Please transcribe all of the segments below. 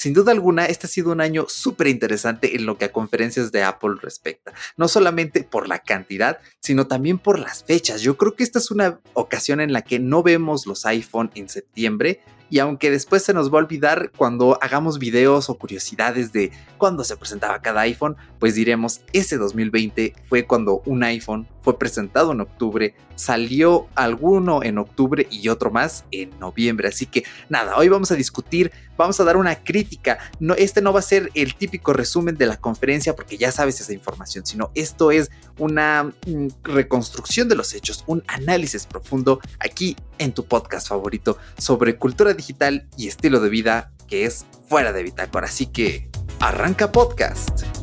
sin duda alguna, este ha sido un año súper interesante en lo que a conferencias de Apple respecta. No solamente por la cantidad, sino también por las fechas. Yo creo que esta es una ocasión en la que no vemos los iPhone en septiembre, y aunque después se nos va a olvidar cuando hagamos videos o curiosidades de cuándo se presentaba cada iPhone, pues diremos, ese 2020 fue cuando un iPhone fue presentado en octubre, salió alguno en octubre y otro más en noviembre. Así que nada, hoy vamos a discutir, vamos a dar una crítica. No, este no va a ser el típico resumen de la conferencia porque ya sabes esa información, sino esto es una mm, reconstrucción de los hechos, un análisis profundo aquí en tu podcast favorito sobre cultura digital y estilo de vida que es fuera de Bitácora. Así que arranca podcast.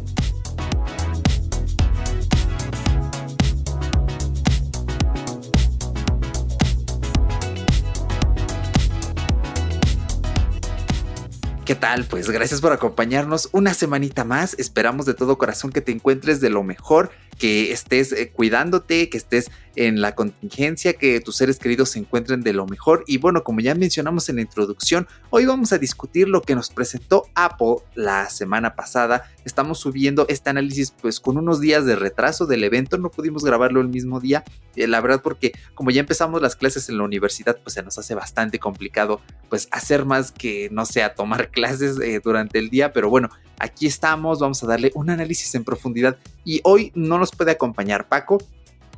¿Qué tal? Pues gracias por acompañarnos una semanita más. Esperamos de todo corazón que te encuentres de lo mejor, que estés eh, cuidándote, que estés en la contingencia, que tus seres queridos se encuentren de lo mejor. Y bueno, como ya mencionamos en la introducción, hoy vamos a discutir lo que nos presentó Apple la semana pasada. Estamos subiendo este análisis pues con unos días de retraso del evento, no pudimos grabarlo el mismo día, eh, la verdad porque como ya empezamos las clases en la universidad, pues se nos hace bastante complicado pues hacer más que, no sé, tomar clases eh, durante el día, pero bueno, aquí estamos, vamos a darle un análisis en profundidad. Y hoy no nos puede acompañar Paco,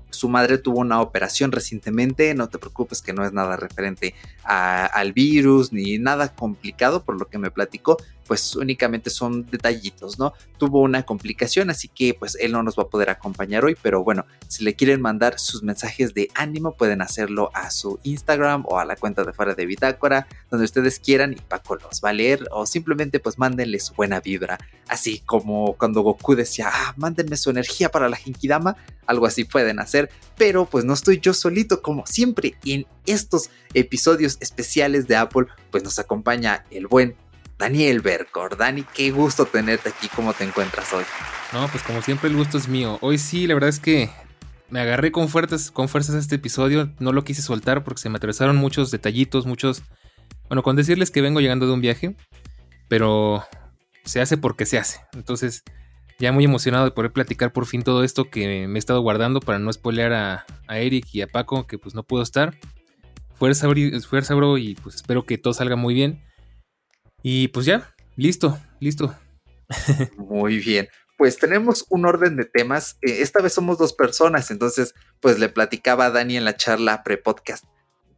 su madre tuvo una operación recientemente, no te preocupes que no es nada referente al virus ni nada complicado por lo que me platicó, pues únicamente son detallitos, ¿no? Tuvo una complicación, así que pues él no nos va a poder acompañar hoy, pero bueno, si le quieren mandar sus mensajes de ánimo, pueden hacerlo a su Instagram o a la cuenta de fuera de Bitácora, donde ustedes quieran y Paco los va a leer, o simplemente pues mándenle su buena vibra, así como cuando Goku decía, ah, mándenme su energía para la Genkidama, algo así pueden hacer, pero pues no estoy yo solito como siempre en estos episodios especiales de Apple, pues nos acompaña el buen Daniel Bercor. Dani, qué gusto tenerte aquí. ¿Cómo te encuentras hoy? No, pues como siempre el gusto es mío. Hoy sí, la verdad es que me agarré con fuerzas, con fuerzas este episodio. No lo quise soltar porque se me atravesaron muchos detallitos, muchos... Bueno, con decirles que vengo llegando de un viaje, pero se hace porque se hace. Entonces, ya muy emocionado de poder platicar por fin todo esto que me he estado guardando para no spoilear a, Eric y a Paco, que pues no puedo estar. Fuerza, fuerza, bro, y pues espero que todo salga muy bien. Y pues ya, listo, listo. Muy bien. Pues tenemos un orden de temas. Eh, esta vez somos dos personas, entonces pues le platicaba a Dani en la charla pre-podcast.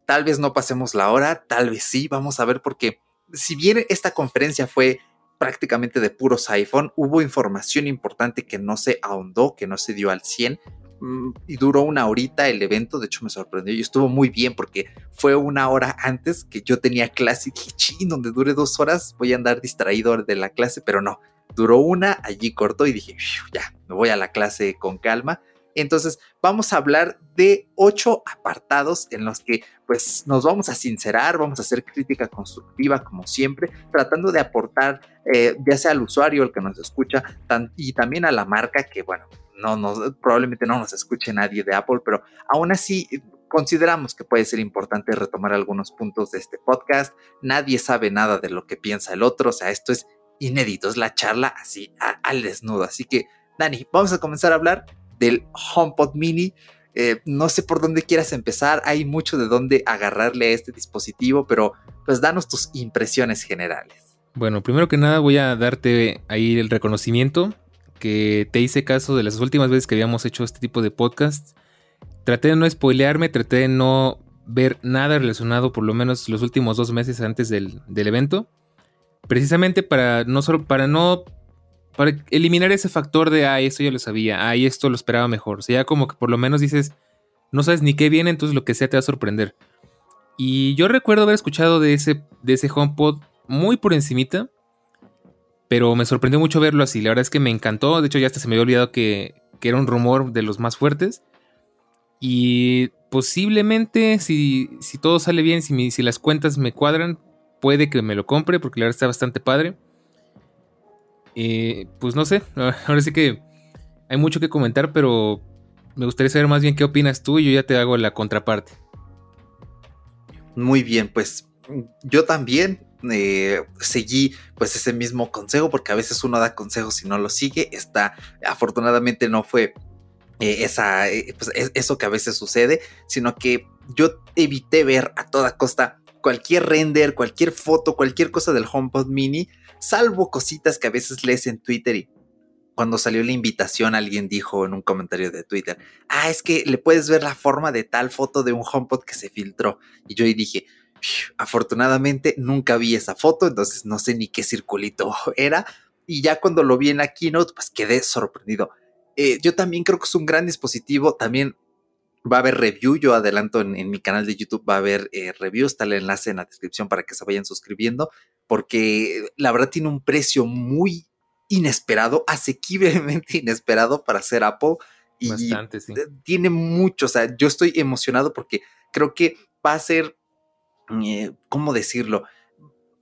Tal vez no pasemos la hora, tal vez sí, vamos a ver porque si bien esta conferencia fue prácticamente de puros iPhone, hubo información importante que no se ahondó, que no se dio al 100 Mm, y duró una horita el evento, de hecho me sorprendió y estuvo muy bien porque fue una hora antes que yo tenía clase y donde dure dos horas voy a andar distraído de la clase, pero no, duró una, allí cortó y dije, ya, me voy a la clase con calma. Entonces vamos a hablar de ocho apartados en los que pues nos vamos a sincerar, vamos a hacer crítica constructiva como siempre, tratando de aportar eh, ya sea al usuario, el que nos escucha, y también a la marca que bueno, no probablemente no nos escuche nadie de Apple, pero aún así eh, consideramos que puede ser importante retomar algunos puntos de este podcast. Nadie sabe nada de lo que piensa el otro, o sea, esto es inédito, es la charla así al desnudo. Así que, Dani, vamos a comenzar a hablar del HomePod Mini. Eh, no sé por dónde quieras empezar, hay mucho de dónde agarrarle a este dispositivo, pero pues danos tus impresiones generales. Bueno, primero que nada voy a darte ahí el reconocimiento que te hice caso de las últimas veces que habíamos hecho este tipo de podcast. Traté de no spoilearme, traté de no ver nada relacionado por lo menos los últimos dos meses antes del, evento. Precisamente para no solo para no para eliminar ese factor de ah, esto ya lo sabía, ah, esto lo esperaba mejor. O sea, ya como que por lo menos dices, no sabes ni qué viene, entonces lo que sea te va a sorprender. Y yo recuerdo haber escuchado de ese, de ese HomePod muy por encimita pero me sorprendió mucho verlo así. La verdad es que me encantó. De hecho, ya hasta se me había olvidado que, era un rumor de los más fuertes. Y posiblemente, si, si todo sale bien, si, si, las cuentas me cuadran, puede que me lo compre, porque la verdad está bastante padre. Eh, pues no sé, ahora sí que hay mucho que comentar, pero me gustaría saber más bien qué opinas tú y yo ya te hago la contraparte. Muy bien, pues yo también eh, seguí pues ese mismo consejo, porque a veces uno da consejos y no lo sigue. Está, afortunadamente no fue eh, esa, eh, pues, eso que a veces sucede, sino que yo evité ver a toda costa cualquier render, cualquier foto, cualquier cosa del HomePod mini, salvo cositas que a veces lees en Twitter y cuando salió la invitación alguien dijo en un comentario de Twitter, ah, es que le puedes ver la forma de tal foto de un HomePod que se filtró. Y yo ahí dije, afortunadamente nunca vi esa foto, entonces no sé ni qué circulito era. Y ya cuando lo vi en la keynote, pues quedé sorprendido. Eh, yo también creo que es un gran dispositivo. También va a haber review. Yo adelanto en, mi canal de YouTube, va a haber eh, review. Está el enlace en la descripción para que se vayan suscribiendo. Porque la verdad tiene un precio muy inesperado, asequiblemente inesperado para ser Apple. Y Bastante, sí. tiene mucho. O sea, yo estoy emocionado porque creo que va a ser. Eh, ¿Cómo decirlo?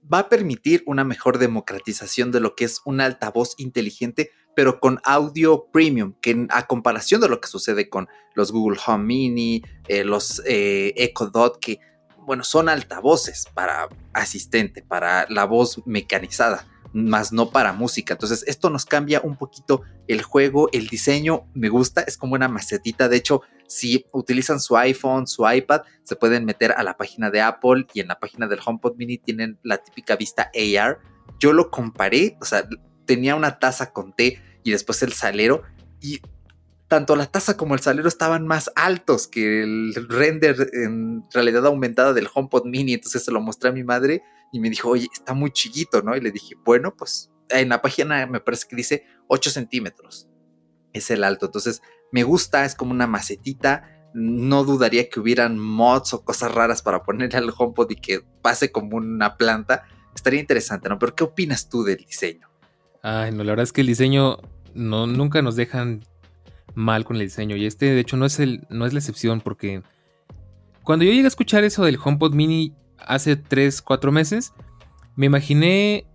Va a permitir una mejor democratización de lo que es un altavoz inteligente pero con audio premium, que a comparación de lo que sucede con los Google Home Mini, eh, los eh, Echo Dot, que bueno, son altavoces para asistente, para la voz mecanizada, más no para música. Entonces, esto nos cambia un poquito el juego, el diseño me gusta, es como una macetita. De hecho, si utilizan su iPhone, su iPad, se pueden meter a la página de Apple y en la página del HomePod Mini tienen la típica vista AR. Yo lo comparé, o sea, tenía una taza con té y después el salero y tanto la taza como el salero estaban más altos que el render en realidad aumentada del HomePod mini. Entonces se lo mostré a mi madre y me dijo, oye, está muy chiquito, ¿no? Y le dije, bueno, pues en la página me parece que dice 8 centímetros. Es el alto. Entonces me gusta, es como una macetita. No dudaría que hubieran mods o cosas raras para ponerle al HomePod y que pase como una planta. Estaría interesante, ¿no? Pero ¿qué opinas tú del diseño? Ay, no, la verdad es que el diseño no, nunca nos dejan mal con el diseño. Y este, de hecho, no es, el, no es la excepción porque cuando yo llegué a escuchar eso del HomePod Mini hace 3, 4 meses, me imaginé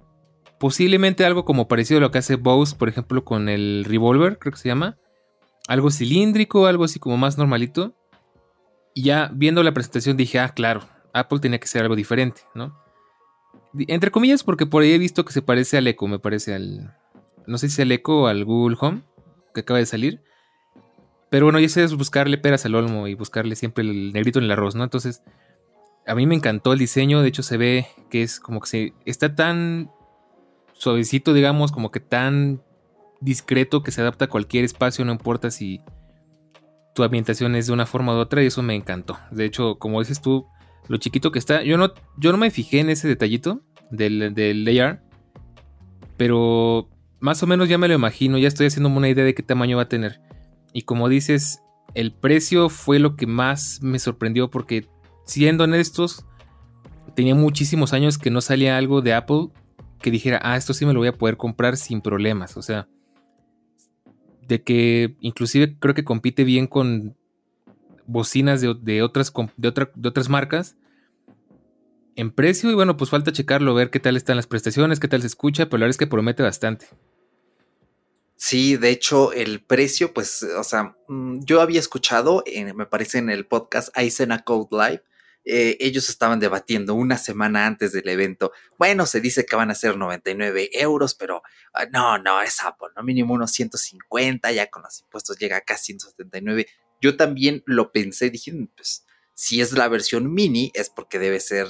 posiblemente algo como parecido a lo que hace Bose, por ejemplo, con el Revolver, creo que se llama. Algo cilíndrico, algo así como más normalito. Y ya viendo la presentación dije, ah, claro, Apple tenía que ser algo diferente, ¿no? Entre comillas, porque por ahí he visto que se parece al Echo, me parece al. No sé si al Echo o al Google Home, que acaba de salir. Pero bueno, ya sé es buscarle peras al olmo y buscarle siempre el negrito en el arroz, ¿no? Entonces, a mí me encantó el diseño. De hecho, se ve que es como que se. Está tan suavecito, digamos, como que tan discreto que se adapta a cualquier espacio, no importa si tu ambientación es de una forma u otra, y eso me encantó. De hecho, como dices tú, lo chiquito que está. Yo no, yo no me fijé en ese detallito del, del AR, pero más o menos ya me lo imagino, ya estoy haciendo una idea de qué tamaño va a tener. Y como dices, el precio fue lo que más me sorprendió porque, siendo honestos, tenía muchísimos años que no salía algo de Apple que dijera, ah, esto sí me lo voy a poder comprar sin problemas. O sea, de que inclusive creo que compite bien con bocinas de, otras, de, de otras marcas en precio. Y bueno, pues falta checarlo, ver qué tal están las prestaciones, qué tal se escucha, pero la verdad es que promete bastante. Sí, de hecho, el precio, pues, o sea, mm, yo había escuchado, me parece en el podcast Aisena Code Live, eh, ellos estaban debatiendo una semana antes del evento. Bueno, se dice que van a ser 99 euros, pero ah, no, no, es Apple, ¿no? Mínimo unos 150, ya con los impuestos llega a casi 179. Yo también lo pensé, dije, mm, pues si es la versión mini es porque debe ser,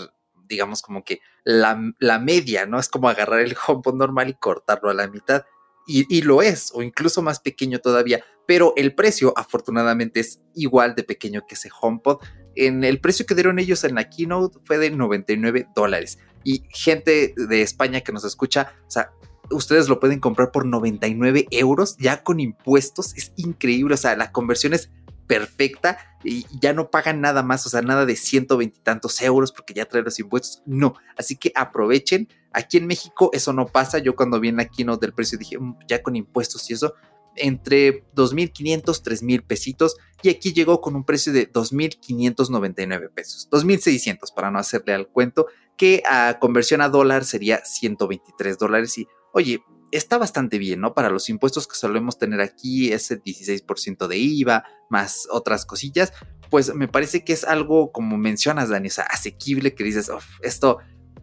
digamos, como que la, media, ¿no? Es como agarrar el HomePod normal y cortarlo a la mitad. Y, lo es, o incluso más pequeño todavía, pero el precio afortunadamente es igual de pequeño que ese HomePod. En el precio que dieron ellos en la keynote fue de 99 dólares. Y gente de España que nos escucha, o sea, ustedes lo pueden comprar por 99 euros ya con impuestos. Es increíble, o sea, la conversión es perfecta y ya no pagan nada más, o sea, nada de 120 y tantos euros porque ya trae los impuestos. No, así que aprovechen. Aquí en México eso no pasa. Yo cuando vi en la del precio dije, mm, ya con impuestos y eso, entre 2.500, 3.000 pesitos y aquí llegó con un precio de 2.599 pesos, 2.600 para no hacerle al cuento, que a conversión a dólar sería 123 dólares y oye, está bastante bien, ¿no? Para los impuestos que solemos tener aquí, ese 16% de IVA, más otras cosillas, pues me parece que es algo, como mencionas, Dani, o sea, asequible, que dices, esto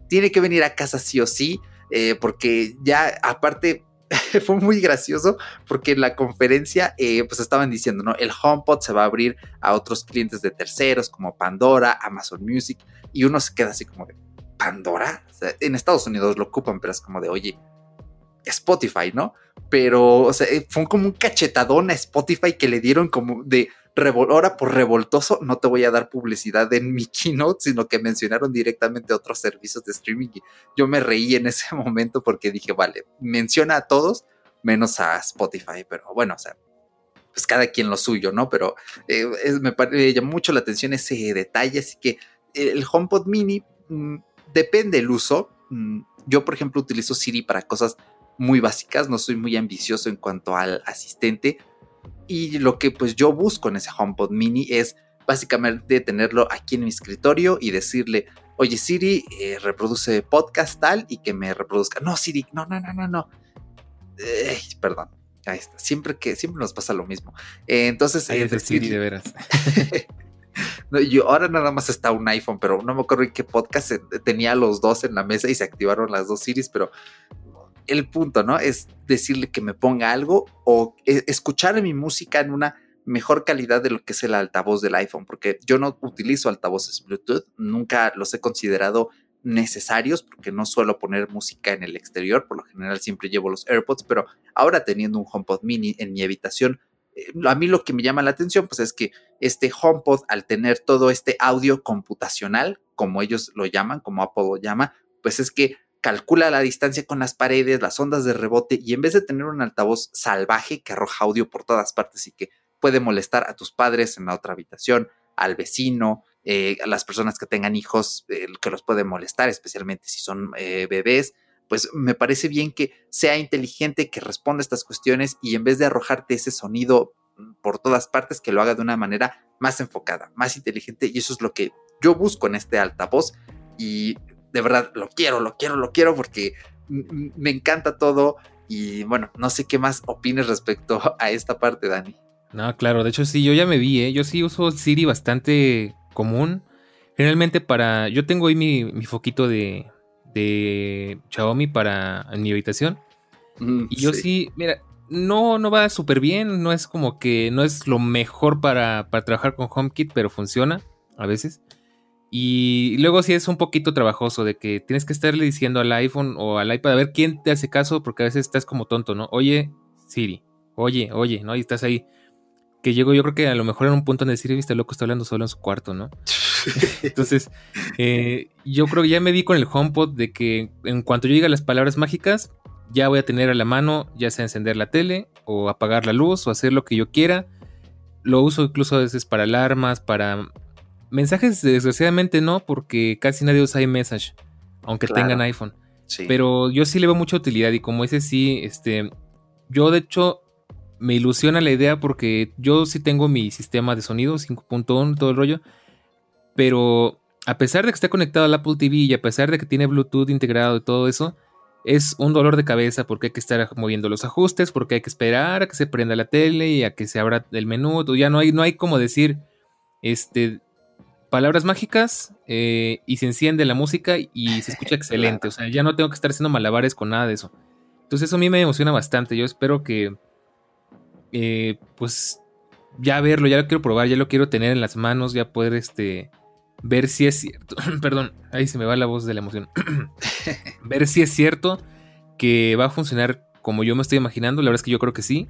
tiene que venir a casa sí o sí, eh, porque ya aparte fue muy gracioso porque en la conferencia eh, pues estaban diciendo, ¿no? El HomePod se va a abrir a otros clientes de terceros como Pandora, Amazon Music y uno se queda así como de, ¿Pandora? en Estados Unidos lo ocupan, pero es como de, oye, Spotify, ¿no? Pero, o sea, eh, fue como un cachetadón a Spotify que le dieron como de, ahora por revoltoso no te voy a dar publicidad en mi keynote, sino que mencionaron directamente otros servicios de streaming. Yo me reí en ese momento porque dije, vale, menciona a todos menos a Spotify, pero bueno, o sea, pues cada quien lo suyo, ¿no? Pero eh, me, llamó mucho la atención ese detalle, así que el HomePod mini mm, depende el uso. Mm, yo, por ejemplo, utilizo Siri para cosas muy básicas, no soy muy ambicioso en cuanto al asistente, y lo que pues yo busco en ese HomePod mini es básicamente tenerlo aquí en mi escritorio y decirle, oye Siri, eh, reproduce podcast tal y que me reproduzca. No, Siri, no, no, no, no, no. perdón. Ahí está. Siempre que, siempre nos pasa lo mismo. Eh, entonces. Ahí es Siri de veras. yo, ahora nada más está un iPhone, pero no me acuerdo en qué podcast tenía los dos en la mesa y se activaron las dos Siris, pero el punto, ¿no? Es decirle que me ponga algo o e, escuchar mi música en una mejor calidad de lo que es el altavoz del iPhone, porque yo no utilizo altavoces Bluetooth, nunca los he considerado necesarios porque no suelo poner música en el exterior, por lo general siempre llevo los AirPods, pero ahora teniendo un HomePod mini en mi habitación, eh, a mí lo que me llama la atención pues es que este HomePod al tener todo este audio computacional, como ellos lo llaman, como Apple lo llama, pues es que calcula la distancia con las paredes, las ondas de rebote y en vez de tener un altavoz salvaje que arroja audio por todas partes y que puede molestar a tus padres en la otra habitación, al vecino, eh, a las personas que tengan hijos eh, que los puede molestar, especialmente si son eh, bebés, pues me parece bien que sea inteligente, que responda a estas cuestiones y en vez de arrojarte ese sonido por todas partes, que lo haga de una manera más enfocada, más inteligente y eso es lo que yo busco en este altavoz y de verdad lo quiero, lo quiero, lo quiero porque me encanta todo y bueno, no sé qué más opines respecto a esta parte, Dani. No, claro, de hecho sí, yo ya me vi, ¿eh? yo sí uso Siri bastante común. Generalmente para, yo tengo ahí mi, mi foquito de, de Xiaomi para en mi habitación. Mm, y yo sí. mira, no, no va súper bien, no es como que no es lo mejor para, para trabajar con HomeKit, pero funciona a veces. Y luego sí es un poquito trabajoso de que tienes que estarle diciendo al iPhone o al iPad a ver quién te hace caso, porque a veces estás como tonto, ¿no? Oye, Siri, oye, oye, ¿no? Y estás ahí. Que llego yo creo que a lo mejor en un punto donde Siri, viste, loco, está hablando solo en su cuarto, ¿no? Entonces, eh, yo creo que ya me di con el HomePod de que en cuanto yo diga las palabras mágicas, ya voy a tener a la mano, ya sea encender la tele o apagar la luz o hacer lo que yo quiera. Lo uso incluso a veces para alarmas, para Mensajes, desgraciadamente no, porque casi nadie usa iMessage, aunque tengan iPhone. Pero yo sí le veo mucha utilidad y como ese sí, este, yo de hecho me ilusiona la idea porque yo sí tengo mi sistema de sonido 5.1, todo el rollo, pero a pesar de que esté conectado al Apple TV y a pesar de que tiene Bluetooth integrado y todo eso, es un dolor de cabeza porque hay que estar moviendo los ajustes, porque hay que esperar a que se prenda la tele y a que se abra el menú, ya no hay, no hay como decir, este, palabras mágicas eh, y se enciende la música y se escucha excelente. O sea, ya no tengo que estar haciendo malabares con nada de eso. Entonces eso a mí me emociona bastante. Yo espero que, eh, pues, ya verlo, ya lo quiero probar, ya lo quiero tener en las manos, ya poder, este, ver si es cierto. Perdón, ahí se me va la voz de la emoción. ver si es cierto que va a funcionar como yo me estoy imaginando. La verdad es que yo creo que sí.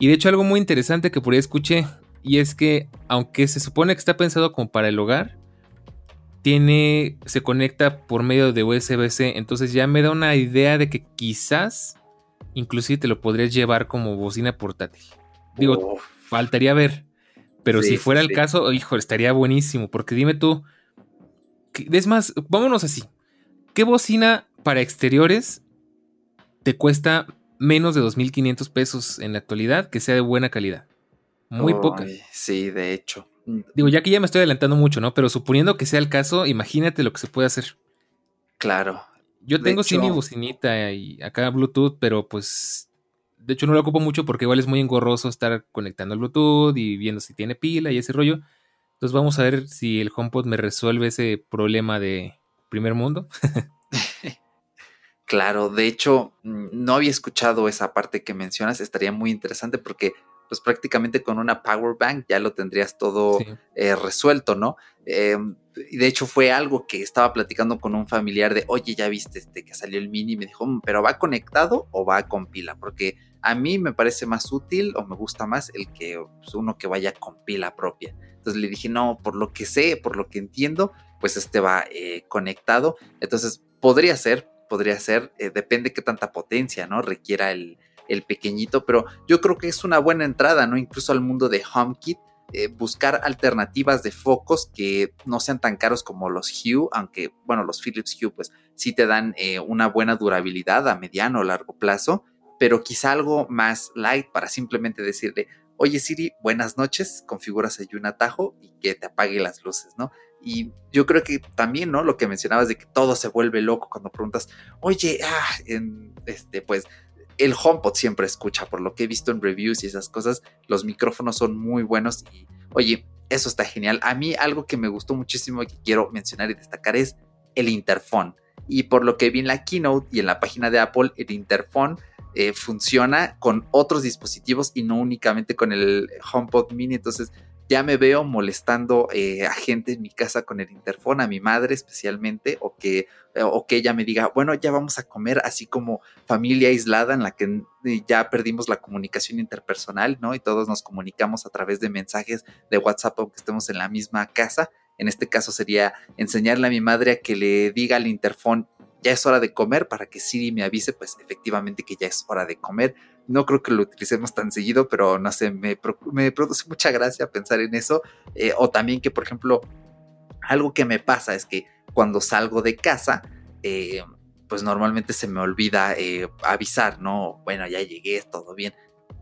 Y de hecho algo muy interesante que por ahí escuché y es que, aunque se supone que está pensado como para el hogar, tiene. se conecta por medio de USB-C. Entonces ya me da una idea de que quizás. Inclusive te lo podrías llevar como bocina portátil. Digo, faltaría ver. Pero si fuera el caso, hijo, estaría buenísimo. Porque dime tú. Es más, vámonos así. ¿Qué bocina para exteriores te cuesta menos de 2.500 pesos en la actualidad que sea de buena calidad? Muy poca. Sí, de hecho. Mm, Digo, ya que ya me estoy adelantando mucho, ¿no? Pero suponiendo que sea el caso, imagínate lo que se puede hacer. Claro. Yo tengo sí mi bocinita y acá Bluetooth, pero pues. De hecho, no lo ocupo mucho porque igual es muy engorroso estar conectando al Bluetooth y viendo si tiene pila y ese rollo. Entonces vamos a ver si el HomePod me resuelve ese problema de primer mundo. claro, de hecho, mm, no había escuchado esa parte que mencionas, estaría muy interesante porque pues prácticamente con una power bank ya lo tendrías todo eh, resuelto, ¿no? Y de hecho fue algo que estaba platicando con un familiar de, oye, ya viste este que salió el mini, y me dijo, mm, pero ¿va conectado o va con pila? Porque a mí me parece más útil o me gusta más el que pues, uno que vaya con pila propia. Entonces le dije, no, por lo que sé, por lo que entiendo, pues este va eh, conectado. Entonces podría ser, podría ser, eh, depende qué tanta potencia, ¿no? Requiera el, el pequeñito, pero yo creo que es una buena entrada, ¿no? Incluso al mundo de HomeKit. Eh, buscar alternativas de focos que no sean tan caros como los Hue, aunque, bueno, los Philips Hue, pues sí te dan eh, una buena durabilidad a mediano o largo plazo, pero quizá algo más light para simplemente decirle, oye Siri, buenas noches, configuras ahí un atajo y que te apague las luces, ¿no? Y yo creo que también, ¿no? Lo que mencionabas de que todo se vuelve loco cuando preguntas, oye, ah, este, pues el HomePod siempre escucha, por lo que he visto en reviews y esas cosas, los micrófonos son muy buenos y oye, eso está genial. A mí algo que me gustó muchísimo y que quiero mencionar y destacar es el interfón. Y por lo que vi en la keynote y en la página de Apple, el interfón eh, funciona con otros dispositivos y no únicamente con el HomePod mini. Entonces ya me veo molestando eh, a gente en mi casa con el interfón, a mi madre especialmente, o que, eh, o que ella me diga, bueno, ya vamos a comer así como familia aislada en la que eh, ya perdimos la comunicación interpersonal, ¿no? Y todos nos comunicamos a través de mensajes de WhatsApp aunque estemos en la misma casa. En este caso sería enseñarle a mi madre a que le diga al interfón, ya es hora de comer para que Siri me avise, pues efectivamente que ya es hora de comer no creo que lo utilicemos tan seguido, pero no sé, me, produce mucha gracia pensar en eso. Eh, o también que, por ejemplo, algo que me pasa es que cuando salgo de casa, eh, pues normalmente se me olvida eh, avisar, ¿no? Bueno, ya llegué, todo bien.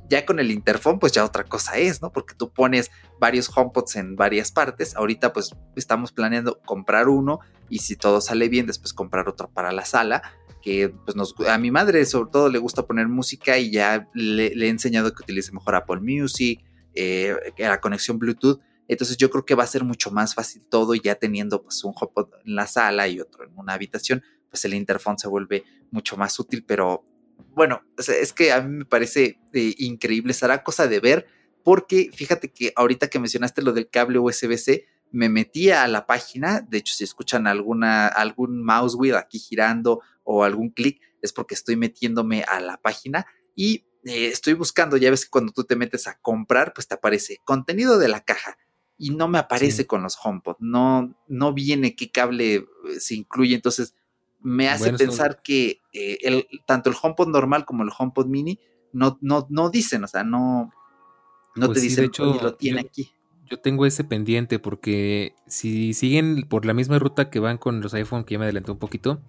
Ya con el interfón, pues ya otra cosa es, ¿no? Porque tú pones varios HomePods en varias partes. Ahorita, pues estamos planeando comprar uno y si todo sale bien, después comprar otro para la sala pues a mi madre sobre todo le gusta poner música y ya le, he enseñado que utilice mejor Apple Music, eh, la conexión Bluetooth. Entonces yo creo que va a ser mucho más fácil todo ya teniendo pues un HomePod en la sala y otro en una habitación, pues el interfón se vuelve mucho más útil, pero bueno, es que a mí me parece eh, increíble, será cosa de ver, porque fíjate que ahorita que mencionaste lo del cable USB-C, me metía a la página, de hecho si escuchan alguna, algún mouse wheel aquí girando o algún clic, es porque estoy metiéndome a la página y eh, estoy buscando, ya ves que cuando tú te metes a comprar, pues te aparece contenido de la caja y no me aparece con los HomePod, no, no viene qué cable eh, se incluye, entonces me hace pensar que eh, el, tanto el HomePod normal como el HomePod mini no, no, no dicen, o sea, no, no te pues dicen, hecho, lo tiene aquí yo tengo ese pendiente porque si siguen por la misma ruta que van con los iPhone, que ya me adelanté un poquito,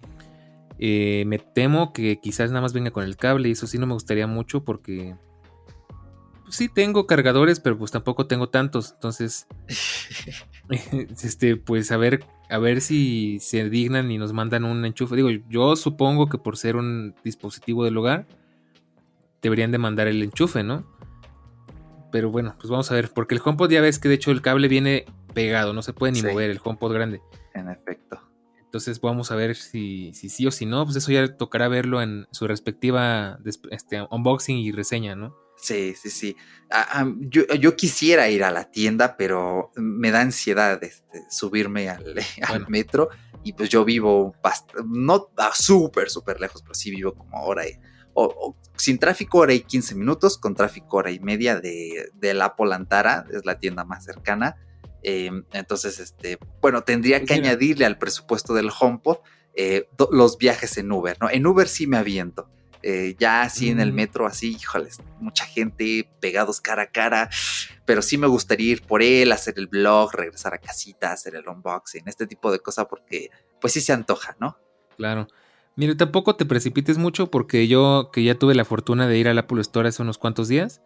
eh, me temo que quizás nada más venga con el cable y eso sí no me gustaría mucho porque pues sí tengo cargadores, pero pues tampoco tengo tantos. Entonces, este, pues a ver, a ver si se dignan y nos mandan un enchufe. Digo, yo supongo que por ser un dispositivo del hogar, deberían de mandar el enchufe, ¿no? Pero bueno, pues vamos a ver, porque el HomePod ya ves que de hecho el cable viene pegado, no se puede ni mover el HomePod grande. En efecto. Entonces vamos a ver si, si sí o si no, pues eso ya tocará verlo en su respectiva este, unboxing y reseña, ¿no? Sí, sí, sí. yo, quisiera ir a la tienda, pero me da ansiedad este, subirme al, metro y pues yo vivo no súper, súper lejos, pero sí vivo como ahora y o, sin tráfico hora y 15 minutos, con tráfico hora y media de, la Polantara, es la tienda más cercana. Em, entonces, este, bueno, tendría que añadirle al presupuesto del HomePod eh, los viajes en Uber, ¿no? En Uber sí me aviento. Eh, ya así en el mm. metro, así, híjoles, mucha gente pegados cara a cara, pero sí me gustaría ir por él, hacer el blog, regresar a casita, hacer el unboxing, este tipo de cosas, porque pues sí se antoja, ¿no? Claro. Mire, tampoco te precipites mucho porque yo, que ya tuve la fortuna de ir al Apple Store hace unos cuantos días,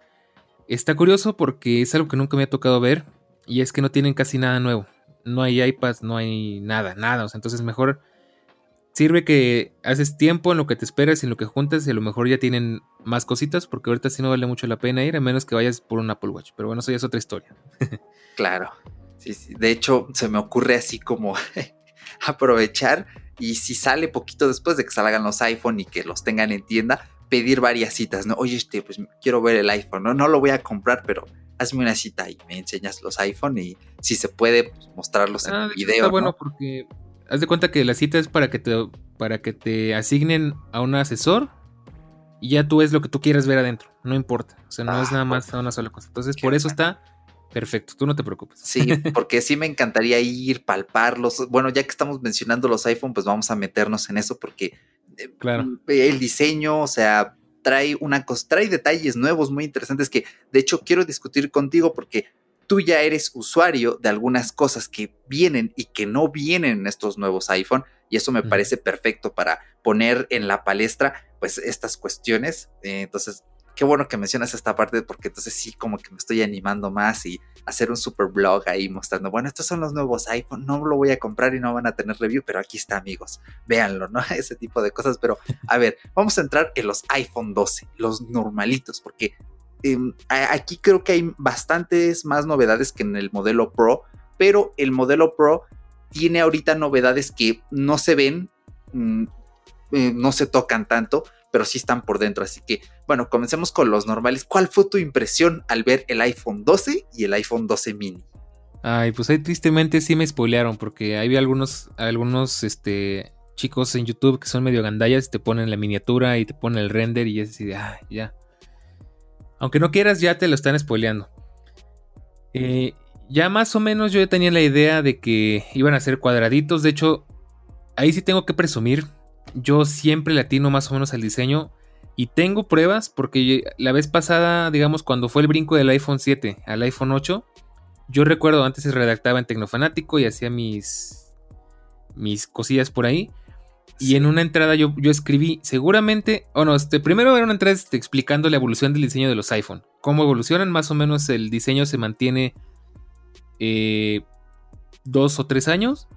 está curioso porque es algo que nunca me ha tocado ver y es que no tienen casi nada nuevo. No hay iPads, no hay nada, nada. Entonces mejor sirve que haces tiempo en lo que te esperas en lo que juntas y a lo mejor ya tienen más cositas porque ahorita sí no vale mucho la pena ir a menos que vayas por un Apple Watch. Pero bueno, eso ya es otra historia. claro. Sí, sí. De hecho, se me ocurre así como aprovechar y si sale poquito después de que salgan los iPhone y que los tengan en tienda, pedir varias citas, ¿no? Oye, este, pues quiero ver el iPhone, ¿no? No lo voy a comprar, pero hazme una cita y me enseñas los iPhone y si se puede pues, mostrarlos en ah, el video. Está bueno porque haz de cuenta que la cita es para que te para que te asignen a un asesor y ya tú es lo que tú quieras ver adentro, no importa, o sea, no es ah, nada más una sola cosa. Entonces, por eso está perfecto, tú no te preocupes. Sí, porque sí me encantaría ir, palparlos. Bueno, ya que estamos mencionando los iPhone, pues vamos a meternos en eso porque eh, claro. el diseño, o sea, trae una cosa, trae detalles nuevos muy interesantes que de hecho quiero discutir contigo porque tú ya eres usuario de algunas cosas que vienen y que no vienen en estos nuevos iPhone y eso me parece perfecto para poner en la palestra pues estas cuestiones. Eh, entonces, qué bueno que mencionas esta parte porque entonces sí como que me estoy animando más y hacer un super blog ahí mostrando, bueno, estos son los nuevos iPhone, no lo voy a comprar y no van a tener review, pero aquí está amigos, véanlo, ¿no? Ese tipo de cosas, pero a ver, vamos a entrar en los iPhone 12, los normalitos, porque Em, aquí creo que hay bastantes más novedades que en el modelo Pro, pero el modelo Pro tiene ahorita novedades que no se ven, mm, eh, no se tocan tanto, pero sí están por dentro. Así que, bueno, comencemos con los normales. ¿Cuál fue tu impresión al ver el iPhone 12 y el iPhone 12 mini? Ay, pues ahí tristemente sí me spoilearon, porque hay algunos, algunos este, chicos en YouTube que son medio gandallas, te ponen la miniatura y te ponen el render y es así de, ah, ya. Aunque no quieras, ya te lo están spoileando. Eh, ya más o menos yo ya tenía la idea de que iban a ser cuadraditos. De hecho, ahí sí tengo que presumir. Yo siempre le atino más o menos al diseño. Y tengo pruebas porque la vez pasada, digamos, cuando fue el brinco del iPhone 7 al iPhone 8, yo recuerdo antes se redactaba en Tecnofanático y hacía mis, mis cosillas por ahí. Y en una entrada yo, yo escribí, seguramente, o no, este, primero era una entrada este, explicando la evolución del diseño de los iPhone. Cómo evolucionan, más o menos el diseño se mantiene eh, dos o tres años.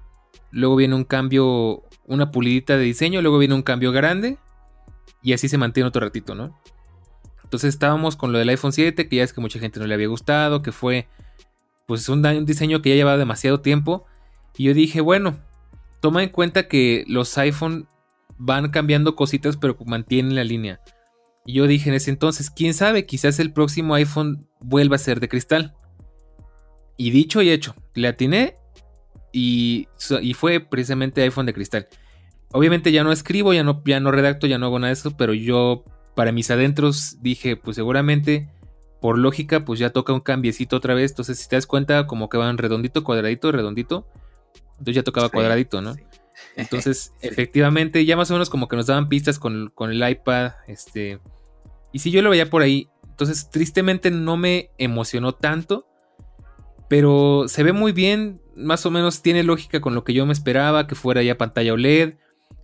Luego viene un cambio, una pulidita de diseño, luego viene un cambio grande. Y así se mantiene otro ratito, ¿no? Entonces estábamos con lo del iPhone 7, que ya es que mucha gente no le había gustado, que fue pues un, un diseño que ya llevaba demasiado tiempo. Y yo dije, bueno, toma en cuenta que los iPhone van cambiando cositas, pero mantienen la línea. Y yo dije en ese entonces, quién sabe, quizás el próximo iPhone vuelva a ser de cristal. Y dicho y hecho, le atiné y, y fue precisamente iPhone de cristal. Obviamente ya no escribo, ya no, ya no redacto, ya no hago nada de eso, pero yo para mis adentros dije, pues seguramente por lógica, pues ya toca un cambiecito otra vez. Entonces, si te das cuenta, como que van redondito, cuadradito, redondito. Entonces ya tocaba cuadradito, ¿no? Entonces, efectivamente, ya más o menos como que nos daban pistas con, el iPad. Este. Y si yo lo veía por ahí. Entonces, tristemente no me emocionó tanto. Pero se ve muy bien. Más o menos tiene lógica con lo que yo me esperaba. Que fuera ya pantalla OLED.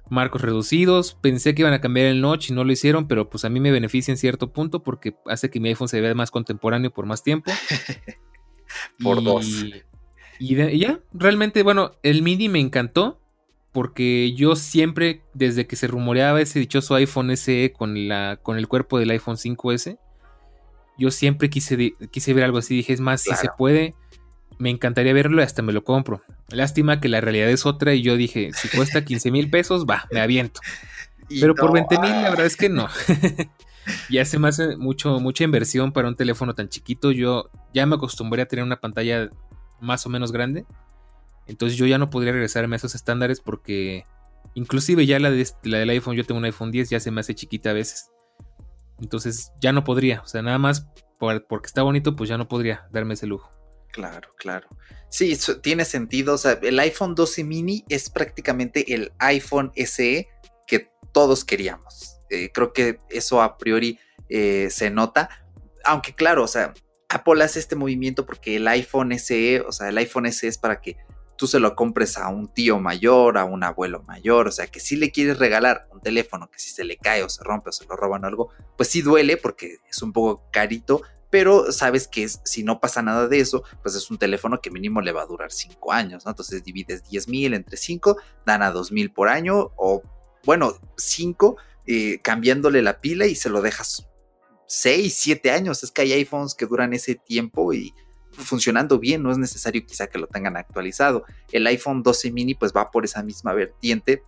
Marcos reducidos. Pensé que iban a cambiar el notch y no lo hicieron. Pero pues a mí me beneficia en cierto punto. Porque hace que mi iPhone se vea más contemporáneo por más tiempo. por dos. Y, ya, realmente, bueno, el mini me encantó. Porque yo siempre, desde que se rumoreaba ese dichoso iPhone SE con, la, con el cuerpo del iPhone 5S, yo siempre quise, quise ver algo así. Dije, es más, si se puede, me encantaría verlo y hasta me lo compro. Lástima que la realidad es otra y yo dije, si cuesta 15 mil pesos, va, me aviento. Pero por 20 mil, la verdad es que no. ya se me hace mucho, mucha inversión para un teléfono tan chiquito. Yo ya me acostumbré a tener una pantalla más o menos grande. Entonces yo ya no podría regresarme a esos estándares porque inclusive ya la, de, la del iPhone, yo tengo un iPhone 10, ya se me hace chiquita a veces. Entonces ya no podría, o sea, nada más porque está bonito, pues ya no podría darme ese lujo. Claro, claro. Sí, tiene sentido. O sea, el iPhone 12 mini es prácticamente el iPhone SE que todos queríamos. Eh, creo que eso a priori eh, se nota. Aunque claro, o sea, Apple hace este movimiento porque el iPhone SE, o sea, el iPhone SE es para que tú se lo compres a un tío mayor, a un abuelo mayor, o sea, que si le quieres regalar un teléfono que si se le cae o se rompe o se lo roban o algo, pues sí duele porque es un poco carito, pero sabes que si no pasa nada de eso, pues es un teléfono que mínimo le va a durar 5 años, ¿no? Entonces divides 10 mil entre 5, dan a 2 mil por año o, bueno, 5 eh, cambiándole la pila y se lo dejas 6, 7 años. Es que hay iPhones que duran ese tiempo y funcionando bien, no es necesario quizá que lo tengan actualizado. El iPhone 12 mini pues va por esa misma vertiente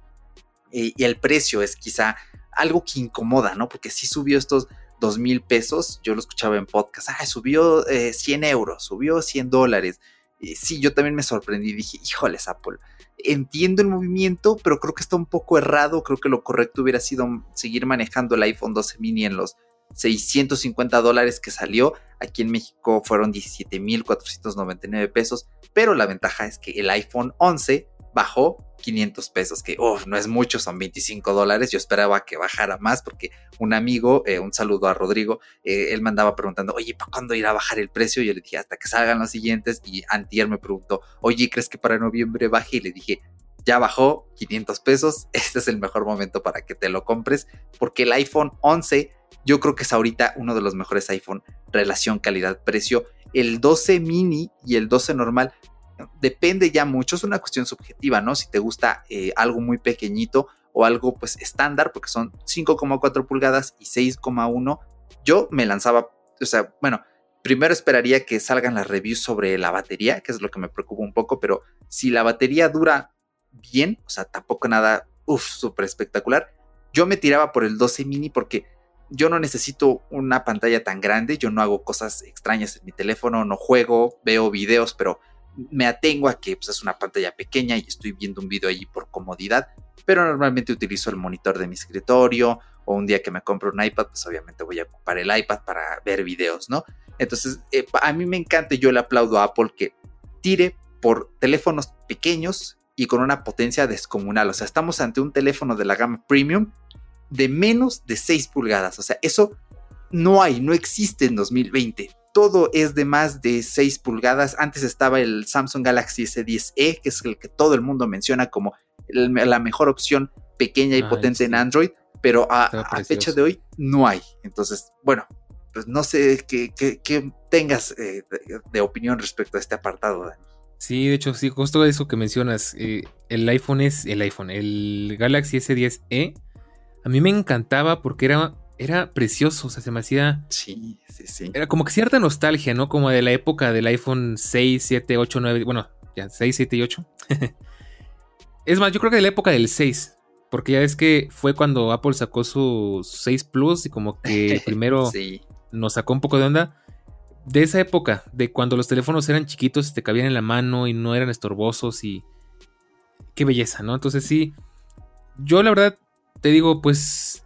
y el precio es quizá algo que incomoda, ¿no? Porque si subió estos dos mil pesos, yo lo escuchaba en podcast, ah, subió 100 eh, euros, subió 100 dólares. Y sí, yo también me sorprendí, dije, híjoles Apple, entiendo el movimiento, pero creo que está un poco errado, creo que lo correcto hubiera sido seguir manejando el iPhone 12 mini en los 650 dólares que salió. Aquí en México fueron 17.499 pesos, pero la ventaja es que el iPhone 11 bajó 500 pesos, que no es mucho, son 25 dólares. Yo esperaba que bajara más porque un amigo, eh, un saludo a Rodrigo, eh, él me andaba preguntando, oye, ¿para cuándo irá a bajar el precio? Y yo le dije, hasta que salgan los siguientes. Y Antier me preguntó, oye, ¿crees que para noviembre baje? Y le dije, ya bajó 500 pesos, este es el mejor momento para que te lo compres, porque el iPhone 11 yo creo que es ahorita uno de los mejores iPhone relación calidad-precio. El 12 mini y el 12 normal depende ya mucho, es una cuestión subjetiva, ¿no? Si te gusta eh, algo muy pequeñito o algo pues estándar, porque son 5,4 pulgadas y 6,1, yo me lanzaba, o sea, bueno, primero esperaría que salgan las reviews sobre la batería, que es lo que me preocupa un poco, pero si la batería dura bien, o sea, tampoco nada, uff, súper espectacular, yo me tiraba por el 12 mini porque yo no necesito una pantalla tan grande, yo no hago cosas extrañas en mi teléfono, no juego, veo videos, pero me atengo a que pues, es una pantalla pequeña y estoy viendo un video allí por comodidad, pero normalmente utilizo el monitor de mi escritorio o un día que me compro un iPad, pues obviamente voy a ocupar el iPad para ver videos, ¿no? Entonces, eh, a mí me encanta y yo le aplaudo a Apple que tire por teléfonos pequeños y con una potencia descomunal. O sea, estamos ante un teléfono de la gama premium de menos de 6 pulgadas. O sea, eso no hay, no existe en 2020. Todo es de más de 6 pulgadas. Antes estaba el Samsung Galaxy S10e, que es el que todo el mundo menciona como la mejor opción pequeña y potente en Android, pero a, fecha de hoy no hay. Entonces, bueno, pues no sé qué, tengas eh, de, opinión respecto a este apartado, Dani. Sí, de hecho, sí, justo eso que mencionas, eh, el iPhone es el iPhone, el Galaxy S10e a mí me encantaba porque era, era precioso, o sea, se me hacía... Sí, sí, sí. Era como que cierta nostalgia, ¿no? Como de la época del iPhone 6, 7, 8, 9, bueno, ya, 6, 7 y 8. es más, yo creo que de la época del 6, porque ya es que fue cuando Apple sacó su 6 Plus y como que primero nos sacó un poco de onda. De esa época, de cuando los teléfonos eran chiquitos y te cabían en la mano y no eran estorbosos y... Qué belleza, ¿no? Entonces sí, yo la verdad te digo, pues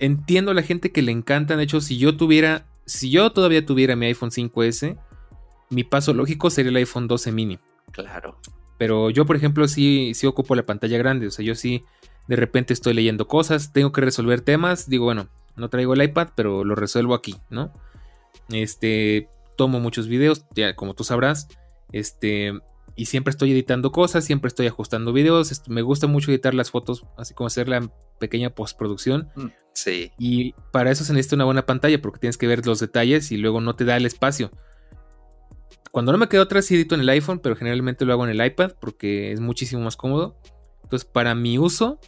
entiendo a la gente que le encantan. De hecho, si yo tuviera, si yo todavía tuviera mi iPhone 5S, mi paso lógico sería el iPhone 12 mini. Claro. Pero yo, por ejemplo, sí, sí ocupo la pantalla grande. O sea, yo sí de repente estoy leyendo cosas, tengo que resolver temas. Digo, bueno, no traigo el iPad, pero lo resuelvo aquí, ¿no? Este, tomo muchos videos, ya como tú sabrás. Este, y siempre estoy editando cosas, siempre estoy ajustando videos. Me gusta mucho editar las fotos, así como hacer la pequeña postproducción. Mm, sí. Y para eso se necesita una buena pantalla porque tienes que ver los detalles y luego no te da el espacio. Cuando no me quedo atrás, sí edito en el iPhone, pero generalmente lo hago en el iPad porque es muchísimo más cómodo. Entonces, para mi uso,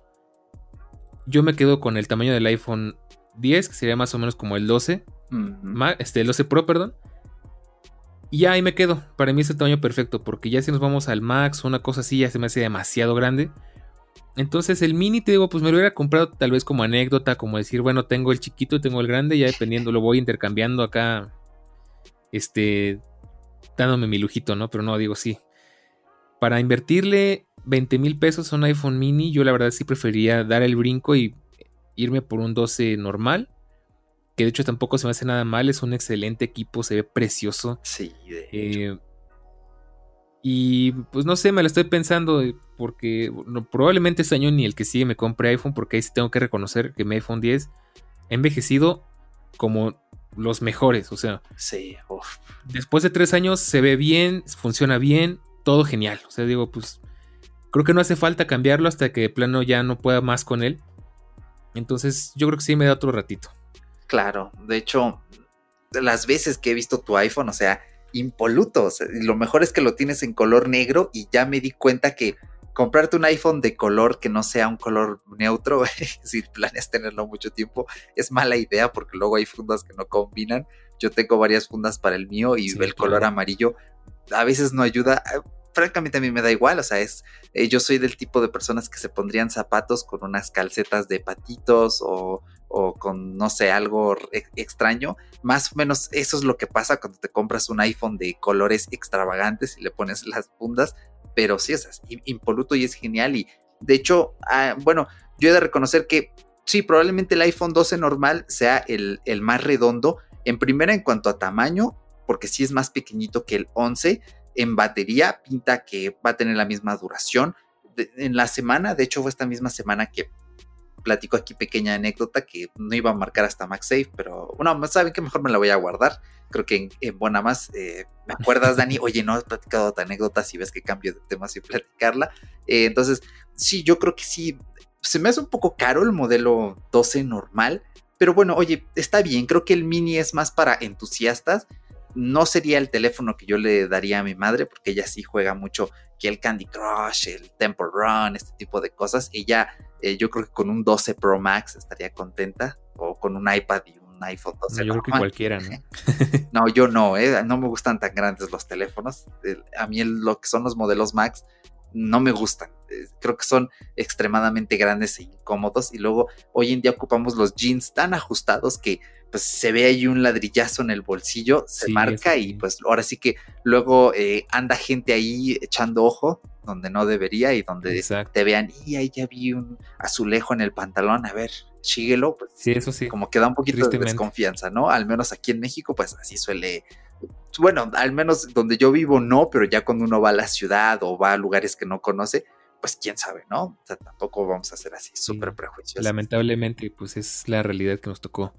yo me quedo con el tamaño del iPhone 10, que sería más o menos como el 12, este, el 12 Pro, perdón. Y ahí me quedo. Para mí es el tamaño perfecto. Porque ya si nos vamos al Max o una cosa así, ya se me hace demasiado grande. Entonces el mini, te digo, pues me lo hubiera comprado tal vez como anécdota, como decir, bueno, tengo el chiquito y tengo el grande, ya dependiendo, lo voy intercambiando acá, este, dándome mi lujito, ¿no? Pero no, digo, sí. Para invertirle 20 mil pesos a un iPhone mini, yo la verdad sí preferiría dar el brinco y irme por un 12 normal que de hecho tampoco se me hace nada mal, es un excelente equipo, se ve precioso. Sí, de eh, y pues no sé, me lo estoy pensando porque probablemente este año ni el que sigue me compre iPhone porque ahí sí tengo que reconocer que mi iPhone 10 ha envejecido como los mejores, o sea. Sí, después de tres años se ve bien, funciona bien, todo genial. O sea, digo, pues creo que no hace falta cambiarlo hasta que de plano ya no pueda más con él. Entonces yo creo que sí me da otro ratito. Claro, de hecho, las veces que he visto tu iPhone, o sea, impolutos. Lo mejor es que lo tienes en color negro y ya me di cuenta que comprarte un iPhone de color que no sea un color neutro, si planeas tenerlo mucho tiempo, es mala idea porque luego hay fundas que no combinan. Yo tengo varias fundas para el mío y el color amarillo a veces no ayuda. Francamente a mí me da igual, o sea, es, eh, yo soy del tipo de personas que se pondrían zapatos con unas calcetas de patitos o, o con, no sé, algo extraño. Más o menos eso es lo que pasa cuando te compras un iPhone de colores extravagantes y le pones las fundas, pero sí, es impoluto y es genial y de hecho, ah, bueno, yo he de reconocer que sí, probablemente el iPhone 12 normal sea el, el más redondo. En primera, en cuanto a tamaño, porque sí es más pequeñito que el 11. En batería pinta que va a tener la misma duración. en la semana, de hecho fue esta misma semana que platico aquí pequeña anécdota que no iba a marcar hasta MagSafe, pero bueno, saben que mejor me la voy a guardar. Creo que en, buena más, eh, ¿me acuerdas, Dani? Oye, no has platicado otra anécdota si ves que cambio de tema sin platicarla. Eh, entonces, sí, yo creo que sí, se me hace un poco caro el modelo 12 normal, pero bueno, oye, está bien, creo que el mini es más para entusiastas no sería el teléfono que yo le daría a mi madre, porque ella sí juega mucho que el Candy Crush, el Temple Run, este tipo de cosas. Ella, eh, yo creo que con un 12 Pro Max estaría contenta, o con un iPad y un iPhone 12. yo creo que cualquiera, ¿no? no, yo no, ¿eh? no me gustan tan grandes los teléfonos. A mí lo que son los modelos Max no me gustan. Eh, creo que son extremadamente grandes e incómodos. Y luego hoy en día ocupamos los jeans tan ajustados que pues se ve ahí un ladrillazo en el bolsillo, se marca y pues ahora sí que luego eh, anda gente ahí echando ojo donde no debería y donde te vean y ahí ya vi un azulejo en el pantalón, a ver, síguelo. Pues, sí, eso sí. Como que da un poquito de desconfianza, ¿no? Al menos aquí en México, pues así suele. Bueno, al menos donde yo vivo no, pero ya cuando uno va a la ciudad o va a lugares que no conoce, pues quién sabe, ¿no? O sea, tampoco vamos a ser así súper prejuiciosos. Lamentablemente, pues es la realidad que nos tocó.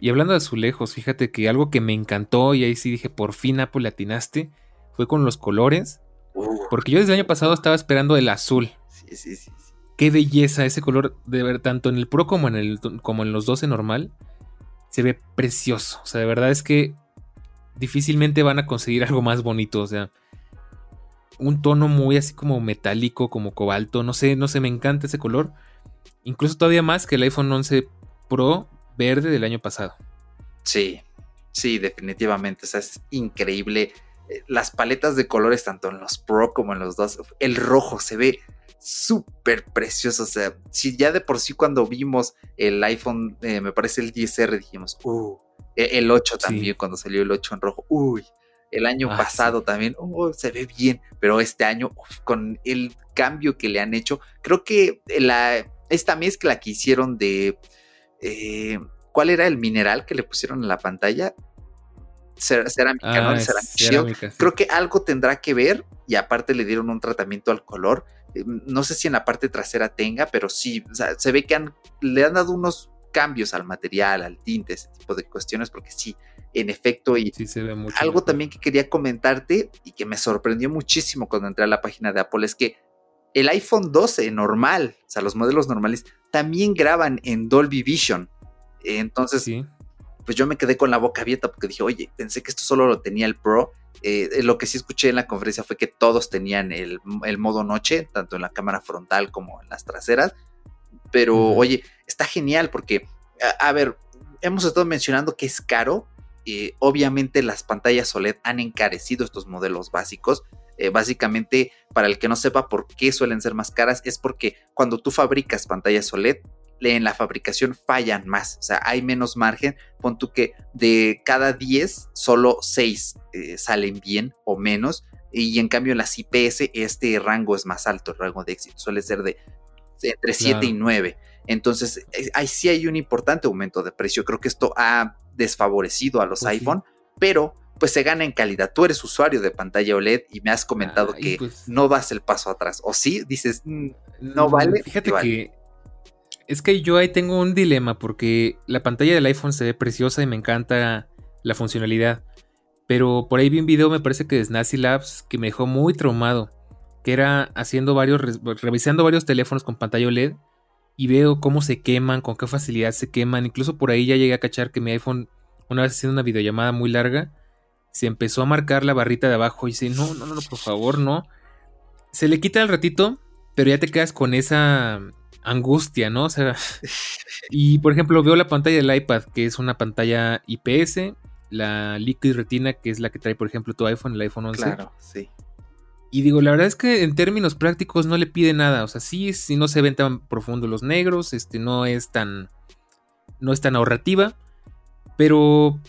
Y hablando de azulejos, fíjate que algo que me encantó y ahí sí dije, por fin Apple atinaste, fue con los colores. Porque yo desde el año pasado estaba esperando el azul. Sí, sí, sí. Qué belleza ese color, de ver, tanto en el Pro como en, el, como en los 12 normal. Se ve precioso. O sea, de verdad es que difícilmente van a conseguir algo más bonito. O sea, un tono muy así como metálico, como cobalto. No sé, no sé, me encanta ese color. Incluso todavía más que el iPhone 11 Pro verde del año pasado. Sí, sí, definitivamente. O sea, es increíble. Eh, las paletas de colores, tanto en los Pro como en los dos, el rojo se ve súper precioso. O sea, si ya de por sí cuando vimos el iPhone, eh, me parece el 10R, dijimos, uh, e, el 8 también, cuando salió el 8 en rojo, uy. El año ah, pasado también, uh, se ve bien, pero este año, con el cambio que le han hecho, creo que la, esta mezcla que hicieron de eh, ¿cuál era el mineral que le pusieron en la pantalla? cerámica, ¿no? Ah, Creo que algo tendrá que ver y aparte le dieron un tratamiento al color. Eh, no sé si en la parte trasera tenga, pero sí, se ve que le han dado unos cambios al material, al tinte, ese tipo de cuestiones, porque sí, en efecto, y algo también que quería comentarte y que me sorprendió muchísimo cuando entré a la página de Apple es que el iPhone 12 normal, o sea, los modelos normales, también graban en Dolby Vision. Entonces, pues yo me quedé con la boca abierta porque dije, oye, pensé que esto solo lo tenía el Pro. Eh, lo que sí escuché en la conferencia fue que todos tenían el, modo noche, tanto en la cámara frontal como en las traseras. Pero, oye, está genial porque, a, ver, hemos estado mencionando que es caro. Eh, obviamente las pantallas OLED han encarecido estos modelos básicos, eh, básicamente, para el que no sepa por qué suelen ser más caras, es porque cuando tú fabricas pantallas OLED, en la fabricación fallan más, o sea, hay menos margen. Pon tú que de cada 10, solo 6 eh, salen bien o menos, y en cambio en las IPS este rango es más alto, el rango de éxito suele ser de, entre 7 y 9. Entonces, eh, ahí sí hay un importante aumento de precio. Creo que esto ha desfavorecido a los pues iPhone, pero pues se gana en calidad. Tú eres usuario de pantalla OLED y me has comentado que pues no das el paso atrás. O sí, dices, mm, no mm, vale. Fíjate que es que yo ahí tengo un dilema porque la pantalla del iPhone se ve preciosa y me encanta la funcionalidad. Pero por ahí vi un video, me parece que de Snazzy Labs, que me dejó muy traumado. Que era haciendo varios, revisando varios teléfonos con pantalla OLED y veo cómo se queman, con qué facilidad se queman. Incluso por ahí ya llegué a cachar que mi iPhone, una vez haciendo una videollamada muy larga, se empezó a marcar la barrita de abajo y dice, no, no, no, por favor, no. Se le quita al ratito, pero ya te quedas con esa angustia, ¿no? O sea, y por ejemplo, veo la pantalla del iPad, que es una pantalla IPS, la Liquid Retina, que es la que trae, por ejemplo, tu iPhone, el iPhone 11. Claro, sí. Y digo, la verdad es que en términos prácticos no le pide nada. O sea, sí, sí no se ven tan profundo los negros, este, no es tan. No es tan ahorrativa. Pero.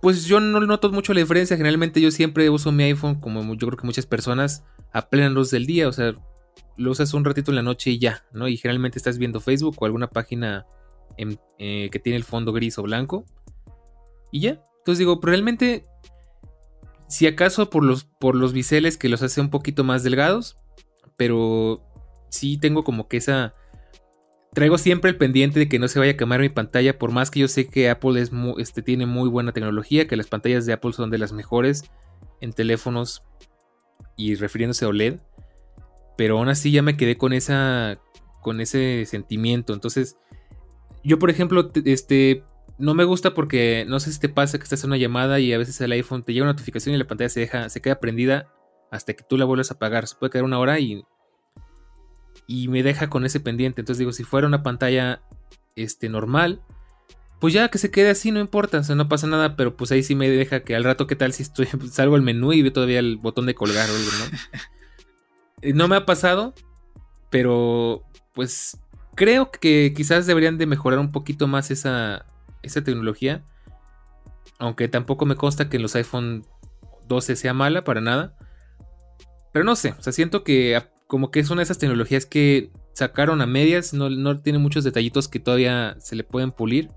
Pues yo no noto mucho la diferencia. Generalmente yo siempre uso mi iPhone, como yo creo que muchas personas, a plena luz del día. O sea, lo usas un ratito en la noche y ya, ¿no? Y generalmente estás viendo Facebook o alguna página eh, que tiene el fondo gris o blanco. Y ya. Entonces digo, realmente si acaso por los, por los biseles que los hace un poquito más delgados. Pero sí tengo como que esa. Traigo siempre el pendiente de que no se vaya a quemar mi pantalla. Por más que yo sé que Apple es este, tiene muy buena tecnología. Que las pantallas de Apple son de las mejores en teléfonos. Y refiriéndose a OLED. Pero aún así ya me quedé con esa. Con ese sentimiento. Entonces. Yo, por ejemplo, este no me gusta porque no sé si te pasa que estás en una llamada y a veces el iPhone te llega una notificación y la pantalla se deja, se queda prendida hasta que tú la vuelves a apagar. Se puede quedar una hora y, y me deja con ese pendiente. Entonces digo, si fuera una pantalla este, normal, pues ya que se quede así, no importa, o sea, no pasa nada, pero pues ahí sí me deja que al rato, ¿qué tal si estoy, salgo al menú y veo todavía el botón de colgar o algo, ¿no? Eh, no me ha pasado, pero pues creo que quizás deberían de mejorar un poquito más esa, esa tecnología. Aunque tampoco me consta que en los iPhone 12 sea mala para nada. Pero no sé, o sea, siento que como que es una de esas tecnologías que sacaron a medias, no, no tiene muchos detallitos que todavía se le pueden pulir.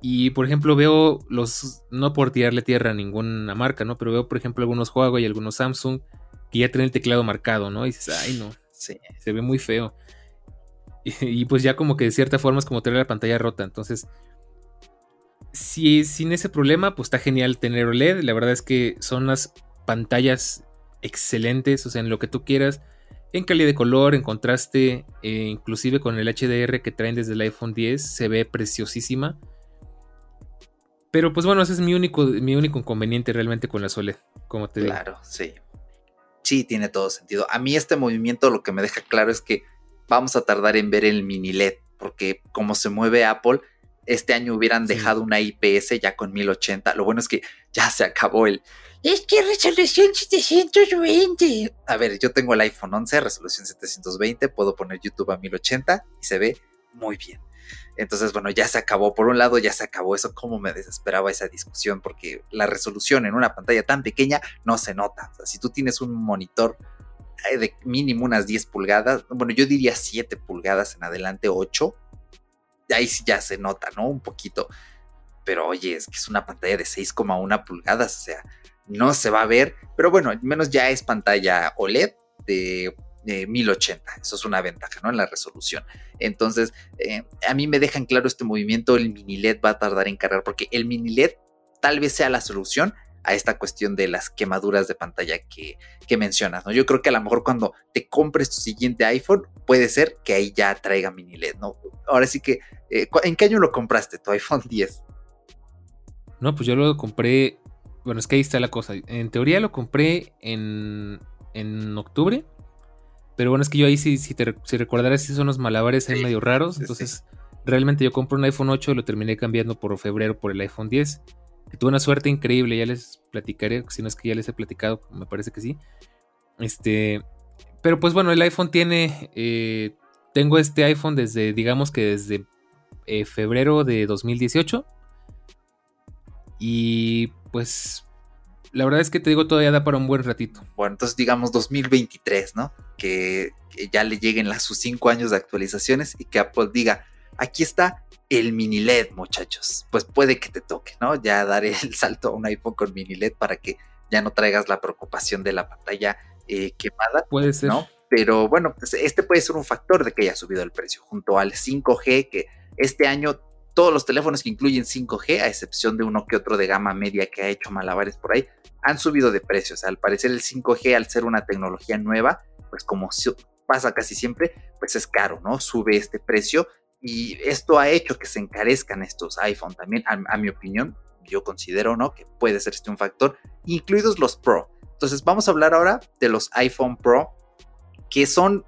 Y por ejemplo veo los, no por tirarle tierra a ninguna marca, ¿no? Pero veo por ejemplo algunos Huawei y algunos Samsung que ya tienen el teclado marcado, ¿no? Y dices, ay no, se ve muy feo. Y, y, pues ya como que de cierta forma es como tener la pantalla rota. Entonces si sin ese problema, pues está genial tener OLED. La verdad es que son unas pantallas excelentes, o sea, en lo que tú quieras, en calidad de color, en contraste, eh, inclusive con el HDR que traen desde el iPhone 10, se ve preciosísima. Pero pues bueno, ese es mi único, mi único inconveniente realmente con la OLED, como te. Claro, sí. Sí, tiene todo sentido. A mí este movimiento lo que me deja claro es que vamos a tardar en ver el mini LED, porque como se mueve Apple, este año hubieran dejado una IPS ya con 1080. Lo bueno es que ya se acabó el. Es que resolución 720. A ver, yo tengo el iPhone 11, resolución 720. Puedo poner YouTube a 1080 y se ve muy bien. Entonces, bueno, ya se acabó. Por un lado, ya se acabó eso. Cómo me desesperaba esa discusión, porque la resolución en una pantalla tan pequeña no se nota. O sea, si tú tienes un monitor eh, de mínimo unas 10 pulgadas, bueno, yo diría 7 pulgadas en adelante, 8, ahí sí ya se nota, ¿no? Un poquito. Pero oye, es que es una pantalla de 6,1 pulgadas, o sea, no se va a ver. Pero bueno, al menos ya es pantalla OLED de, 1080. Eso es una ventaja, ¿no? En la resolución. Entonces, eh, a mí me dejan claro este movimiento. El mini LED va a tardar en cargar porque el mini LED tal vez sea la solución a esta cuestión de las quemaduras de pantalla que, mencionas, ¿no? Yo creo que a lo mejor cuando te compres tu siguiente iPhone, puede ser que ahí ya traiga mini LED, ¿no? Ahora sí que, eh, ¿en qué año lo compraste tu iPhone 10? No, pues yo lo compré, bueno, es que ahí está la cosa. En teoría lo compré en, en octubre, pero bueno, es que yo ahí si, si, te, si recordarás, si son los malabares ahí medio raros, entonces realmente yo compro un iPhone 8 y lo terminé cambiando por febrero por el iPhone 10 tuve una suerte increíble, ya les platicaré, si no es que ya les he platicado, me parece que sí. Este, pero pues bueno, el iPhone tiene, eh, tengo este iPhone desde, digamos que desde eh, febrero de 2018. Y pues la verdad es que te digo, todavía da para un buen ratito. Bueno, entonces digamos 2023, ¿no? Que, ya le lleguen las, sus cinco años de actualizaciones y que Apple diga, aquí está el mini LED, muchachos. Pues puede que te toque, ¿no? Ya daré el salto a un iPhone con mini LED para que ya no traigas la preocupación de la pantalla eh, quemada. Puede ser. ¿no? Pero bueno, pues este puede ser un factor de que haya subido el precio, junto al 5G, que este año todos los teléfonos que incluyen 5G, a excepción de uno que otro de gama media que ha hecho malabares por ahí, han subido de precios. Al parecer el 5G, al ser una tecnología nueva, pues como pasa casi siempre, pues es caro, ¿no? Sube este precio y esto ha hecho que se encarezcan estos iPhone también, a, mi opinión, yo considero, ¿no? Que puede ser este un factor, incluidos los Pro. Entonces vamos a hablar ahora de los iPhone Pro, que son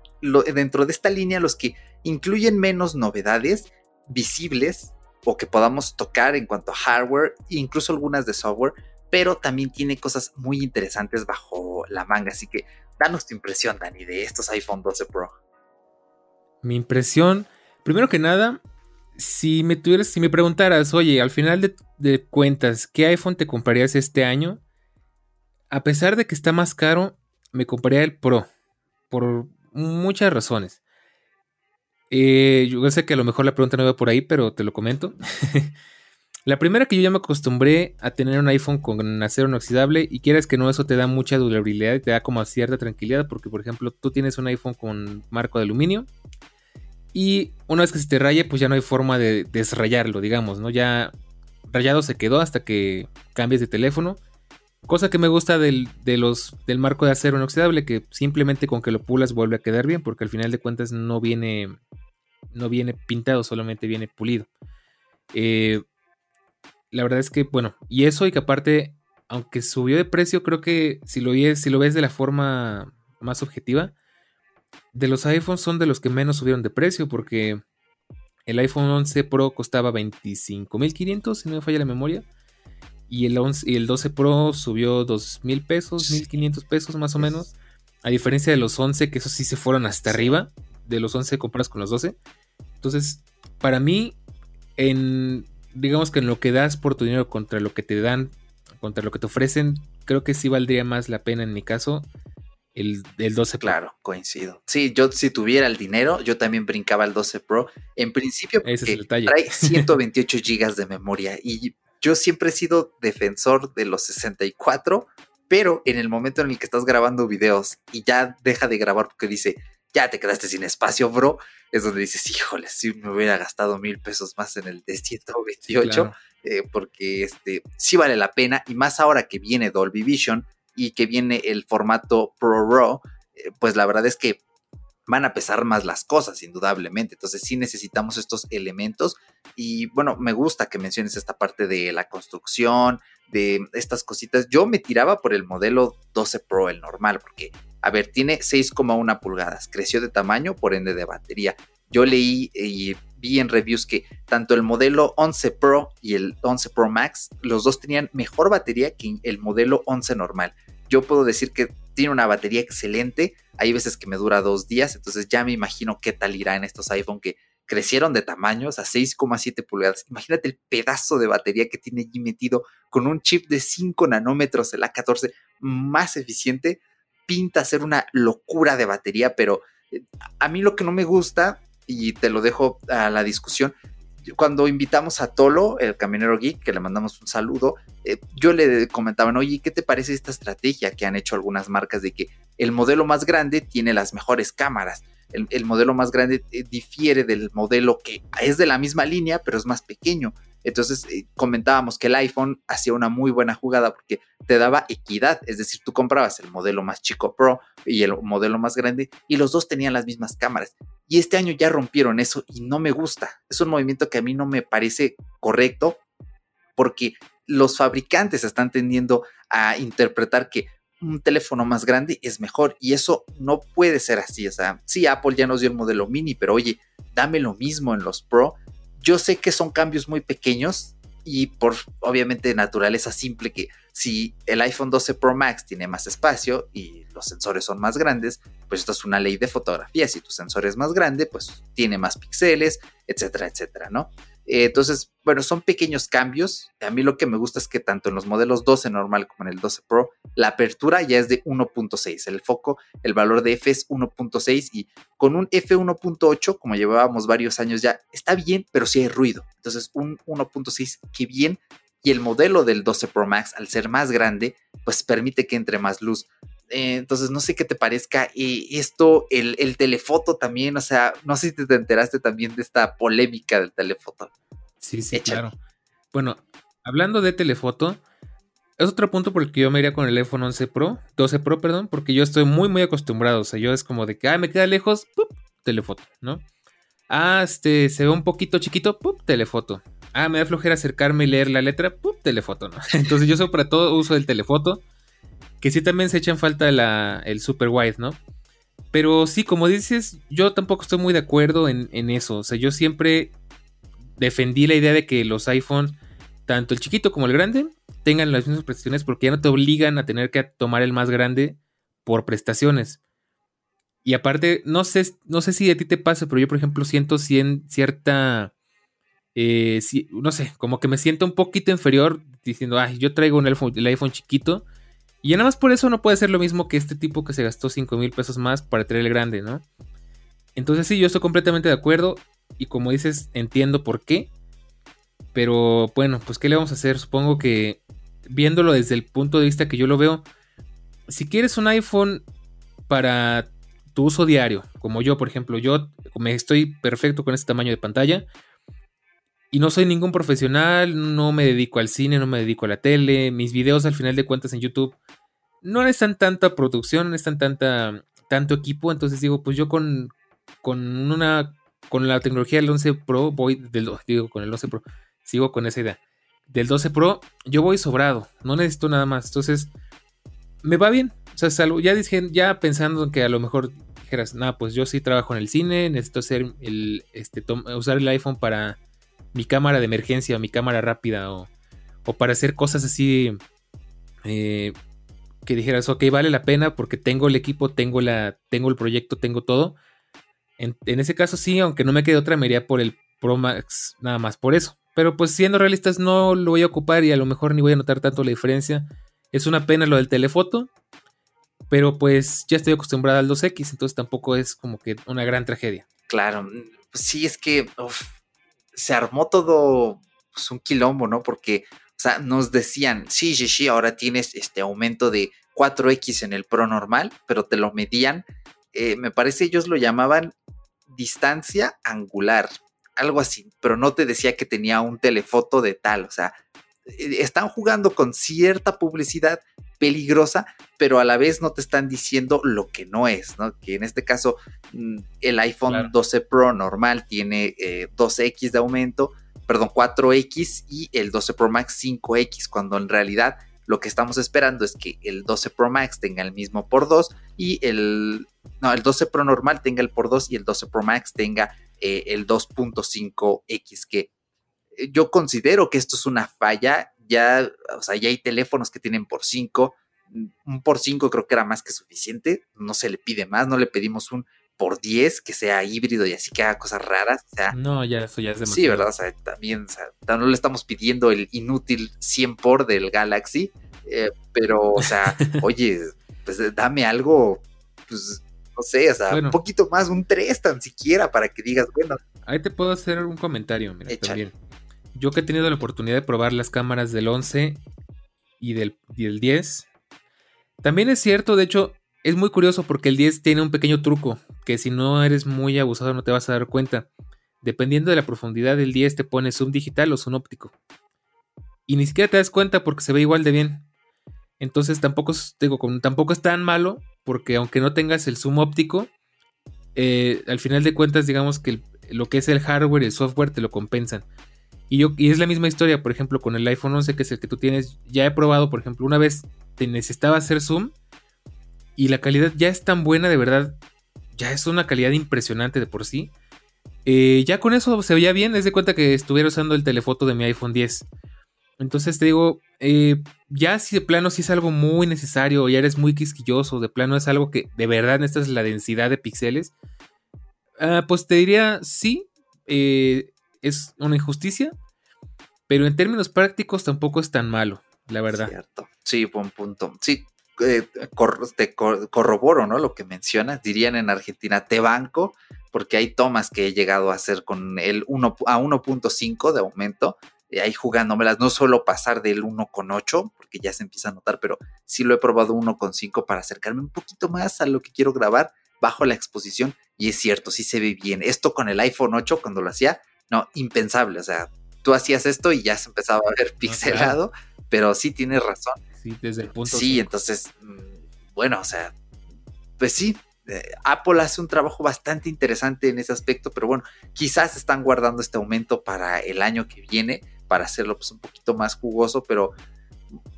dentro de esta línea los que incluyen menos novedades visibles o que podamos tocar en cuanto a hardware, incluso algunas de software, pero también tiene cosas muy interesantes bajo la manga. Así que danos tu impresión, Dani, de estos iPhone 12 Pro. Mi impresión, primero que nada, si me tuvieras, si me preguntaras, oye, al final de, cuentas, ¿qué iPhone te comprarías este año? A pesar de que está más caro, me compraría el Pro. Por muchas razones. Eh, yo sé que a lo mejor la pregunta no va por ahí, pero te lo comento. la primera que yo ya me acostumbré a tener un iPhone con acero inoxidable y quieras que no, eso te da mucha durabilidad y te da como cierta tranquilidad porque, por ejemplo, tú tienes un iPhone con marco de aluminio y una vez que se te raye, pues ya no hay forma de desrayarlo, digamos, ¿no? Ya rayado se quedó hasta que cambies de teléfono. Cosa que me gusta del, del marco de acero inoxidable, que simplemente con que lo pulas vuelve a quedar bien, porque al final de cuentas no viene, no viene pintado, solamente viene pulido. Eh, la verdad es que, bueno, y eso y que aparte, aunque subió de precio, creo que si lo, si lo ves de la forma más objetiva, de los iPhones son de los que menos subieron de precio, porque el iPhone 11 Pro costaba 25.500, si no me falla la memoria. Y el, 11, y el 12 Pro subió 2 mil pesos, 1500 pesos más o menos. A diferencia de los 11, que esos sí se fueron hasta arriba. De los 11 compras con los 12. Entonces, para mí, en, digamos que en lo que das por tu dinero contra lo que te dan, contra lo que te ofrecen, creo que sí valdría más la pena en mi caso el, 12 Pro. Claro, coincido. Sí, yo si tuviera el dinero, yo también brincaba el 12 Pro. En principio, Ese es el detalle. trae 128 GB de memoria y yo siempre he sido defensor de los 64, pero en el momento en el que estás grabando videos y ya deja de grabar porque dice, ya te quedaste sin espacio, bro, es donde dices, híjole, si me hubiera gastado mil pesos más en el de 128, eh, porque este, sí vale la pena, y más ahora que viene Dolby Vision y que viene el formato Pro Raw, eh, pues la verdad es que van a pesar más las cosas, indudablemente. Entonces sí necesitamos estos elementos y bueno, me gusta que menciones esta parte de la construcción, de estas cositas. Yo me tiraba por el modelo 12 Pro, el normal, porque, a ver, tiene 6,1 pulgadas, creció de tamaño, por ende de batería. Yo leí y vi en reviews que tanto el modelo 11 Pro y el 11 Pro Max, los dos tenían mejor batería que el modelo 11 normal. Yo puedo decir que tiene una batería excelente. Hay veces que me dura dos días, entonces ya me imagino qué tal irá en estos iPhone que crecieron de tamaños a 6,7 pulgadas. Imagínate el pedazo de batería que tiene allí metido con un chip de 5 nanómetros, el A14, más eficiente. Pinta ser una locura de batería, pero eh, a mí lo que no me gusta, y te lo dejo a la discusión, cuando invitamos a Tolo, el camionero geek, que le mandamos un saludo, eh, yo le comentaba, oye, ¿qué te parece esta estrategia que han hecho algunas marcas de que el modelo más grande tiene las mejores cámaras? El, modelo más grande eh, difiere del modelo que es de la misma línea, pero es más pequeño. Entonces eh, comentábamos que el iPhone hacía una muy buena jugada porque te daba equidad, es decir, tú comprabas el modelo más chico Pro y el modelo más grande y los dos tenían las mismas cámaras. Y este año ya rompieron eso y no me gusta. Es un movimiento que a mí no me parece correcto porque los fabricantes están tendiendo a interpretar que un teléfono más grande es mejor y eso no puede ser así. O sea, sí, Apple ya nos dio el modelo mini, pero oye, dame lo mismo en los Pro yo sé que son cambios muy pequeños y por obviamente naturaleza simple que si el iPhone 12 Pro Max tiene más espacio y los sensores son más grandes, pues esto es una ley de fotografía. Si tu sensor es más grande, pues tiene más píxeles, etcétera, etcétera, ¿no? Eh, entonces, bueno, son pequeños cambios. A mí lo que me gusta es que tanto en los modelos 12 normal como en el 12 Pro, la apertura ya es de 1.6. El foco, el valor de F es 1.6 y con un F1.8, como llevábamos varios años ya, está bien, pero sí hay ruido. Entonces, un 1.6, qué bien. Y el modelo del 12 Pro Max, al ser más grande, pues permite que entre más luz. Eh, entonces, no sé qué te parezca y esto, el, el, telefoto también, o sea, no sé si te enteraste también de esta polémica del telefoto. Sí, sí, claro. Bueno, hablando de telefoto, es otro punto por el que yo me iría con el iPhone 11 Pro, 12 Pro, perdón, porque yo estoy muy, muy acostumbrado. O sea, yo es como de que, ah, me queda lejos, ¡pup! telefoto, ¿no? Ah, este, se ve un poquito chiquito, ¡pup! telefoto. Ah, me da flojera acercarme y leer la letra, ¡pup! telefoto, ¿no? Entonces yo sobre todo uso el telefoto. Que sí también se echa en falta el super wide, ¿no? Pero sí, como dices, yo tampoco estoy muy de acuerdo en, eso. O sea, yo siempre defendí la idea de que los iPhone, tanto el chiquito como el grande, tengan las mismas prestaciones porque ya no te obligan a tener que tomar el más grande por prestaciones. Y aparte, no sé, no sé si a ti te pasa, pero yo, por ejemplo, siento cierta. Eh, no sé, como que me siento un poquito inferior diciendo, ay, yo traigo un iPhone, el iPhone chiquito. Y nada más por eso no puede ser lo mismo que este tipo que se gastó 5 mil pesos más para traer el grande, ¿no? Entonces sí, yo estoy completamente de acuerdo. Y como dices, entiendo por qué. Pero bueno, pues ¿qué le vamos a hacer? Supongo que viéndolo desde el punto de vista que yo lo veo, si quieres un iPhone para tu uso diario, como yo, por ejemplo, yo me estoy perfecto con este tamaño de pantalla y no soy ningún profesional, no me dedico al cine, no me dedico a la tele, mis videos al final de cuentas en YouTube no necesitan tanta producción, no necesitan tanta, tanto equipo, entonces digo, pues yo con, con una con la tecnología del 11 Pro voy del digo con el 11 Pro, sigo con esa idea. Del 12 Pro yo voy sobrado, no necesito nada más, entonces me va bien, o sea, salvo, ya dije, ya pensando en que a lo mejor dijeras, nada, pues yo sí trabajo en el cine, necesito hacer el, este, usar el iPhone para mi cámara de emergencia, mi cámara rápida, o, para hacer cosas así eh, que dijeras, ok, vale la pena porque tengo el equipo, tengo, la, tengo el proyecto, tengo todo. En, ese caso sí, aunque no me quede otra, me iría por el Pro Max, nada más por eso. Pero pues siendo realistas, no lo voy a ocupar y a lo mejor ni voy a notar tanto la diferencia. Es una pena lo del telefoto, pero pues ya estoy acostumbrada al 2X, entonces tampoco es como que una gran tragedia. Claro, mm, sí es que se armó todo pues, un quilombo, ¿no? Porque, sea, nos decían, sí, sí, sí, ahora tienes este aumento de 4X en el Pro normal, pero te lo medían, eh, me parece ellos lo llamaban distancia angular, algo así, pero no te decía que tenía un telefoto de tal, o sea, eh, están jugando con cierta publicidad peligrosa, pero a la vez no te están diciendo lo que no es, ¿no? Que en este caso mm, el iPhone 12 Pro normal tiene 12X eh, de aumento, perdón, 4X y el 12 Pro Max 5X, cuando en realidad lo que estamos esperando es que el 12 Pro Max tenga el mismo por 2 y el, no, el 12 Pro normal tenga el por 2 y el 12 Pro Max tenga eh, el 2.5X, que yo considero que esto es una falla. Ya, o sea, ya hay teléfonos que tienen por 5. Un por 5 creo que era más que suficiente. No se le pide más. No le pedimos un por 10 que sea híbrido y así que haga cosas raras. O sea, no, ya eso ya es demasiado. Sí, ¿verdad? O sea, también, o sea, no le estamos pidiendo el inútil 100 por del Galaxy. Eh, pero, o sea, oye, pues dame algo, pues, no sé, o sea, un poquito más, un 3 tan siquiera para que digas, bueno. Ahí te puedo hacer un comentario, mira, también yo que he tenido la oportunidad de probar las cámaras del 11 y del, 10, también es cierto, de hecho, es muy curioso porque el 10 tiene un pequeño truco que si no eres muy abusado no te vas a dar cuenta. Dependiendo de la profundidad del 10 te pone zoom digital o zoom óptico. Y ni siquiera te das cuenta porque se ve igual de bien. Entonces tampoco, digo, tampoco es tan malo porque aunque no tengas el zoom óptico, eh, al final de cuentas digamos que lo que es el hardware y el software te lo compensan. Y, yo, y es la misma historia, por ejemplo, con el iPhone 11, que es el que tú tienes. Ya he probado, por ejemplo, una vez te necesitaba hacer zoom y la calidad ya es tan buena, de verdad. Ya es una calidad impresionante de por sí. Eh, ya con eso se veía bien, es de cuenta que estuviera usando el telefoto de mi iPhone 10. Entonces te digo, eh, ya si de plano si es algo muy necesario, ya eres muy quisquilloso, de plano es algo que de verdad necesitas la densidad de píxeles, ah, pues te diría sí, eh, es una injusticia, pero en términos prácticos tampoco es tan malo, la verdad. Cierto. Sí, buen punto. Sí, eh, te corroboro, ¿no? Lo que mencionas, dirían en Argentina, te banco, porque hay tomas que he llegado a hacer con el 1 a 1.5 de aumento, y ahí jugándomelas, no suelo pasar del 1.8, porque ya se empieza a notar, pero sí lo he probado 1.5 para acercarme un poquito más a lo que quiero grabar bajo la exposición, y es cierto, sí se ve bien. Esto con el iPhone 8, cuando lo hacía, no, impensable. O sea, tú hacías esto y ya se empezaba a ver pixelado, pero sí tienes razón. Sí, desde el punto. Sí, entonces, mm, bueno, o sea, pues sí. Eh, Apple hace un trabajo bastante interesante en ese aspecto, pero bueno, quizás están guardando este aumento para el año que viene, para hacerlo pues, un poquito más jugoso, pero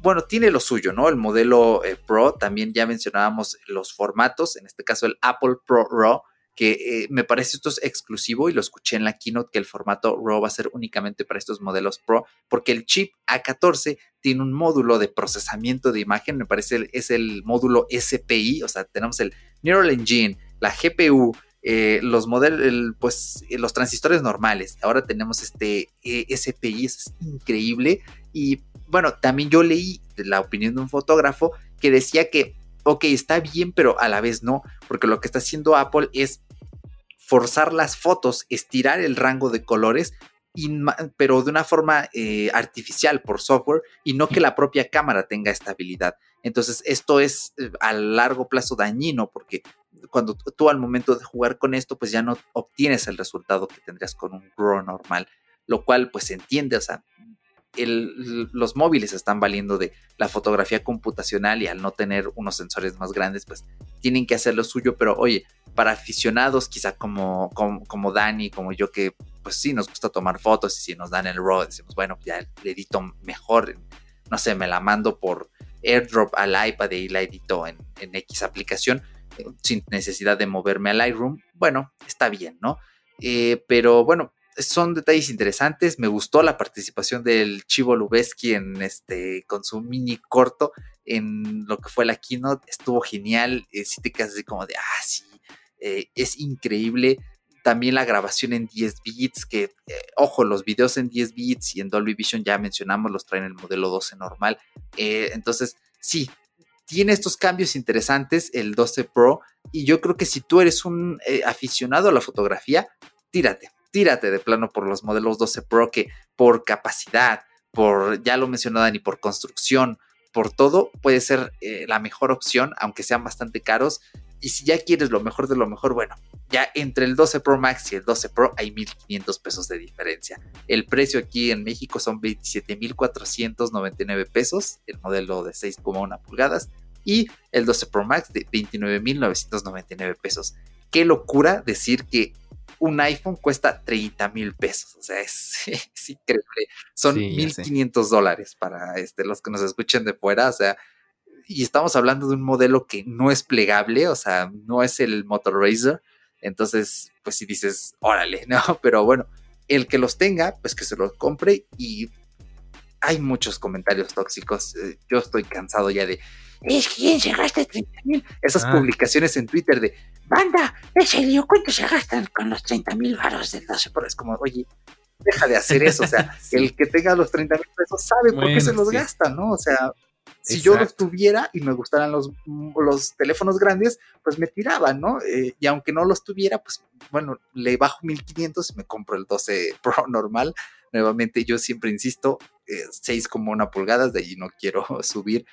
bueno, tiene lo suyo, ¿no? El modelo eh, Pro, también ya mencionábamos los formatos, en este caso el Apple Pro Raw, que eh, me parece esto es exclusivo y lo escuché en la keynote que el formato RAW va a ser únicamente para estos modelos Pro, porque el chip A14 tiene un módulo de procesamiento de imagen, me parece es el módulo SPI, o sea, tenemos el Neural Engine, la GPU, eh, los modelos, pues los transistores normales. Ahora tenemos este SPI, es increíble. Y bueno, también yo leí la opinión de un fotógrafo que decía que, ok, está bien, pero a la vez no, porque lo que está haciendo Apple es forzar las fotos, estirar el rango de colores pero de una forma eh, artificial por software y no que la propia cámara tenga estabilidad. Entonces, esto es eh, a largo plazo dañino porque cuando tú al momento de jugar con esto, pues ya no obtienes el resultado que tendrías con un RAW normal, lo cual pues se entiende, o sea, los móviles están valiendo de la fotografía computacional y al no tener unos sensores más grandes, pues tienen que hacer lo suyo, pero oye, para aficionados quizá como, como, como Dani, como yo que pues sí nos gusta tomar fotos y si nos dan el RAW decimos, bueno, ya le edito mejor, no sé, me la mando por airdrop al iPad y la edito en, en X aplicación sin necesidad de moverme al Lightroom, bueno, está bien, ¿no? Eh, pero bueno, son detalles interesantes. Me gustó la participación del Chivo Lubeski en este, con su mini corto en lo que fue la keynote. Estuvo genial. Eh, si te quedas así como de, ah, sí, eh, es increíble. También la grabación en 10 bits, que, ojo, los videos en 10 bits y en Dolby Vision ya mencionamos, los traen el modelo 12 normal. entonces, sí, tiene estos cambios interesantes el 12 Pro y yo creo que si tú eres un eh, aficionado a la fotografía, tírate, tírate de plano por los modelos 12 Pro que por capacidad, por, ya lo mencionó Dani, por construcción, por todo, puede ser eh, la mejor opción, aunque sean bastante caros. Y si ya quieres lo mejor de lo mejor, bueno, ya entre el 12 Pro Max y el 12 Pro hay 1.500 pesos de diferencia. El precio aquí en México son 27.499 pesos, el modelo de 6,1 pulgadas, y el 12 Pro Max de 29.999 pesos. Qué locura decir que un iPhone cuesta 30 mil pesos. O sea, es, increíble. Son 1.500 dólares para este, los que nos escuchen de fuera. O sea, y estamos hablando de un modelo que no es plegable, o sea, no es el Motor Racer. Entonces, pues si dices, órale, no, pero bueno, el que los tenga, pues que se los compre y hay muchos comentarios tóxicos. Eh, yo estoy cansado ya de, es gasta 30 mil. Esas ah. publicaciones en Twitter de, banda, ¿es serio? ¿Cuánto se gastan con los 30 mil baros del 12 por Es como, oye, deja de hacer eso. O sea, el que tenga los 30 mil pesos sabe por qué se los gasta, ¿no? O sea, si yo los tuviera y me gustaran los, los teléfonos grandes, pues me tiraba, ¿no? Eh, y aunque no los tuviera, pues bueno, le bajo 1500 y me compro el 12 Pro normal. Nuevamente, yo siempre insisto, eh, 6 como una pulgada, de allí no quiero subir.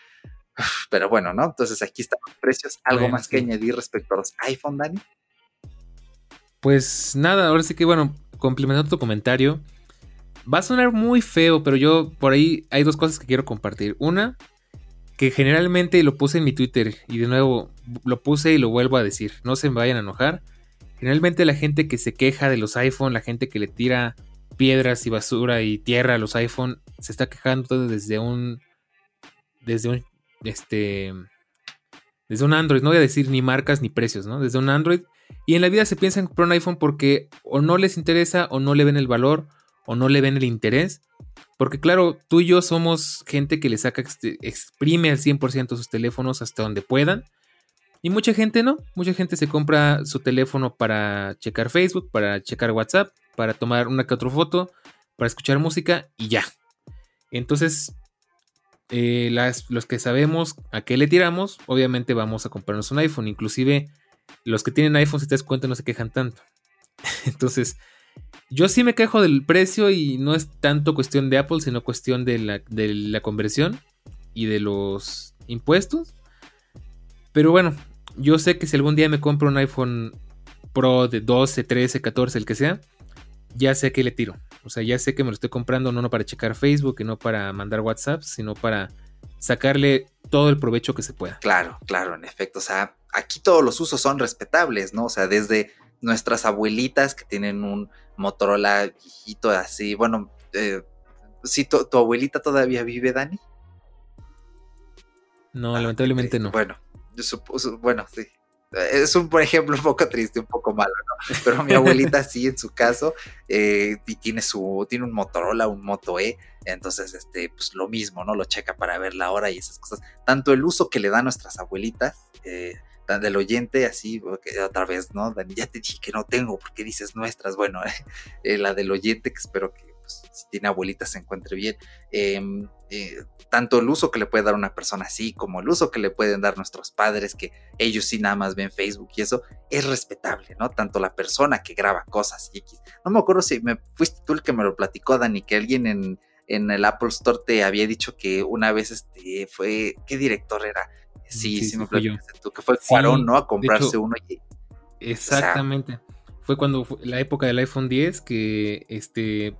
Pero bueno, ¿no? Entonces aquí están los precios. ¿Algo más que añadir respecto a los iPhone, Dani? Pues nada, ahora sí que bueno, complementando tu comentario, va a sonar muy feo, pero yo por ahí hay dos cosas que quiero compartir. Una, que generalmente lo puse en mi Twitter y de nuevo lo puse y lo vuelvo a decir, no se me vayan a enojar. Generalmente la gente que se queja de los iPhone, la gente que le tira piedras y basura y tierra a los iPhone, se está quejando desde un desde un este desde un Android, no voy a decir ni marcas ni precios, ¿no? Desde un Android y en la vida se piensa en comprar un iPhone porque o no les interesa o no le ven el valor o no le ven el interés porque claro, tú y yo somos gente que le saca, exprime al 100% sus teléfonos hasta donde puedan. Y mucha gente no, mucha gente se compra su teléfono para checar Facebook, para checar WhatsApp, para tomar una que otra foto, para escuchar música y ya. Entonces, eh, los que sabemos a qué le tiramos, obviamente vamos a comprarnos un iPhone. Inclusive los que tienen iPhone, si te das cuenta, no se quejan tanto. Entonces, yo sí me quejo del precio y no es tanto cuestión de Apple, sino cuestión de la, conversión y de los impuestos. Pero bueno, yo sé que si algún día me compro un iPhone Pro de 12, 13, 14, el que sea, ya sé que le tiro. O sea, ya sé que me lo estoy comprando no para checar Facebook y no para mandar WhatsApp, sino para sacarle todo el provecho que se pueda. Claro, claro, en efecto. O sea, aquí todos los usos son respetables, ¿no? O sea, desde nuestras abuelitas que tienen un Motorola viejito así. Bueno, eh, si tu, abuelita todavía vive, Dani. No, lamentablemente no. Bueno, yo supuso, bueno, sí. Es un, por ejemplo, un poco triste, un poco malo, ¿no? Pero mi abuelita sí, en su caso, eh, y tiene su, tiene un Motorola, un Moto E, entonces, este, pues lo mismo, ¿no? Lo checa para ver la hora y esas cosas. Tanto el uso que le dan nuestras abuelitas, eh, del oyente, así, otra vez, ¿no? Dani, ya te dije que no tengo, porque dices nuestras, bueno, eh, la del oyente, que espero que pues, si tiene abuelita se encuentre bien. Em, eh, tanto el uso que le puede dar una persona así, como el uso que le pueden dar nuestros padres, que ellos sí nada más ven Facebook y eso, es respetable, ¿no? Tanto la persona que graba cosas y No me acuerdo si me fuiste tú el que me lo platicó, Dani, que alguien en, en el Apple Store te había dicho que una vez este fue, ¿qué director era? Sí, sí, me platicaste tú, que fue Cuarón, ¿no? A comprarse uno. exactamente. fue cuando fue la época del iPhone 10 que este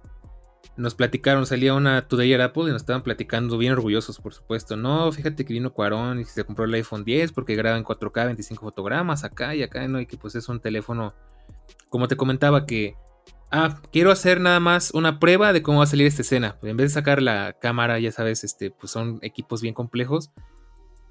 nos platicaron, salía una Today at Apple y nos estaban platicando bien orgullosos, por supuesto. No, fíjate que vino Cuarón y se compró el iPhone 10 porque graba en 4K 25 fotogramas acá y acá, ¿no? Y que pues es un teléfono, como te comentaba, que ah, quiero hacer nada más una prueba de cómo va a salir esta escena. En vez de sacar la cámara, ya sabes, este, pues son equipos bien complejos.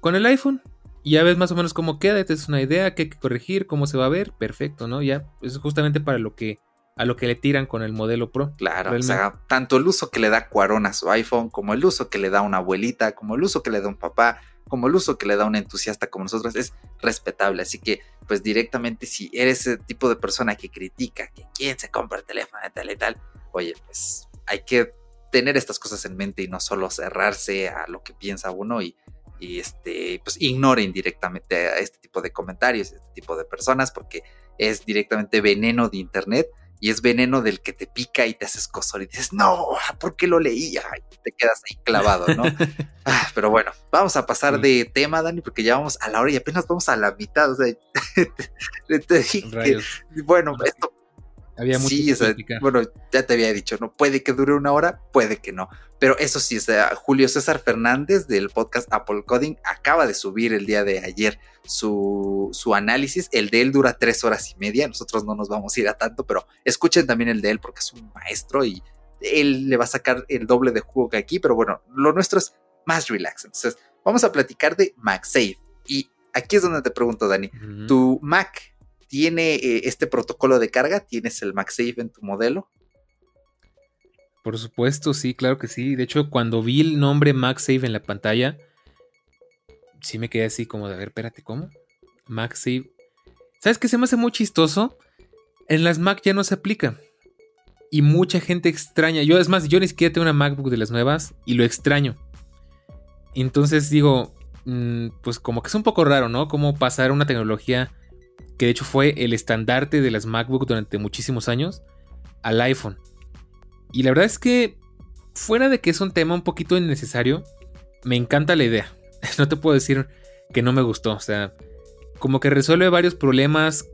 Con el iPhone, ya ves más o menos cómo queda, te es una idea, qué hay que corregir, cómo se va a ver, perfecto, ¿no? Ya es justamente para lo que a lo que le tiran con el modelo Pro. Claro, o sea, tanto el uso que le da Cuarón a su iPhone, como el uso que le da una abuelita, como el uso que le da un papá, como el uso que le da un entusiasta como nosotros, es respetable. Así que, pues directamente, si eres ese tipo de persona que critica que quién se compra el teléfono de tal y tal, oye, pues hay que tener estas cosas en mente y no solo cerrarse a lo que piensa uno y, y este, pues ignoren directamente a este tipo de comentarios, este tipo de personas, porque es directamente veneno de internet y es veneno del que te pica y te haces cosor y dices, no, ¿por qué lo leía? Y te quedas ahí clavado, ¿no? Ah, pero bueno, vamos a pasar de tema, Dani, porque ya vamos a la hora y apenas vamos a la mitad. O sea, te, dije que, bueno, esto había mucho sí, bueno, ya te había dicho, no puede que dure una hora, puede que no. Pero eso sí, Julio César Fernández del podcast Apple Coding acaba de subir el día de ayer su, su, análisis. El de él dura tres horas y media. Nosotros no nos vamos a ir a tanto, pero escuchen también el de él porque es un maestro y él le va a sacar el doble de jugo que aquí. Pero bueno, lo nuestro es más relax. Entonces, vamos a platicar de MagSafe. Y aquí es donde te pregunto, Dani, ¿tu Mac tiene eh, este protocolo de carga? ¿Tienes el MagSafe en tu modelo? Por supuesto, sí, claro que sí. De hecho, cuando vi el nombre MagSafe en la pantalla, sí me quedé así como de, a ver, espérate, ¿cómo? MagSafe. ¿Sabes qué se me hace muy chistoso? En las Mac ya no se aplica. Y mucha gente extraña. Yo, es más, yo ni siquiera tengo una MacBook de las nuevas y lo extraño. Entonces digo, mm, pues como que es un poco raro, ¿no? Cómo pasar una tecnología que de hecho fue el estandarte de las MacBook durante muchísimos años, al iPhone. Y la verdad es que, fuera de que es un tema un poquito innecesario, me encanta la idea. No te puedo decir que no me gustó. O sea, como que resuelve varios problemas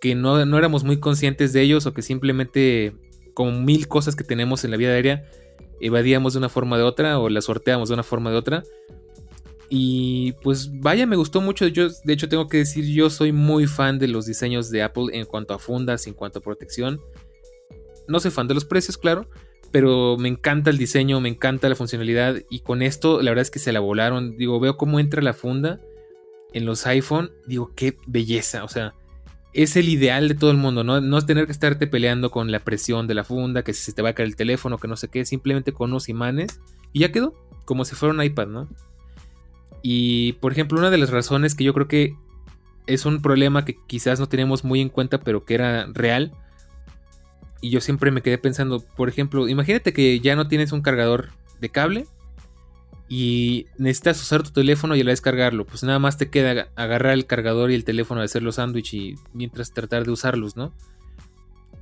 que no, no éramos muy conscientes de ellos o que simplemente, como mil cosas que tenemos en la vida diaria, evadíamos de una forma o de otra o las sorteamos de una forma o de otra. Y pues vaya, me gustó mucho. Yo, de hecho, tengo que decir, yo soy muy fan de los diseños de Apple en cuanto a fundas, en cuanto a protección. No soy fan de los precios, claro, pero me encanta el diseño, me encanta la funcionalidad. Y con esto, la verdad es que se la volaron. Digo, veo cómo entra la funda en los iPhone. Digo, qué belleza. O sea, es el ideal de todo el mundo, ¿no? No es tener que estarte peleando con la presión de la funda, que si se te va a caer el teléfono, que no sé qué, simplemente con unos imanes. Y ya quedó, como si fuera un iPad, ¿no? Y por ejemplo, una de las razones que yo creo que es un problema que quizás no tenemos muy en cuenta, pero que era real. Y yo siempre me quedé pensando, por ejemplo, imagínate que ya no tienes un cargador de cable y necesitas usar tu teléfono y a la vez. Pues nada más te queda agarrar el cargador y el teléfono hacer los sándwich y mientras tratar de usarlos, ¿no?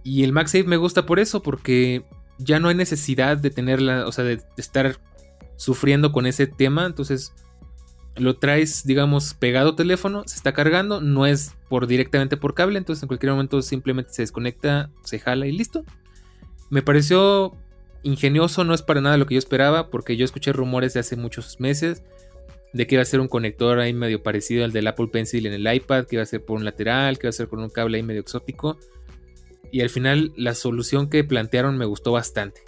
Y el MagSafe me gusta por eso, porque ya no hay necesidad de tenerla, o sea, de estar sufriendo con ese tema. Entonces, lo traes, digamos, pegado teléfono, se está cargando, no es por directamente por cable, entonces en cualquier momento simplemente se desconecta, se jala y listo. Me pareció ingenioso, no es para nada lo que yo esperaba, porque yo escuché rumores de hace muchos meses de que iba a ser un conector ahí medio parecido al del Apple Pencil en el iPad, que iba a ser por un lateral, que iba a ser con un cable ahí medio exótico. Y al final la solución que plantearon me gustó bastante.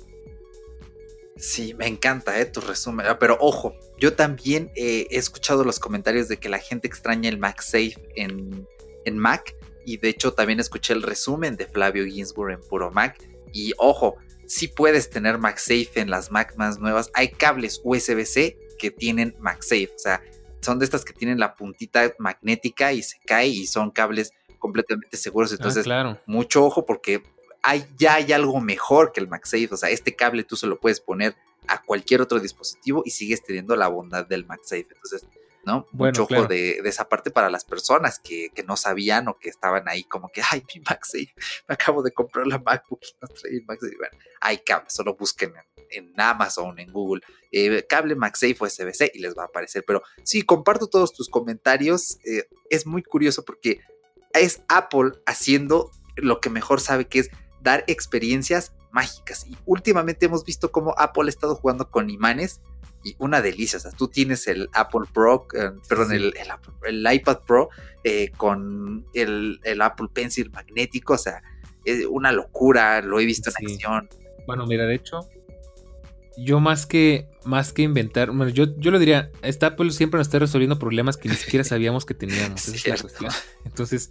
Sí, me encanta eh, tu resumen. Ah, pero ojo, yo también eh, he escuchado los comentarios de que la gente extraña el MagSafe en, en Mac. Y de hecho también escuché el resumen de Flavio Ginsburg en Puro Mac. Y ojo, si puedes tener MagSafe en las Mac más nuevas. Hay cables USB-C que tienen MagSafe. O sea, son de estas que tienen la puntita magnética y se cae y son cables completamente seguros. Ah, Entonces, mucho ojo porque hay, ya hay algo mejor que el MagSafe. O sea, este cable tú se lo puedes poner a cualquier otro dispositivo y sigues teniendo la bondad del MagSafe. Entonces, ¿no? Mucho ojo de, esa parte para las personas que, no sabían o que estaban ahí como que, ay, mi MagSafe, me acabo de comprar la MacBook y no trae el MagSafe. Bueno, hay cable, solo busquen en, Amazon, en Google, eh, cable MagSafe USB-C y les va a aparecer. Pero sí, comparto todos tus comentarios. Eh, es muy curioso porque es Apple haciendo lo que mejor sabe que es dar experiencias mágicas. Y últimamente hemos visto cómo Apple ha estado jugando con imanes y una delicia. O sea, tú tienes el Apple Pro, eh, perdón, el, el, iPad Pro eh, con el, Apple Pencil magnético. O sea, es una locura. Lo he visto en acción. Bueno, mira, de hecho, yo más que más que inventar, bueno, yo, yo lo diría, esta Apple siempre nos está resolviendo problemas que ni siquiera sabíamos que teníamos. Esa es la cuestión. Entonces,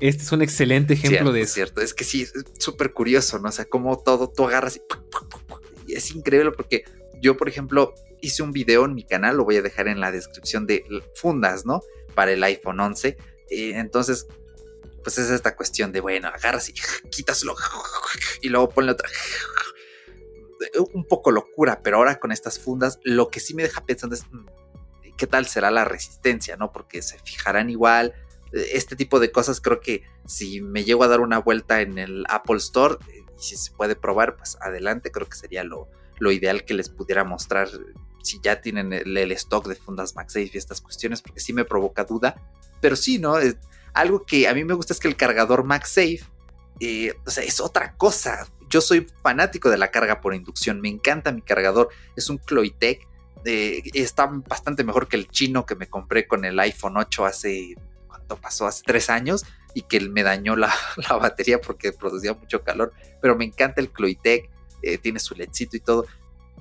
este es un excelente ejemplo de eso. Es cierto, es que sí, es súper curioso, ¿no? O sea, como todo tú agarras y, es increíble porque yo, por ejemplo, hice un video en mi canal, lo voy a dejar en la descripción de fundas, ¿no? Para el iPhone 11. Eh, entonces, pues es esta cuestión de, bueno, agarras y quítaslo y luego ponle otra. Un poco locura, pero ahora con estas fundas, lo que sí me deja pensando es, mm, ¿qué tal será la resistencia, no? Porque se fijarán igual, este tipo de cosas creo que si me llego a dar una vuelta en el Apple Store y si se puede probar, pues adelante, creo que sería lo, lo ideal que les pudiera mostrar si ya tienen el, stock de fundas MagSafe y estas cuestiones, porque sí me provoca duda, pero sí, ¿no? Es, algo que a mí me gusta es que el cargador MagSafe, eh, o sea, es otra cosa. Yo soy fanático de la carga por inducción, me encanta mi cargador, es un Cloitec, eh, está bastante mejor que el chino que me compré con el iPhone 8 hace pasó hace tres años y que me dañó la, batería porque producía mucho calor. Pero me encanta el Cloitec, eh, tiene su ledcito y todo.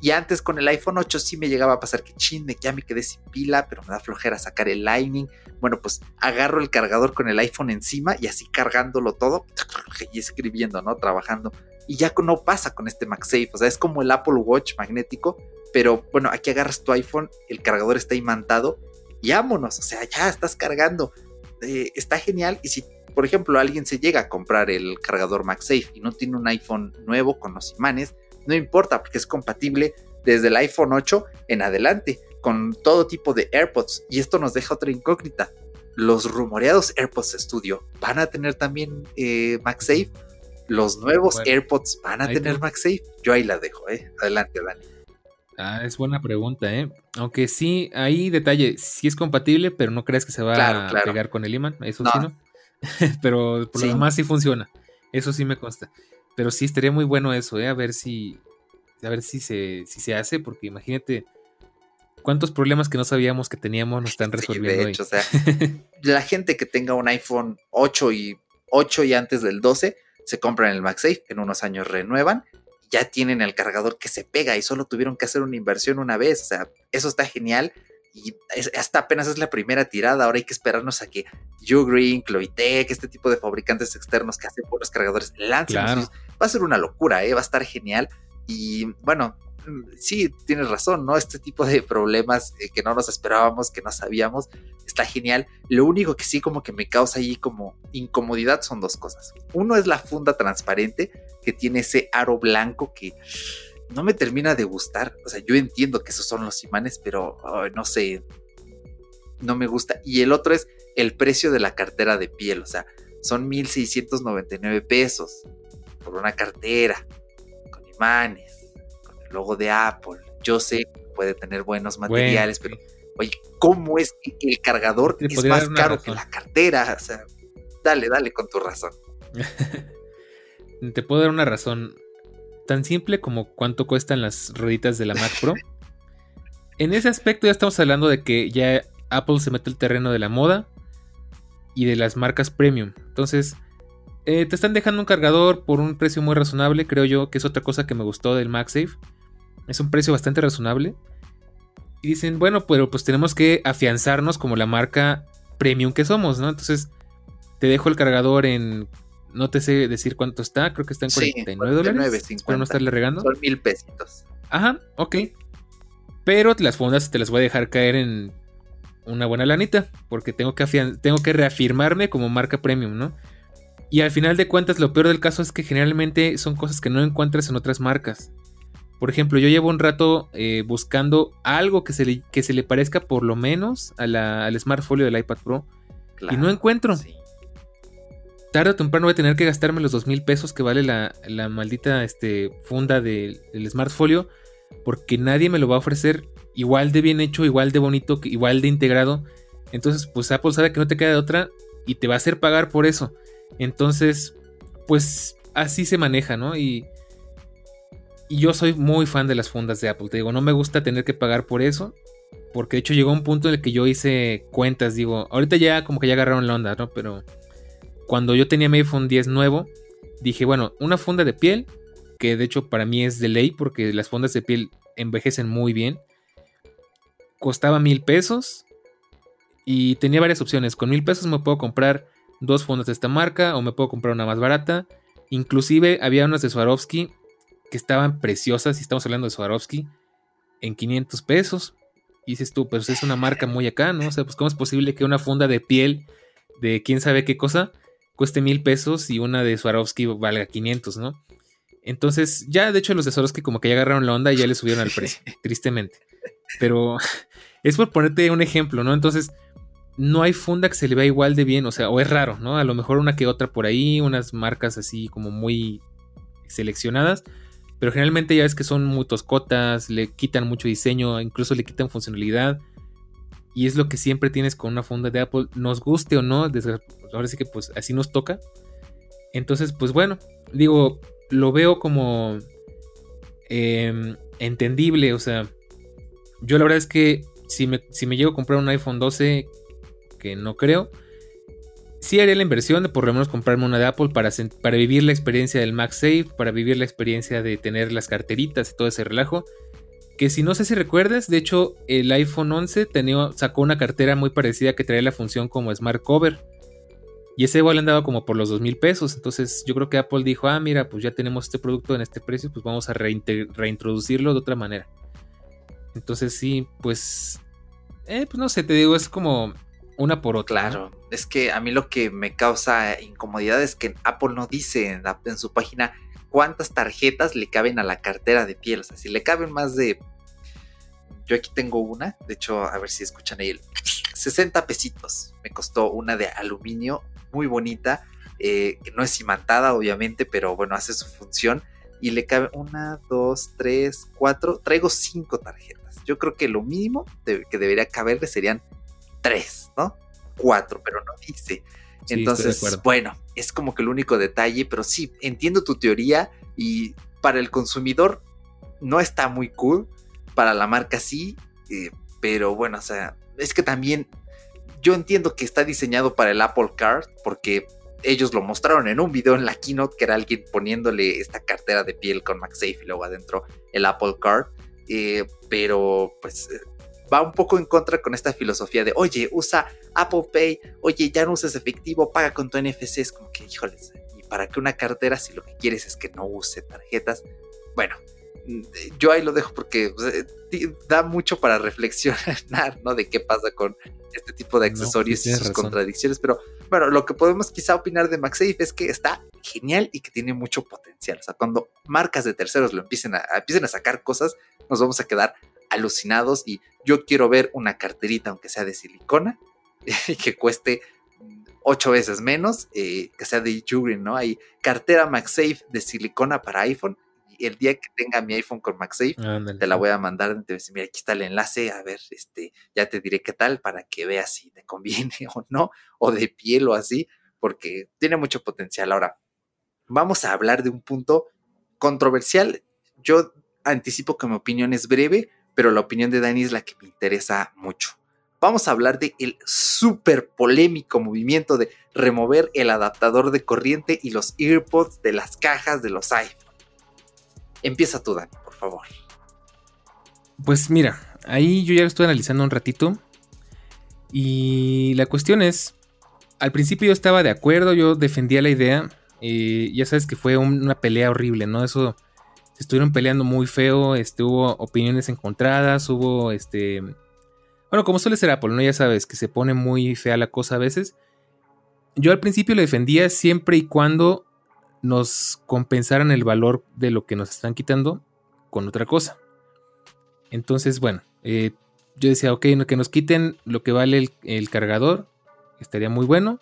Y antes con el iPhone 8 sí me llegaba a pasar que chin, ya me quedé sin pila, pero me da flojera sacar el Lightning. Bueno, pues agarro el cargador con el iPhone encima y así cargándolo todo y escribiendo, ¿no? Trabajando. Y ya no pasa con este MagSafe, o sea, es como el Apple Watch magnético, pero bueno, aquí agarras tu iPhone, el cargador está imantado y vámonos, o sea, ya estás cargando. Eh, está genial. Y si, por ejemplo, alguien se llega a comprar el cargador MagSafe y no tiene un iPhone nuevo con los imanes, no importa porque es compatible desde el iPhone 8 en adelante con todo tipo de AirPods. Y esto nos deja otra incógnita. Los rumoreados AirPods Studio van a tener también eh, MagSafe. Los nuevos AirPods van a tener MagSafe. Yo ahí la dejo, ¿eh? Adelante, Dani. Ah, es buena pregunta, ¿eh? Aunque sí, hay detalle, sí es compatible, pero no crees que se va a pegar con el imán, eso sí, ¿no? pero por lo demás sí funciona, eso sí me consta. Pero sí estaría muy bueno eso, ¿eh? A ver si, a ver si se, si se hace, porque imagínate cuántos problemas que no sabíamos que teníamos nos están resolviendo. de hecho, o sea, la gente que tenga un iPhone 8 y 8 y antes del 12 se compran el MagSafe, en unos años renuevan ya tienen el cargador que se pega y solo tuvieron que hacer una inversión una vez. O sea, eso está genial. Y hasta apenas es la primera tirada. Ahora hay que esperarnos a que Ugreen, Cloitec, este tipo de fabricantes externos que hacen por los cargadores lancen. Va a ser una locura, ¿eh? va a estar genial. Y bueno, sí, tienes razón, ¿no? Este tipo de problemas eh, que no nos esperábamos, que no sabíamos, está genial. Lo único que sí como que me causa ahí como incomodidad son dos cosas. Uno es la funda transparente que tiene ese aro blanco que no me termina de gustar. O sea, yo entiendo que esos son los imanes, pero no sé, no me gusta. Y el otro es el precio de la cartera de piel. O sea, son 1.699 pesos por una cartera con imanes, el logo de Apple. Yo sé que puede tener buenos materiales, pero oye, ¿cómo es que el cargador es más caro que la cartera? O sea, dale, dale con tu razón. Te puedo dar una razón tan simple como cuánto cuestan las rueditas de la Mac Pro. en ese aspecto ya estamos hablando de que ya Apple se mete el terreno de la moda y de las marcas premium. Entonces, eh, te están dejando un cargador por un precio muy razonable, creo yo, que es otra cosa que me gustó del MagSafe. Es un precio bastante razonable. Y dicen, bueno, pero pues tenemos que afianzarnos como la marca premium que somos, ¿no? Entonces, te dejo el cargador en. No te sé decir cuánto está, creo que está en 49 dólares. Para no estarle regando. Son mil pesitos. Ajá, ok. Pero las fundas te las voy a dejar caer en una buena lanita, porque tengo que, tengo que reafirmarme como marca premium, ¿no? Y al final de cuentas, lo peor del caso es que generalmente son cosas que no encuentras en otras marcas. Por ejemplo, yo llevo un rato eh, buscando algo que se, le, que se le parezca por lo menos al Smart Folio del iPad Pro. y no encuentro. Tarde o temprano voy a tener que gastarme los dos mil pesos que vale la, maldita este, funda del Smart Folio. Porque nadie me lo va a ofrecer igual de bien hecho, igual de bonito, igual de integrado. Entonces, pues Apple sabe que no te queda de otra y te va a hacer pagar por eso. Entonces, pues así se maneja, ¿no? Y, y yo soy muy fan de las fundas de Apple. Te digo, no me gusta tener que pagar por eso. Porque de hecho llegó un punto en el que yo hice cuentas. Digo, ahorita ya como que ya agarraron la onda, ¿no? Pero cuando yo tenía mi iPhone 10 nuevo, dije, bueno, una funda de piel. Que de hecho para mí es de ley porque las fundas de piel envejecen muy bien. Costaba mil pesos. Y tenía varias opciones. Con mil pesos me puedo comprar dos fundas de esta marca o me puedo comprar una más barata. Inclusive había unas de Swarovski que estaban preciosas, y estamos hablando de Swarovski, en 500 pesos. Y dices tú, pero es una marca muy acá, ¿no? O sea, pues ¿cómo es posible que una funda de piel de quién sabe qué cosa cueste mil pesos y una de Swarovski valga 500, ¿no? Entonces, ya de hecho los de Swarovski como que ya agarraron la onda y ya le subieron al precio, tristemente. Pero es por ponerte un ejemplo, ¿no? Entonces, no hay funda que se le vea igual de bien, o sea, o es raro, ¿no? A lo mejor una que otra por ahí, unas marcas así como muy seleccionadas, pero generalmente ya ves que son muy toscotas, le quitan mucho diseño, incluso le quitan funcionalidad. Y es lo que siempre tienes con una funda de Apple, nos guste o no, ahora sí que pues así nos toca. Entonces, pues bueno, digo, lo veo como em, entendible, o sea, yo la verdad es que si me, si me llego a comprar un iPhone 12 que no creo. Sí haría la inversión de por lo menos comprarme una de Apple para, para vivir la experiencia del MagSafe, para vivir la experiencia de tener las carteritas y todo ese relajo. Que si no sé si recuerdas, de hecho el iPhone 11 tenía, sacó una cartera muy parecida que traía la función como Smart Cover. Y ese igual andaba como por los dos mil pesos. Entonces yo creo que Apple dijo, ah, mira, pues ya tenemos este producto en este precio, pues vamos a reintroducirlo de otra manera. Entonces sí, pues... Eh, pues no sé, te digo, es como una por otra. Claro, es que a mí lo que me causa incomodidad es que Apple no dice en, su página cuántas tarjetas le caben a la cartera de piel. O sea, si le caben más de. Yo aquí tengo una, de hecho, a ver si escuchan ahí. 60 pesitos. Me costó una de aluminio muy bonita. Eh, no es imantada, obviamente, pero bueno, hace su función. Y le cabe una, dos, tres, cuatro. Traigo cinco tarjetas. Yo creo que lo mínimo que debería caberle serían tres, ¿no? Cuatro, pero no dice. Entonces, bueno, es como que el único detalle, pero sí, entiendo tu teoría y para el consumidor no está muy cool, para la marca sí, eh, pero bueno, o sea, es que también yo entiendo que está diseñado para el Apple Card porque ellos lo mostraron en un video en la keynote que era alguien poniéndole esta cartera de piel con MagSafe y luego adentro el Apple Card, eh, pero pues va un poco en contra con esta filosofía de, oye, usa Apple Pay, oye, ya no uses efectivo, paga con tu NFC. Es como que, híjoles, ¿y para qué una cartera si lo que quieres es que no use tarjetas? Bueno, mm, yo ahí lo dejo porque da mucho para reflexionar, ¿no? De qué pasa con este tipo de accesorios y sus contradicciones. Pero bueno, lo que podemos quizá opinar de MagSafe es que está genial y que tiene mucho potencial. O sea, cuando marcas de terceros lo empiecen a, empiecen a sacar cosas, nos vamos a quedar alucinados y yo quiero ver una carterita, aunque sea de silicona, que cueste ocho veces menos, eh, que sea de Jurin, ¿no? Hay cartera MagSafe de silicona para iPhone. Y el día que tenga mi iPhone con MagSafe, te la voy a mandar. Te mira, aquí está el enlace, a ver, este, ya te diré qué tal para que veas si te conviene o no, o de piel o así, porque tiene mucho potencial. Ahora, vamos a hablar de un punto controversial. Yo anticipo que mi opinión es breve, pero la opinión de Dani es la que me interesa mucho. Vamos a hablar de el súper polémico movimiento de remover el adaptador de corriente y los earpods de las cajas de los iPhone. Empieza tú, Dani, por favor. Pues mira, ahí yo ya lo estoy analizando un ratito. Y la cuestión es, al principio yo estaba de acuerdo, yo defendía la idea. Eh, ya sabes que fue una pelea horrible, ¿no? Eso estuvieron peleando muy feo, este, hubo opiniones encontradas, hubo este... Bueno, como suele ser Apple, ¿no? Ya sabes que se pone muy fea la cosa a veces. Yo al principio lo defendía siempre y cuando nos compensaran el valor de lo que nos están quitando con otra cosa. Entonces, bueno, eh, yo decía, ok, que nos quiten lo que vale el, cargador, estaría muy bueno.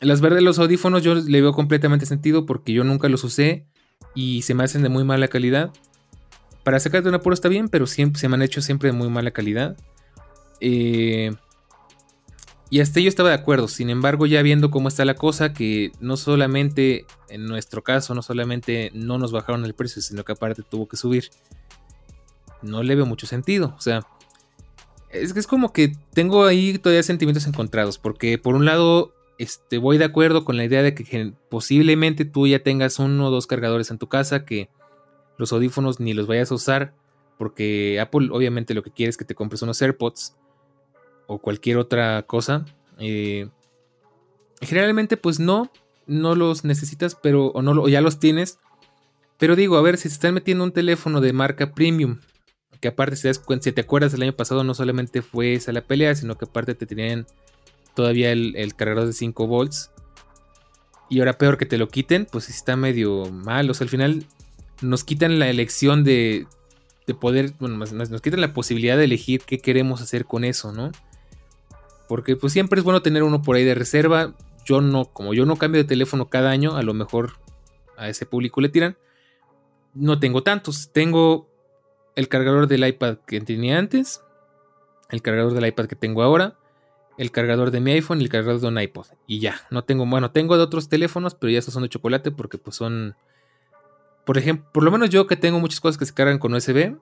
Las verdes, los audífonos, yo le veo completamente sentido porque yo nunca los usé y se me hacen de muy mala calidad. Para sacar de un apuro está bien, pero siempre, se me han hecho siempre de muy mala calidad. Eh, y hasta yo estaba de acuerdo. Sin embargo, ya viendo cómo está la cosa, que no solamente en nuestro caso, no solamente no nos bajaron el precio, sino que aparte tuvo que subir. No le veo mucho sentido. O sea, es que es como que tengo ahí todavía sentimientos encontrados. Porque por un lado, este, voy de acuerdo con la idea de que posiblemente tú ya tengas uno o dos cargadores en tu casa que los audífonos ni los vayas a usar. Porque Apple obviamente lo que quiere es que te compres unos AirPods o cualquier otra cosa. Eh, generalmente pues no, no los necesitas, pero o, no, ya los tienes. Pero digo, a ver, si se están metiendo un teléfono de marca premium, que aparte si, si te acuerdas el año pasado no solamente fue esa la pelea, sino que aparte te tenían todavía el, cargador de 5 volts. Y ahora peor que te lo quiten, pues está medio mal. O sea, al final nos quitan la elección de, de poder, bueno, nos, nos quitan la posibilidad de elegir qué queremos hacer con eso, ¿no? Porque pues siempre es bueno tener uno por ahí de reserva. Yo no, como yo no cambio de teléfono cada año, a lo mejor a ese público le tiran. No tengo tantos. Tengo el cargador del iPad que tenía antes, el cargador del iPad que tengo ahora, el cargador de mi iPhone y el cargador de un iPod. Y ya, no tengo, bueno, tengo de otros teléfonos, pero ya esos son de chocolate porque pues son, por ejemplo, por lo menos yo que tengo muchas cosas que se cargan con USB,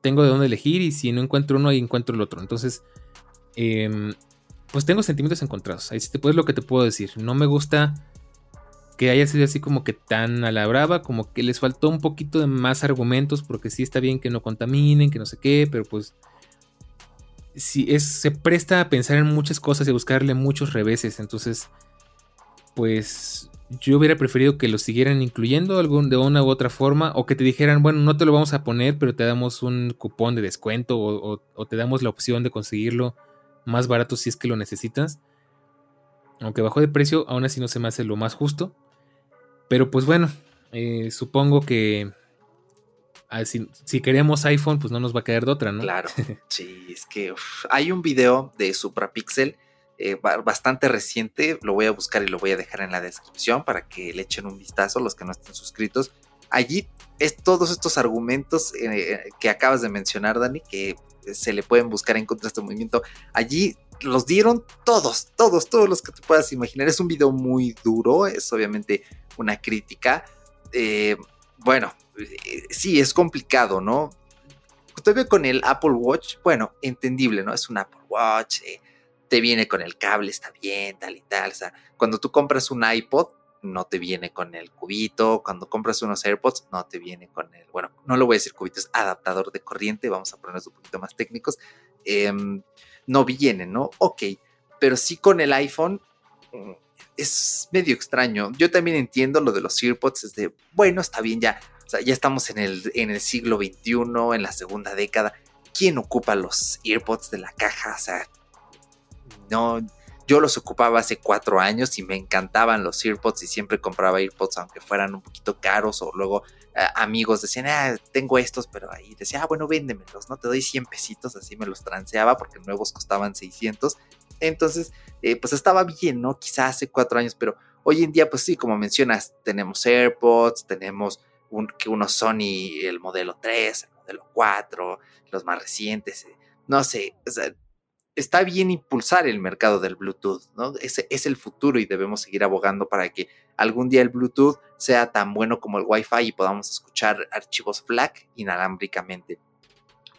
tengo de dónde elegir y si no encuentro uno, ahí encuentro el otro. Entonces, eh, pues tengo sentimientos encontrados. Ahí sí te, pues lo que te puedo decir. No me gusta que haya sido así como que tan a la brava, como que les faltó un poquito de más argumentos, porque sí está bien que no contaminen, que no sé qué, pero pues si es, se presta a pensar en muchas cosas y a buscarle muchos reveses. Entonces, pues yo hubiera preferido que lo siguieran incluyendo algún, de una u otra forma, o que te dijeran, bueno, no te lo vamos a poner, pero te damos un cupón de descuento, o te damos la opción de conseguirlo más barato si es que lo necesitas. Aunque bajó de precio, aún así no se me hace lo más justo. Pero pues bueno, eh, supongo que ah, si, queremos iPhone, pues no nos va a quedar de otra, ¿no? Claro, sí, es que hay un video de Suprapixel eh, bastante reciente, lo voy a buscar y lo voy a dejar en la descripción para que le echen un vistazo los que no estén suscritos. Allí es todos estos argumentos eh, que acabas de mencionar, Dani, que se le pueden buscar en contra de este movimiento. Allí los dieron todos, todos, todos los que te puedas imaginar. Es un video muy duro, es obviamente una crítica. Eh, bueno, eh, sí, es complicado, ¿no? Todavía con el Apple Watch, bueno, entendible, ¿no? Es un Apple Watch, eh, te viene con el cable, está bien, tal y tal. O sea, cuando tú compras un iPod, no te viene con el cubito. Cuando compras unos AirPods, no te viene con el, bueno, no lo voy a decir cubito, es adaptador de corriente, vamos a ponernos un poquito más técnicos. Em, no viene, ¿no? Ok, pero sí con el iPhone mm, es medio extraño. Yo también entiendo lo de los AirPods, es de, bueno, está bien, ya, o sea, ya estamos en el, en el siglo XXI, en la segunda década. ¿Quién ocupa los AirPods de la caja? O sea, no, yo los ocupaba hace cuatro años y me encantaban los AirPods y siempre compraba AirPods aunque fueran un poquito caros o luego eh, amigos decían, ah, tengo estos, pero ahí decía, ah, bueno, véndemelos, ¿no? Te doy 100 pesitos, así me los transeaba porque nuevos costaban 600. Entonces, eh, pues estaba bien, ¿no? Quizás hace cuatro años, pero hoy en día, pues sí, como mencionas, tenemos AirPods, tenemos un, que uno Sony, el modelo 3, el modelo 4, los más recientes, eh, no sé, o sea, está bien impulsar el mercado del Bluetooth, ¿no? Ese es el futuro y debemos seguir abogando para que algún día el Bluetooth sea tan bueno como el Wi-Fi y podamos escuchar archivos FLAC inalámbricamente.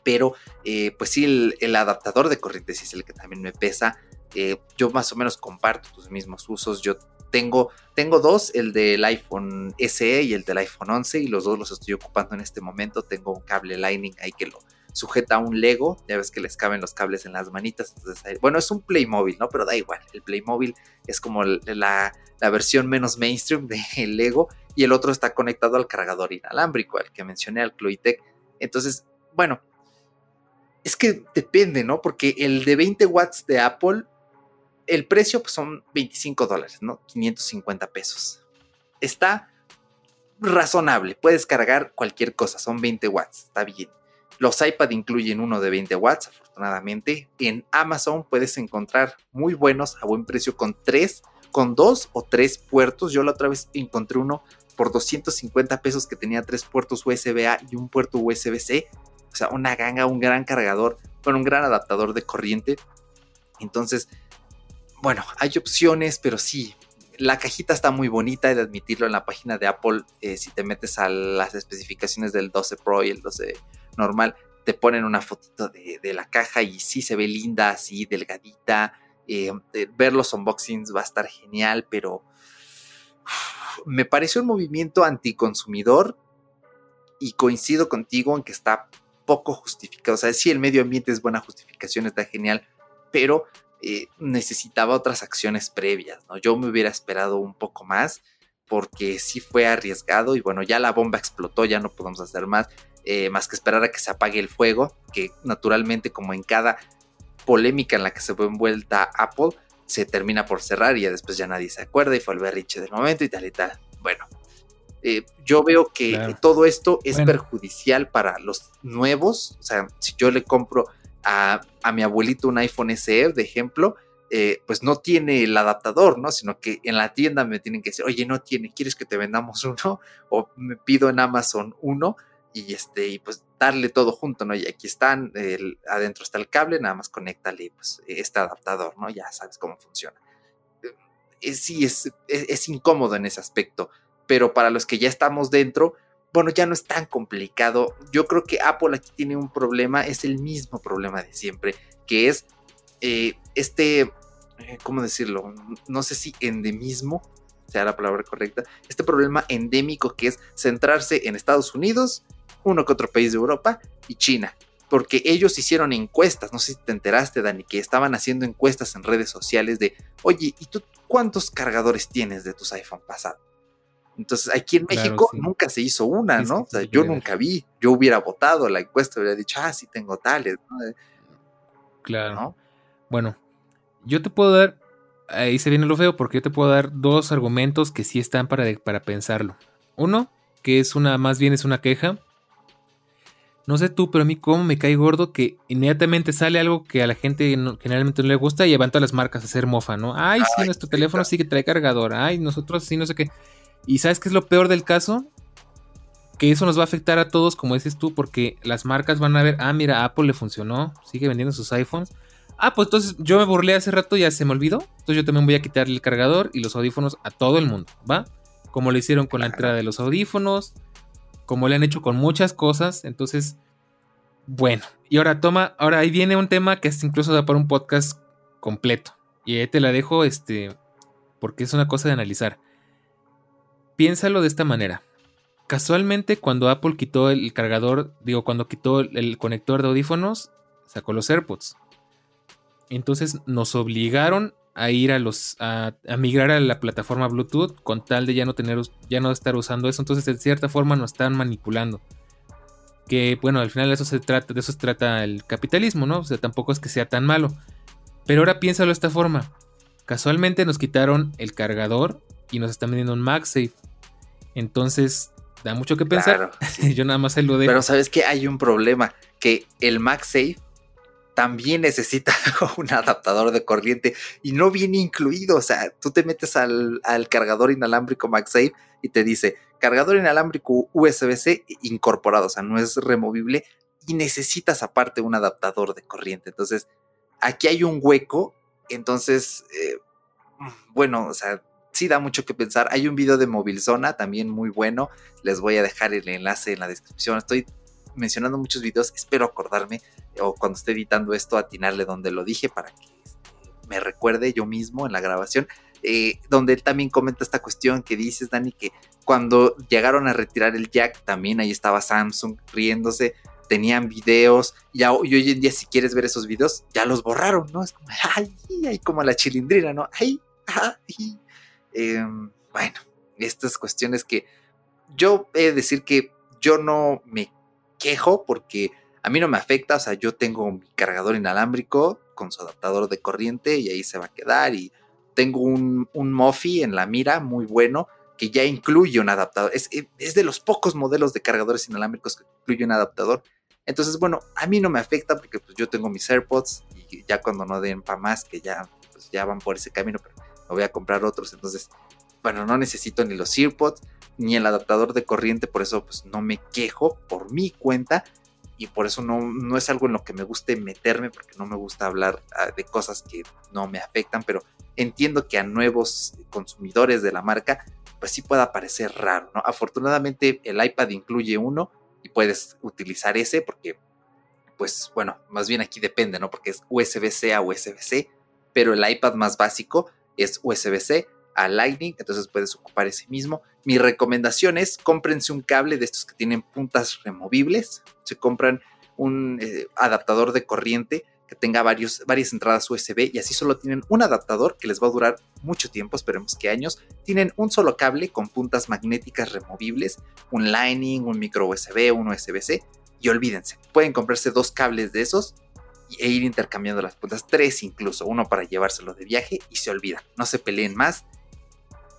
Pero, eh, pues sí, el, adaptador de corriente sí es el que también me pesa. Eh, yo más o menos comparto tus mismos usos. Yo tengo, tengo dos, el del iPhone SE y el del iPhone 11, y los dos los estoy ocupando en este momento. Tengo un cable Lightning ahí que lo, sujeta a un Lego, ya ves que les caben los cables en las manitas, entonces, bueno, es un Playmobil, ¿no? Pero da igual, el Playmobil es como la, versión menos mainstream del Lego y el otro está conectado al cargador inalámbrico, al que mencioné, al Cloitec. Entonces, bueno, es que depende, ¿no? Porque el de 20 watts de Apple, el precio pues, son 25 dólares, ¿no? 550 pesos. Está razonable, puedes cargar cualquier cosa, son 20 watts, está bien. Los iPad incluyen uno de 20 watts, afortunadamente. En Amazon puedes encontrar muy buenos a buen precio con tres, con dos o tres puertos. Yo la otra vez encontré uno por 250 pesos que tenía tres puertos USB-A y un puerto USB-C. Una ganga, un gran cargador, con un gran adaptador de corriente. Entonces, bueno, hay opciones, pero sí, la cajita está muy bonita, he de admitirlo en la página de Apple. Eh, si te metes a las especificaciones del 12 Pro y el 12 normal, te ponen una fotito de, la caja y sí se ve linda, así delgadita. Eh, eh, ver los unboxings va a estar genial, pero me parece un movimiento anticonsumidor y coincido contigo en que está poco justificado. O sea, si el medio ambiente es buena justificación, está genial, pero eh, necesitaba otras acciones previas, ¿no? Yo me hubiera esperado un poco más porque sí fue arriesgado y bueno, ya la bomba explotó, ya no podemos hacer más, eh, más que esperar a que se apague el fuego, que naturalmente como en cada polémica en la que se fue envuelta Apple, se termina por cerrar y ya después ya nadie se acuerda y fue el berriche del momento y tal y tal. Bueno, eh, yo veo que todo esto es perjudicial para los nuevos, o sea, si yo le compro a, mi abuelito un iPhone SE, de ejemplo, eh, pues no tiene el adaptador, ¿no? Sino que en la tienda me tienen que decir, oye, no tiene, ¿quieres que te vendamos uno? O me pido en Amazon uno y este, y pues darle todo junto, ¿no? Y aquí están, adentro está el cable, nada más conéctale pues este adaptador, ¿no? Ya sabes cómo funciona. Eh, sí, es, es incómodo en ese aspecto, pero para los que ya estamos dentro, bueno, ya no es tan complicado. Yo creo que Apple aquí tiene un problema, es el mismo problema de siempre, que es eh, este, eh, ¿cómo decirlo? No sé si endemismo sea la palabra correcta, este problema endémico que es centrarse en Estados Unidos, uno que otro país de Europa y China. Porque ellos hicieron encuestas, no sé si te enteraste, Dani, que estaban haciendo encuestas en redes sociales de, oye, ¿y tú cuántos cargadores tienes de tus iPhone pasados? Entonces, aquí en México nunca se hizo una, ¿no? o sea, yo nunca vi, yo hubiera votado la encuesta, hubiera dicho, ah, sí tengo tales. Claro. Bueno, yo te puedo dar, ahí se viene lo feo, porque yo te puedo dar dos argumentos que sí están para, para pensarlo. Uno, que es una, más bien es una queja. No sé tú, pero a mí cómo me cae gordo que inmediatamente sale algo que a la gente generalmente no le gusta y levanta las marcas a hacer mofa, ¿no? Ay, sí, nuestro teléfono sí que trae cargador. Ay, nosotros sí, no sé qué. Y ¿sabes qué es lo peor del caso? Que eso nos va a afectar a todos, como dices tú, porque las marcas van a ver, ah, mira, Apple le funcionó, sigue vendiendo sus iPhones. Ah, pues entonces yo me burlé hace rato, ya se me olvidó. Entonces yo también voy a quitarle el cargador y los audífonos a todo el mundo, ¿va? Como lo hicieron con la entrada de los audífonos, como le han hecho con muchas cosas. Entonces, bueno. Y ahora toma, ahora ahí viene un tema que es incluso da para un podcast completo. Y ahí te la dejo, este, porque es una cosa de analizar. Piénsalo de esta manera. Casualmente, cuando Apple quitó el cargador, digo, cuando quitó el conector de audífonos, sacó los AirPods. Entonces nos obligaron a ir a los a, migrar a la plataforma Bluetooth con tal de ya no tener ya no estar usando eso. Entonces, de cierta forma, nos están manipulando. Que bueno, al final de eso se trata, de eso se trata el capitalismo, ¿no? O sea, tampoco es que sea tan malo. Pero ahora piénsalo de esta forma. Casualmente nos quitaron el cargador y nos están vendiendo un MagSafe. Entonces, da mucho que pensar. Yo nada más se lo dejo. Pero sabes que hay un problema, que el MagSafe también necesita un adaptador de corriente y no viene incluido. O sea, tú te metes al, cargador inalámbrico MagSafe y te dice cargador inalámbrico USB-C incorporado, o sea, no es removible y necesitas aparte un adaptador de corriente. Entonces, aquí hay un hueco. Entonces, eh, bueno, o sea, sí da mucho que pensar. Hay un video de Movilzona también muy bueno. Les voy a dejar el enlace en la descripción. Estoy mencionando muchos videos. Espero acordarme o cuando esté editando esto atinarle donde lo dije para que este, me recuerde yo mismo en la grabación. Eh, donde él también comenta esta cuestión que dices, Dani, que cuando llegaron a retirar el jack, también ahí estaba Samsung riéndose. tenían videos, y hoy en día si quieres ver esos videos, ya los borraron, ¿no? Es como, ay, ay como la chilindrina, ¿no? Ay, ay. Em, bueno, estas cuestiones que yo he de decir que yo no me quejo porque a mí no me afecta, o sea, yo tengo mi cargador inalámbrico con su adaptador de corriente y ahí se va a quedar y tengo un, un Mofi en la mira muy bueno que ya incluye un adaptador. Es, es, de los pocos modelos de cargadores inalámbricos que incluye un adaptador. Entonces, bueno, a mí no me afecta porque pues, yo tengo mis AirPods y ya cuando no den para más, que ya, pues, ya van por ese camino, pero me voy a comprar otros. Entonces, bueno, no necesito ni los AirPods ni el adaptador de corriente, por eso pues no me quejo por mi cuenta y por eso no, no es algo en lo que me guste meterme porque no me gusta hablar ah, de cosas que no me afectan, pero entiendo que a nuevos consumidores de la marca pues sí pueda parecer raro, ¿no? Afortunadamente el iPad incluye uno y puedes utilizar ese porque pues bueno, más bien aquí depende, ¿no? Porque es USB-C a USB-C, pero el iPad más básico es USB-C a Lightning, entonces puedes ocupar ese mismo. Mi recomendación es cómprense un cable de estos que tienen puntas removibles, se compran un eh, adaptador de corriente que tenga varios, varias entradas USB y así solo tienen un adaptador que les va a durar mucho tiempo, esperemos que años. Tienen un solo cable con puntas magnéticas removibles, un Lightning, un micro USB, un USB-C y olvídense, pueden comprarse dos cables de esos e ir intercambiando las puntas, tres incluso, uno para llevárselo de viaje y se olvidan, no se peleen más,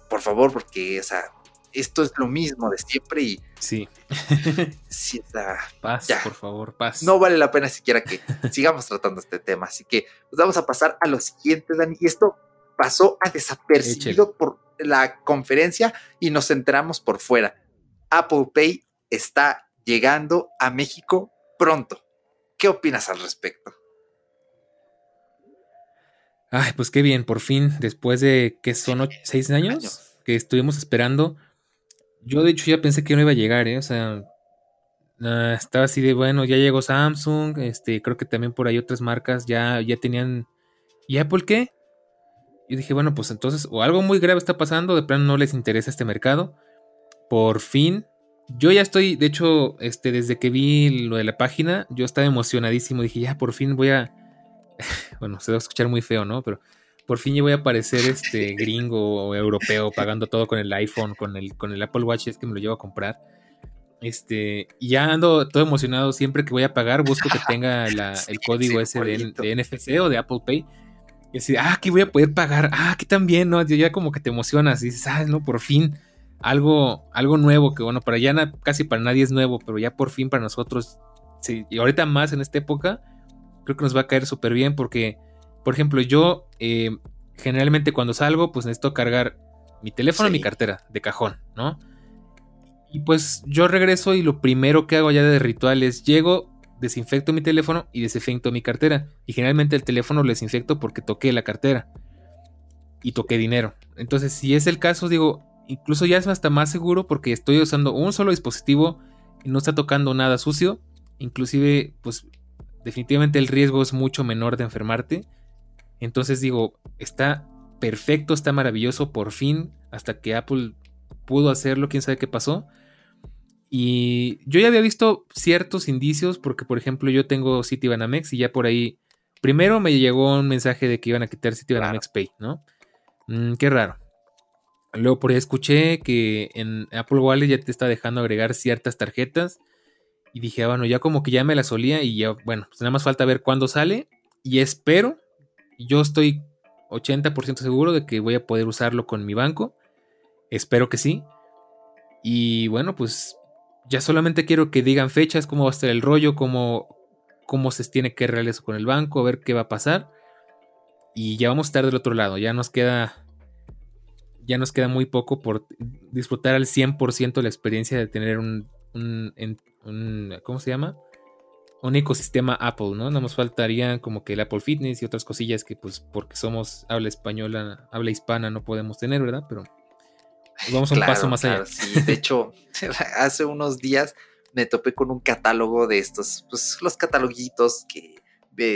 por favor, porque, o sea, esto es lo mismo de siempre y... Sí. sí está, paz, por favor, paz. No vale la pena siquiera que sigamos tratando este tema, así que pues vamos a pasar a lo siguiente, Dani, y esto pasó a desapercibido por la conferencia y nos enteramos por fuera. Apple Pay está llegando a México pronto. ¿Qué opinas al respecto? Ay, pues qué bien, por fin, después de que son seis años, que estuvimos esperando. Yo de hecho ya pensé que no iba a llegar, ¿eh? O sea, ah, estaba así de bueno, ya llegó Samsung, este, creo que también por ahí otras marcas ya, ya tenían. ¿Y Apple qué? Y dije, bueno, pues entonces, o algo muy grave está pasando, de plano no les interesa este mercado. Por fin, yo ya estoy, de hecho, este, desde que vi lo de la página, yo estaba emocionadísimo. Dije, ya por fin voy a, bueno, se va a escuchar muy feo, ¿no? Pero por fin ya voy a aparecer este gringo o europeo pagando todo con el iPhone, con el, con el Apple Watch, es que me lo llevo a comprar. Este, y ya ando todo emocionado siempre que voy a pagar, busco que tenga el código ese de, NFC o de Apple Pay. Y así, ah, que voy a poder pagar, ah, que también, ¿no? Ya como que te emocionas y dices, ah, no, por fin, algo, algo nuevo, que bueno, para ya casi para nadie es nuevo, pero ya por fin para nosotros, sí, y ahorita más en esta época, creo que nos va a caer súper bien porque, por ejemplo, yo eh, generalmente cuando salgo, pues necesito cargar mi teléfono y mi cartera de cajón, ¿no? Y pues yo regreso y lo primero que hago ya de ritual es llego, desinfecto mi teléfono y desinfecto mi cartera. Y generalmente el teléfono lo desinfecto porque toqué la cartera y toqué dinero. Entonces, si es el caso, digo, incluso ya es hasta más seguro porque estoy usando un solo dispositivo y no está tocando nada sucio. Inclusive, pues definitivamente el riesgo es mucho menor de enfermarte. Entonces digo, está perfecto, está maravilloso, por fin, hasta que Apple pudo hacerlo, quién sabe qué pasó. Y yo ya había visto ciertos indicios, porque por ejemplo yo tengo Citibanamex y ya por ahí, primero me llegó un mensaje de que iban a quitar Citibanamex Pay, ¿no? Mm, qué raro. Luego por ahí escuché que en Apple Wallet ya te está dejando agregar ciertas tarjetas y dije, ah, bueno, ya como que ya me la solía y ya, bueno, pues nada más falta ver cuándo sale. Y espero, yo estoy 80% seguro de que voy a poder usarlo con mi banco. Espero que sí. Y bueno, pues ya solamente quiero que digan fechas, cómo va a estar el rollo, cómo, cómo se tiene que realizar con el banco, a ver qué va a pasar. Y ya vamos a estar del otro lado. Ya nos queda. Ya nos queda muy poco por disfrutar al 100% la experiencia de tener un, un, un, ¿cómo se llama? Un ecosistema Apple, ¿no? Nada más faltarían como que el Apple Fitness y otras cosillas que pues porque somos habla española, habla hispana no podemos tener, ¿verdad? Pero vamos un paso más allá. Sí, de hecho, hace unos días me topé con un catálogo de estos, pues los cataloguitos que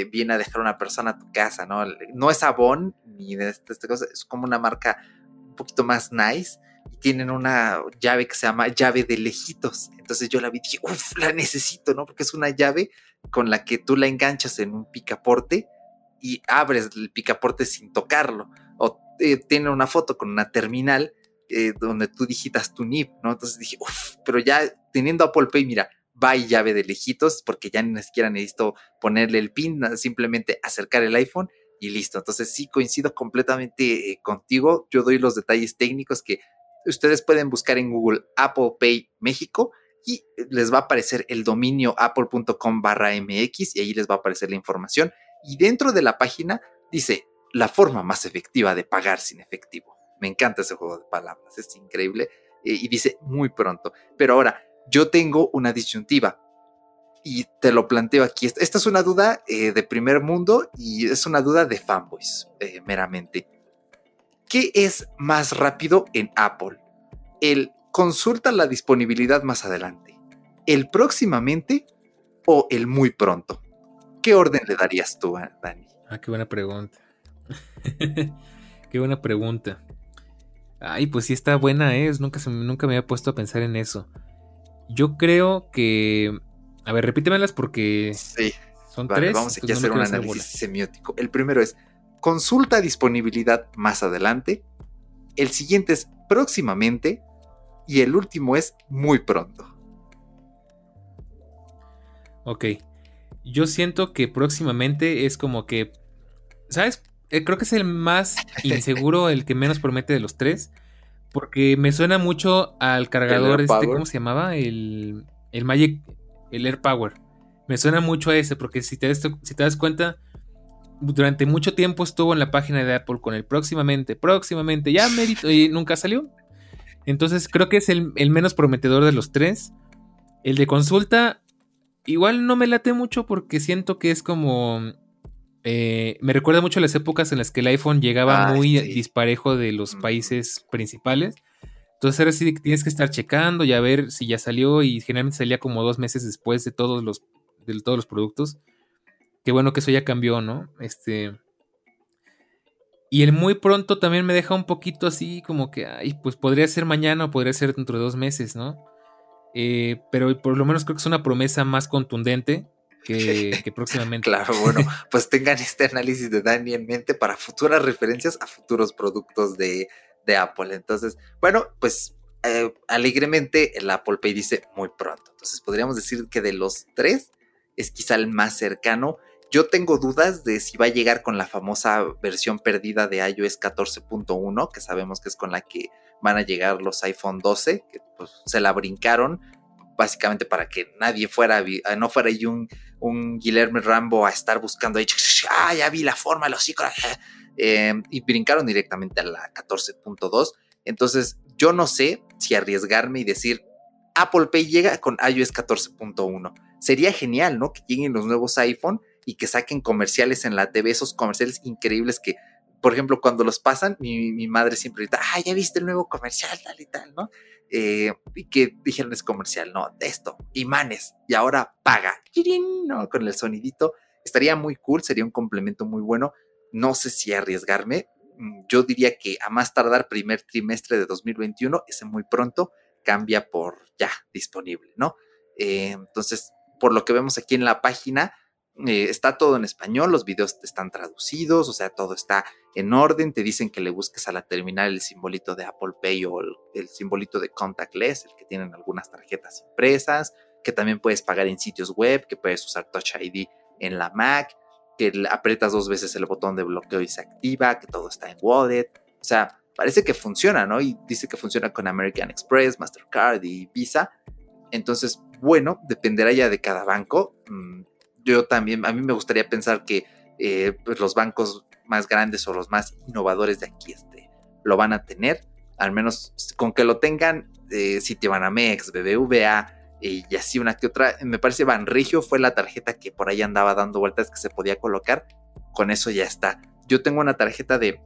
viene a dejar una persona a tu casa, ¿no? No es Avon ni de esta, cosa, es como una marca un poquito más nice tienen una llave que se llama llave de lejitos. Entonces yo la vi y dije, uff, la necesito, ¿no? Porque es una llave con la que tú la enganchas en un picaporte y abres el picaporte sin tocarlo. O eh, tiene una foto con una terminal eh, donde tú digitas tu NIP, ¿no? Entonces dije, uff, pero ya teniendo Apple Pay, mira, va y llave de lejitos, porque ya ni siquiera necesito ponerle el pin, simplemente acercar el iPhone y listo. Entonces sí coincido completamente eh, contigo. Yo doy los detalles técnicos que ustedes pueden buscar en Google Apple Pay México y les va a aparecer el dominio apple.com barra MX y ahí les va a aparecer la información. Y dentro de la página dice la forma más efectiva de pagar sin efectivo. Me encanta ese juego de palabras, es increíble. Eh, y dice muy pronto. Pero ahora, yo tengo una disyuntiva y te lo planteo aquí. Esta es una duda eh, de primer mundo y es una duda de fanboys, eh, meramente. ¿Qué es más rápido en Apple? ¿El consulta la disponibilidad más adelante? ¿El próximamente o el muy pronto? ¿Qué orden le darías tú, Dani? Ah, qué buena pregunta. qué buena pregunta. Ay, pues sí está buena, es. Nunca, nunca me había puesto a pensar en eso. Yo creo que. A ver, repítemelas porque. Sí. Son tres. Vamos aquí a hacer un análisis semiótico. El primero es consulta disponibilidad más adelante. El siguiente es próximamente. Y el último es muy pronto. Ok. Yo siento que próximamente es como que. ¿Sabes? Eh, creo que es el más inseguro, el que menos promete de los tres. Porque me suena mucho al cargador este, ¿cómo se llamaba? El, el Magic, el Air Power. Me suena mucho a ese, porque si te, si te das cuenta, durante mucho tiempo estuvo en la página de Apple con el próximamente, próximamente, ya mérito, y nunca salió. Entonces creo que es el, el, menos prometedor de los tres. El de consulta, igual no me late mucho porque siento que es como eh, me recuerda mucho a las épocas en las que el iPhone llegaba muy disparejo de los países principales. Entonces ahora sí tienes que estar checando y a ver si ya salió y generalmente salía como dos meses después de todos los, de todos los productos. Qué bueno que eso ya cambió, ¿no? Este... Y el muy pronto también me deja un poquito así como que, ay, pues podría ser mañana o podría ser dentro de dos meses, ¿no? Eh, pero por lo menos creo que es una promesa más contundente que, próximamente. claro, bueno, pues tengan este análisis de Dani en mente para futuras referencias a futuros productos de, Apple. Entonces, bueno, pues eh, alegremente el Apple Pay dice muy pronto. Entonces podríamos decir que de los tres es quizá el más cercano. Yo tengo dudas de si va a llegar con la famosa versión perdida de iOS 14.1, que sabemos que es con la que van a llegar los iPhone 12, que pues se la brincaron básicamente para que nadie fuera, no fuera un, un Guillermo Rambo a estar buscando ahí, ah, ya vi la forma, los iconos, eh, y brincaron directamente a la 14.2. Entonces, yo no sé si arriesgarme y decir, Apple Pay llega con iOS 14.1. Sería genial, ¿no? Que lleguen los nuevos iPhone y que saquen comerciales en la TV, esos comerciales increíbles que, por ejemplo, cuando los pasan, mi, mi madre siempre grita, ah, ya viste el nuevo comercial, tal y tal, ¿no? Eh, y que dijeron es comercial, no, esto, imanes, y ahora paga, ¿no? con el sonidito, estaría muy cool, sería un complemento muy bueno, no sé si arriesgarme, mm, yo diría que a más tardar primer trimestre de 2021, ese muy pronto, cambia por ya disponible, ¿no? Eh, entonces, por lo que vemos aquí en la página, eh, está todo en español, los videos están traducidos, o sea, todo está en orden. Te dicen que le busques a la terminal el simbolito de Apple Pay o el, simbolito de Contactless, el que tienen algunas tarjetas impresas, que también puedes pagar en sitios web, que puedes usar Touch ID en la Mac, que aprietas dos veces el botón de bloqueo y se activa, que todo está en wallet. O sea, parece que funciona, ¿no? Y dice que funciona con American Express, Mastercard y Visa. Entonces, bueno, dependerá ya de cada banco. Mm, yo también, a mí me gustaría pensar que eh, pues los bancos más grandes o los más innovadores de aquí este, lo van a tener, al menos con que lo tengan, eh, Citibanamex, BBVA y así una que otra, me parece Banregio fue la tarjeta que por ahí andaba dando vueltas que se podía colocar, con eso ya está. Yo tengo una tarjeta de,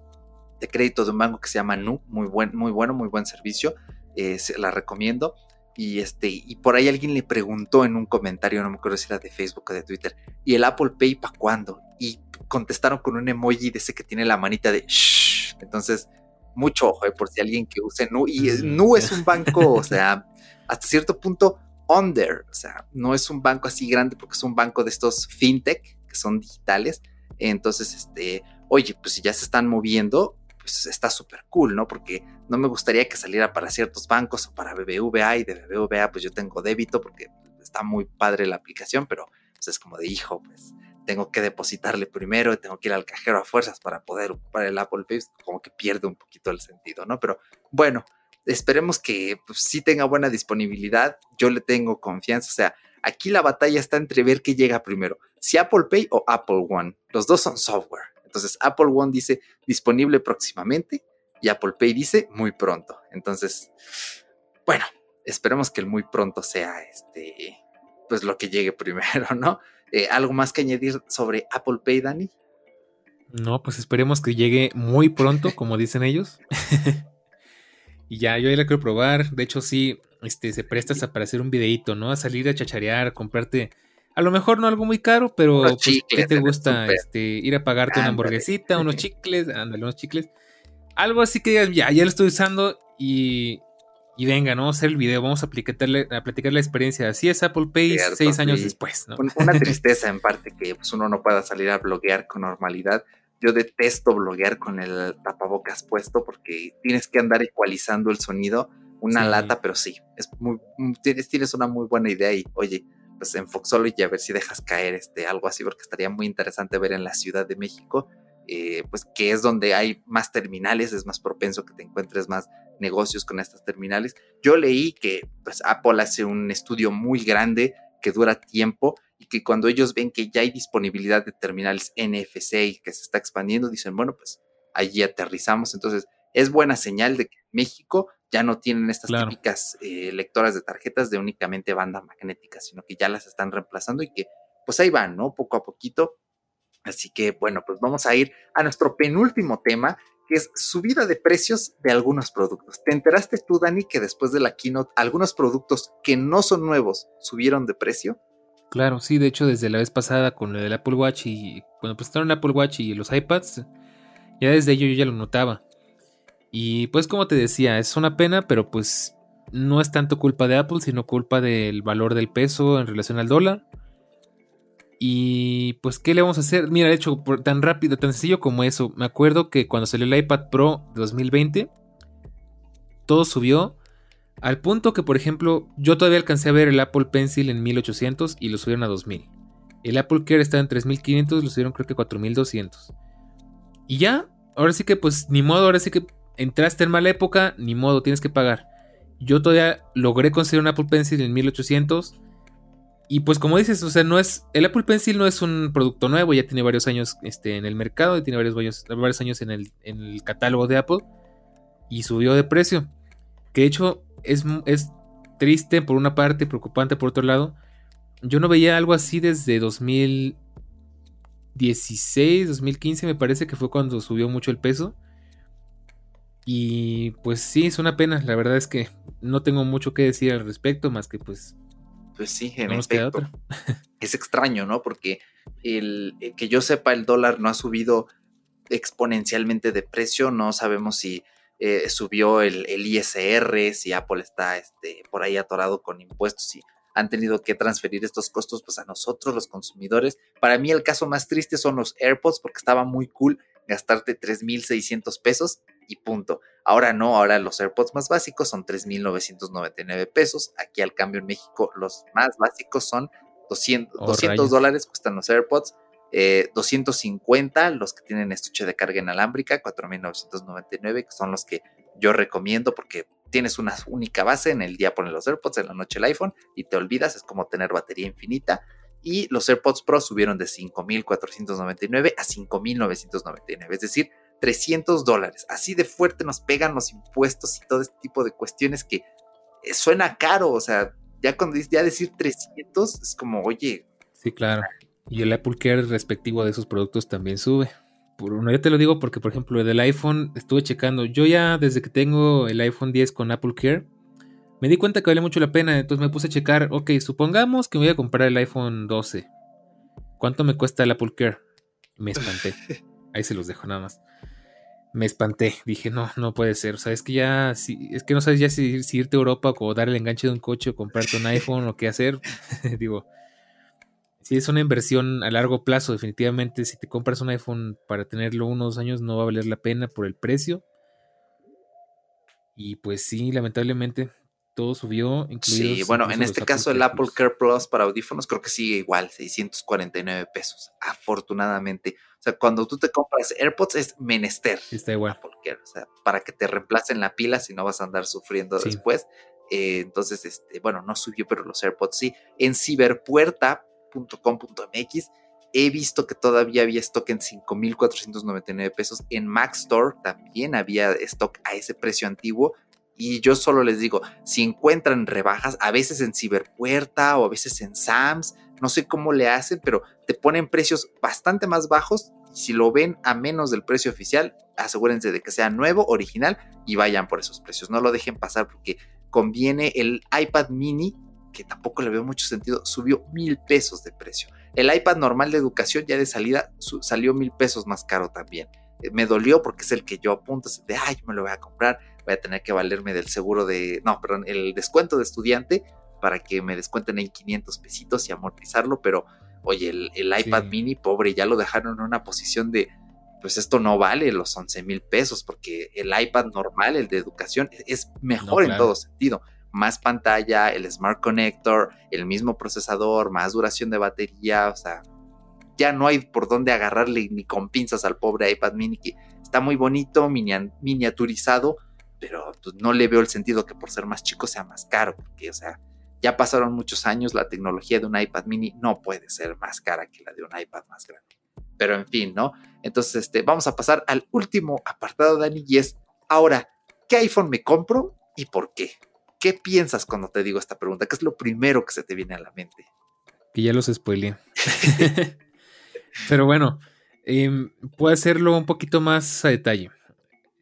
de crédito de un banco que se llama Nu, muy, buen, muy bueno, muy buen servicio, eh, la recomiendo. Y, este, y por ahí alguien le preguntó en un comentario, no me acuerdo si era de Facebook o de Twitter, ¿y el Apple Pay para cuándo? Y contestaron con un emoji de ese que tiene la manita de shh. Entonces, mucho ojo, eh, por si alguien que use Nu, y Nu es un banco, o sea, hasta cierto punto under, o sea, no es un banco así grande porque es un banco de estos fintech que son digitales. Entonces, este, oye, pues si ya se están moviendo, pues está súper cool, ¿no? Porque no me gustaría que saliera para ciertos bancos o para BBVA y de BBVA pues yo tengo débito porque está muy padre la aplicación, pero pues, es como de hijo, pues tengo que depositarle primero tengo que ir al cajero a fuerzas para poder ocupar el Apple Pay, como que pierde un poquito el sentido, ¿no? Pero bueno, esperemos que pues, sí tenga buena disponibilidad, yo le tengo confianza, o sea, aquí la batalla está entre ver qué llega primero, si Apple Pay o Apple One, los dos son software, entonces Apple One dice disponible próximamente y Apple Pay dice muy pronto, entonces, bueno, esperemos que el muy pronto sea este, pues lo que llegue primero, ¿no? Eh, ¿Algo más que añadir sobre Apple Pay, Dani? No, pues esperemos que llegue muy pronto, como dicen ellos. y ya, yo ya la quiero probar. De hecho, sí, este, se prestas a para hacer un videito, ¿no? A salir a chacharear, a comprarte. A lo mejor no algo muy caro, pero pues, ¿qué te gusta? Este, ir a pagarte una hamburguesita, unos chicles, ándale, unos chicles. Algo así que ya, ya lo estoy usando y, y venga, ¿no? Vamos a hacer el video, vamos a, a platicar la experiencia. Así es Apple Pay seis años después, ¿no? Una tristeza en parte que pues, uno no pueda salir a bloguear con normalidad. Yo detesto bloguear con el tapabocas puesto porque tienes que andar ecualizando el sonido. Una lata, pero sí, es muy, tienes, tienes una muy buena idea y oye, pues en y a ver si dejas caer este, algo así, porque estaría muy interesante ver en la Ciudad de México, eh, pues que es donde hay más terminales, es más propenso que te encuentres más negocios con estas terminales. Yo leí que pues, Apple hace un estudio muy grande que dura tiempo y que cuando ellos ven que ya hay disponibilidad de terminales NFC y que se está expandiendo, dicen, bueno, pues allí aterrizamos. Entonces, es buena señal de que México ya no tienen estas típicas eh, lectoras de tarjetas de únicamente banda magnética, sino que ya las están reemplazando y que pues ahí van, ¿no? Poco a poquito. Así que bueno, pues vamos a ir a nuestro penúltimo tema, que es subida de precios de algunos productos. ¿Te enteraste tú, Dani, que después de la keynote algunos productos que no son nuevos subieron de precio? Claro, sí, de hecho desde la vez pasada con el Apple Watch y cuando presentaron Apple Watch y los iPads, ya desde ello yo ya lo notaba. Y pues como te decía, es una pena, pero pues no es tanto culpa de Apple, sino culpa del valor del peso en relación al dólar. Y pues, ¿qué le vamos a hacer? Mira, de hecho, tan rápido, tan sencillo como eso. Me acuerdo que cuando salió el iPad Pro 2020, todo subió al punto que, por ejemplo, yo todavía alcancé a ver el Apple Pencil en 1800 y lo subieron a 2000. El Apple Care estaba en 3500, lo subieron creo que 4200. Y ya, ahora sí que, pues, ni modo, ahora sí que entraste en mala época, ni modo, tienes que pagar. Yo todavía logré conseguir un Apple Pencil en 1800 y pues como dices, o sea, no es. El Apple Pencil no es un producto nuevo, ya tiene varios años este, en el mercado, y tiene varios, varios, años en el, en el, catálogo de Apple. Y subió de precio. Que de hecho es, es triste por una parte, preocupante por otro lado. Yo no veía algo así desde 2016, 2015 me parece que fue cuando subió mucho el peso. Y pues sí, es una pena. La verdad es que no tengo mucho que decir al respecto, más que pues pues sí, en efecto. es extraño, ¿no? Porque el, eh, que yo sepa, el dólar no ha subido exponencialmente de precio. No sabemos si eh, subió el, ISR, si Apple está este, por ahí atorado con impuestos, si han tenido que transferir estos costos pues, a nosotros, los consumidores. Para mí el caso más triste son los AirPods porque estaba muy cool gastarte 3.600 pesos y punto. Ahora no, ahora los AirPods más básicos son 3.999 pesos. Aquí al cambio en México los más básicos son 200, dólares, cuestan los AirPods. 250 eh, los que tienen estuche de carga inalámbrica, 4.999, que son los que yo recomiendo porque tienes una única base, en el día pones los AirPods, en la noche el iPhone y te olvidas, es como tener batería infinita. Y los AirPods Pro subieron de 5.499 a 5.999, es decir, 300 dólares. Así de fuerte nos pegan los impuestos y todo este tipo de cuestiones que eh, suena caro. O sea, ya cuando ya decir 300 es como, oye. Sí, claro. Y el Apple Care respectivo de esos productos también sube. Por uno, yo te lo digo porque, por ejemplo, del iPhone estuve checando. Yo ya desde que tengo el iPhone 10 con Apple Care, me di cuenta que vale mucho la pena. Entonces me puse a checar. Ok, supongamos que me voy a comprar el iPhone 12. ¿Cuánto me cuesta el Apple Care? Me espanté. Ahí se los dejo nada más. me espanté. Dije, no, no puede ser. O sea, es que ya, si, es que no sabes ya si, irte a Europa o dar el enganche de un coche o comprarte un iPhone o qué hacer. Digo, si es una inversión a largo plazo, definitivamente, si te compras un iPhone para tenerlo unos años, no va a valer la pena por el precio. Y pues sí, lamentablemente, todo subió. Sí, bueno, en este caso el Apple Care Plus para audífonos creo que sigue igual, 649 pesos, afortunadamente. O sea, cuando tú te compras AirPods es menester. Está igual. o sea, para que te reemplacen la pila si no vas a andar sufriendo después. Eh, entonces, este, bueno, no subió, pero los AirPods sí. En ciberpuerta.com.mx he visto que todavía había stock en 5.499 pesos. En Mac Store también había stock a ese precio antiguo. Y yo solo les digo, si encuentran rebajas, a veces en Ciberpuerta o a veces en Sams, no sé cómo le hacen, pero te ponen precios bastante más bajos. Si lo ven a menos del precio oficial, asegúrense de que sea nuevo, original y vayan por esos precios. No lo dejen pasar porque conviene el iPad mini, que tampoco le veo mucho sentido, subió mil pesos de precio. El iPad normal de educación ya de salida salió mil pesos más caro también. Eh, me dolió porque es el que yo apunto, de, ay, yo me lo voy a comprar, voy a tener que valerme del seguro de, no, perdón, el descuento de estudiante para que me descuenten en 500 pesitos y amortizarlo, pero oye, el, iPad mini, pobre, ya lo dejaron en una posición de, pues esto no vale los 11 mil pesos, porque el iPad normal, el de educación, es mejor en todo sentido. Más pantalla, el Smart Connector, el mismo procesador, más duración de batería, o sea, ya no hay por dónde agarrarle ni con pinzas al pobre iPad mini, que está muy bonito, miniaturizado, pero pues, no le veo el sentido que por ser más chico sea más caro, porque, o sea, ya pasaron muchos años, la tecnología de un iPad mini no puede ser más cara que la de un iPad más grande. Pero en fin, ¿no? Entonces, este, vamos a pasar al último apartado, Dani, y es, ahora, ¿qué iPhone me compro y por qué? ¿Qué piensas cuando te digo esta pregunta? ¿Qué es lo primero que se te viene a la mente? Que ya los spoileé. Pero bueno, eh, puedo hacerlo un poquito más a detalle.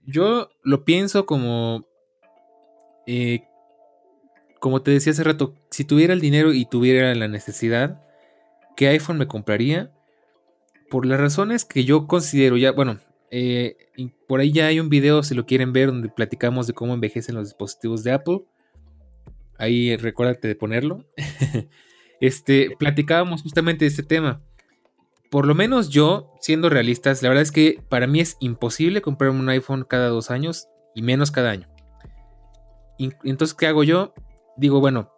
Yo lo pienso como eh, como te decía hace rato, si tuviera el dinero y tuviera la necesidad, ¿qué iPhone me compraría? Por las razones que yo considero ya, bueno, eh, por ahí ya hay un video, si lo quieren ver, donde platicamos de cómo envejecen los dispositivos de Apple. Ahí recuérdate de ponerlo. este, platicábamos justamente de este tema. Por lo menos yo, siendo realistas, la verdad es que para mí es imposible comprarme un iPhone cada dos años y menos cada año. Entonces, ¿qué hago yo? digo, bueno,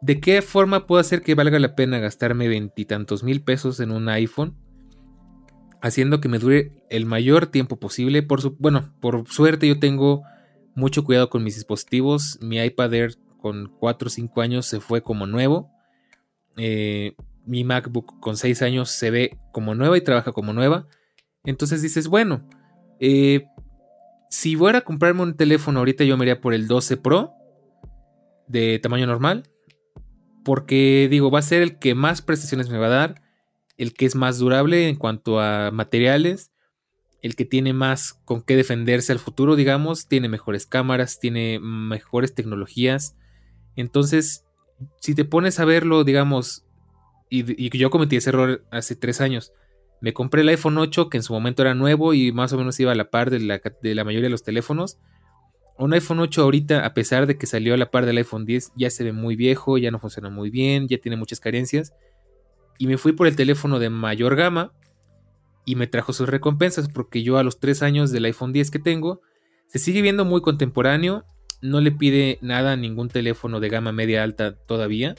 ¿de qué forma puedo hacer que valga la pena gastarme veintitantos mil pesos en un iPhone? Haciendo que me dure el mayor tiempo posible. Por bueno, por suerte yo tengo mucho cuidado con mis dispositivos. Mi iPad Air con 4 o 5 años se fue como nuevo. Eh, mi MacBook con 6 años se ve como nueva y trabaja como nueva. Entonces dices, bueno, eh, si fuera a comprarme un teléfono ahorita yo me iría por el 12 Pro de tamaño normal. Porque digo, va a ser el que más prestaciones me va a dar. El que es más durable en cuanto a materiales. El que tiene más con qué defenderse al futuro, digamos. Tiene mejores cámaras, tiene mejores tecnologías. Entonces, si te pones a verlo, digamos, y, yo cometí ese error hace tres años. Me compré el iPhone 8, que en su momento era nuevo y más o menos iba a la par de la, de la mayoría de los teléfonos un iPhone 8 ahorita, a pesar de que salió a la par del iPhone 10, ya se ve muy viejo, ya no funciona muy bien, ya tiene muchas carencias. Y me fui por el teléfono de mayor gama y me trajo sus recompensas porque yo a los 3 años del iPhone 10 que tengo, se sigue viendo muy contemporáneo, no le pide nada a ningún teléfono de gama media alta todavía.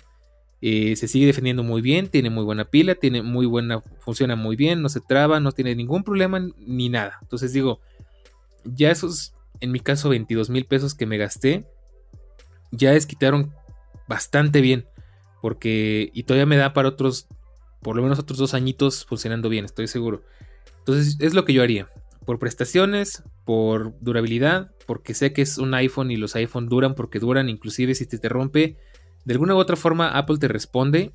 Eh, se sigue defendiendo muy bien, tiene muy buena pila, tiene muy buena, funciona muy bien, no se traba, no tiene ningún problema ni nada. Entonces digo, ya esos en mi caso 22 mil pesos que me gasté, ya desquitaron bastante bien. Porque, y todavía me da para otros, por lo menos otros dos añitos funcionando bien, estoy seguro. Entonces es lo que yo haría. Por prestaciones, por durabilidad, porque sé que es un iPhone y los iPhone duran porque duran, inclusive si te, te rompe, de alguna u otra forma Apple te responde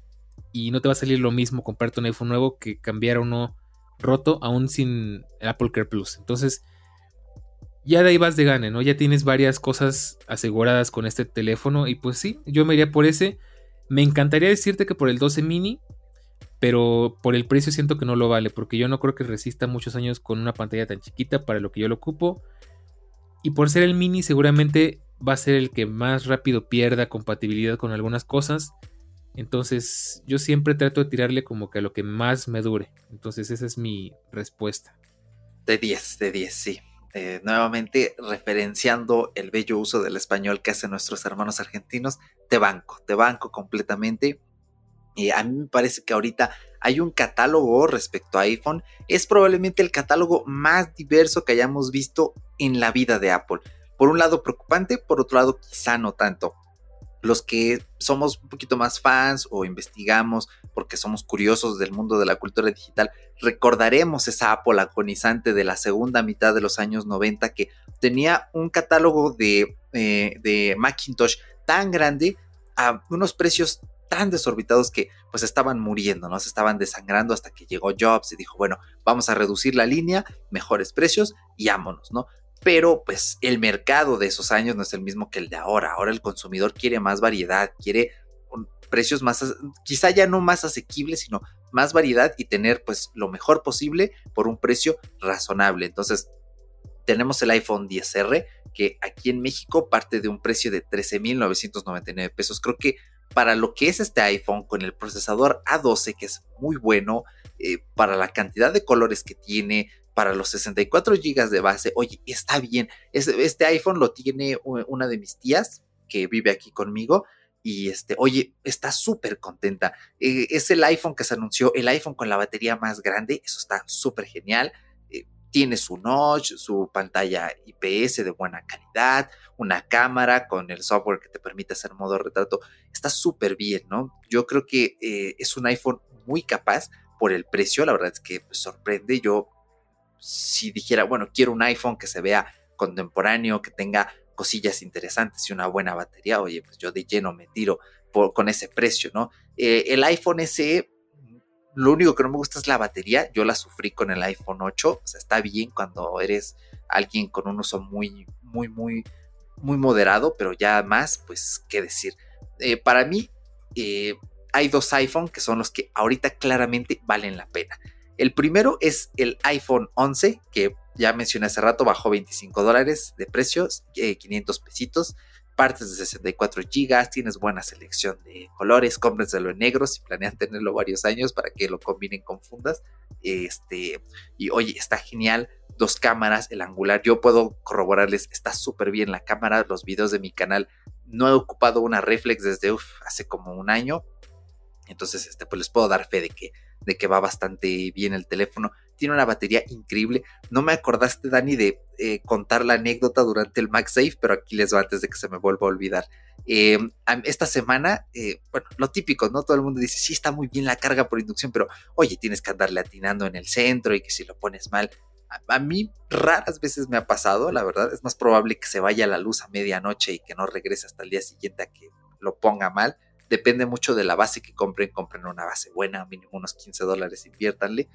y no te va a salir lo mismo comprarte un iPhone nuevo que cambiar uno roto aún sin Apple Care Plus. Entonces, ya de ahí vas de gane, ¿no? Ya tienes varias cosas aseguradas con este teléfono y pues sí, yo me iría por ese. Me encantaría decirte que por el 12 mini, pero por el precio siento que no lo vale, porque yo no creo que resista muchos años con una pantalla tan chiquita para lo que yo lo ocupo. Y por ser el mini seguramente va a ser el que más rápido pierda compatibilidad con algunas cosas. Entonces yo siempre trato de tirarle como que a lo que más me dure. Entonces esa es mi respuesta. De 10, de 10, sí. Eh, nuevamente referenciando el bello uso del español que hacen nuestros hermanos argentinos, te banco, te banco completamente. Y a mí me parece que ahorita hay un catálogo respecto a iPhone. Es probablemente el catálogo más diverso que hayamos visto en la vida de Apple. Por un lado preocupante, por otro lado quizá no tanto los que somos un poquito más fans o investigamos porque somos curiosos del mundo de la cultura digital, recordaremos esa Apple agonizante de la segunda mitad de los años 90 que tenía un catálogo de, eh, de Macintosh tan grande a unos precios tan desorbitados que pues estaban muriendo, ¿no? Se estaban desangrando hasta que llegó Jobs y dijo, bueno, vamos a reducir la línea, mejores precios y ámonos, ¿no? pero pues el mercado de esos años no es el mismo que el de ahora. Ahora el consumidor quiere más variedad, quiere precios más, quizá ya no más asequibles, sino más variedad y tener pues lo mejor posible por un precio razonable. Entonces, tenemos el iPhone 10R que aquí en México parte de un precio de 13.999 pesos. Creo que para lo que es este iPhone con el procesador A12, que es muy bueno, eh, para la cantidad de colores que tiene, para los 64 GB de base, oye, está bien. Este, iPhone lo tiene una de mis tías que vive aquí conmigo. Y este, oye, está súper contenta. Eh, es el iPhone que se anunció, el iPhone con la batería más grande. Eso está súper genial. Tiene su notch, su pantalla IPS de buena calidad, una cámara con el software que te permite hacer modo retrato. Está súper bien, ¿no? Yo creo que eh, es un iPhone muy capaz por el precio. La verdad es que sorprende. Yo si dijera, bueno, quiero un iPhone que se vea contemporáneo, que tenga cosillas interesantes y una buena batería, oye, pues yo de lleno me tiro por, con ese precio, ¿no? Eh, el iPhone SE, lo único que no me gusta es la batería, yo la sufrí con el iPhone 8, o sea, está bien cuando eres alguien con un uso muy, muy, muy, muy moderado, pero ya más, pues, ¿qué decir? Eh, para mí, eh, hay dos iPhone que son los que ahorita claramente valen la pena. El primero es el iPhone 11, que ya mencioné hace rato, bajó 25 dólares de precios, 500 pesitos, partes de 64 gigas, tienes buena selección de colores, cómprenselo en negro si planean tenerlo varios años para que lo combinen con fundas. Este, y oye, está genial, dos cámaras, el angular, yo puedo corroborarles, está súper bien la cámara, los videos de mi canal, no he ocupado una reflex desde hace como un año, entonces este, pues les puedo dar fe de que de que va bastante bien el teléfono. Tiene una batería increíble. No me acordaste, Dani, de eh, contar la anécdota durante el MagSafe, pero aquí les va antes de que se me vuelva a olvidar. Em, esta semana, eh, bueno, lo típico, ¿no? Todo el mundo dice, sí, está muy bien la carga por inducción, pero oye, tienes que andarle atinando en el centro y que si lo pones mal. A, a mí raras veces me ha pasado, la verdad. Es más probable que se vaya la luz a medianoche y que no regrese hasta el día siguiente a que lo ponga mal Depende mucho de la base que compren. Compren una base buena, mínimo unos 15 dólares, inviértanle.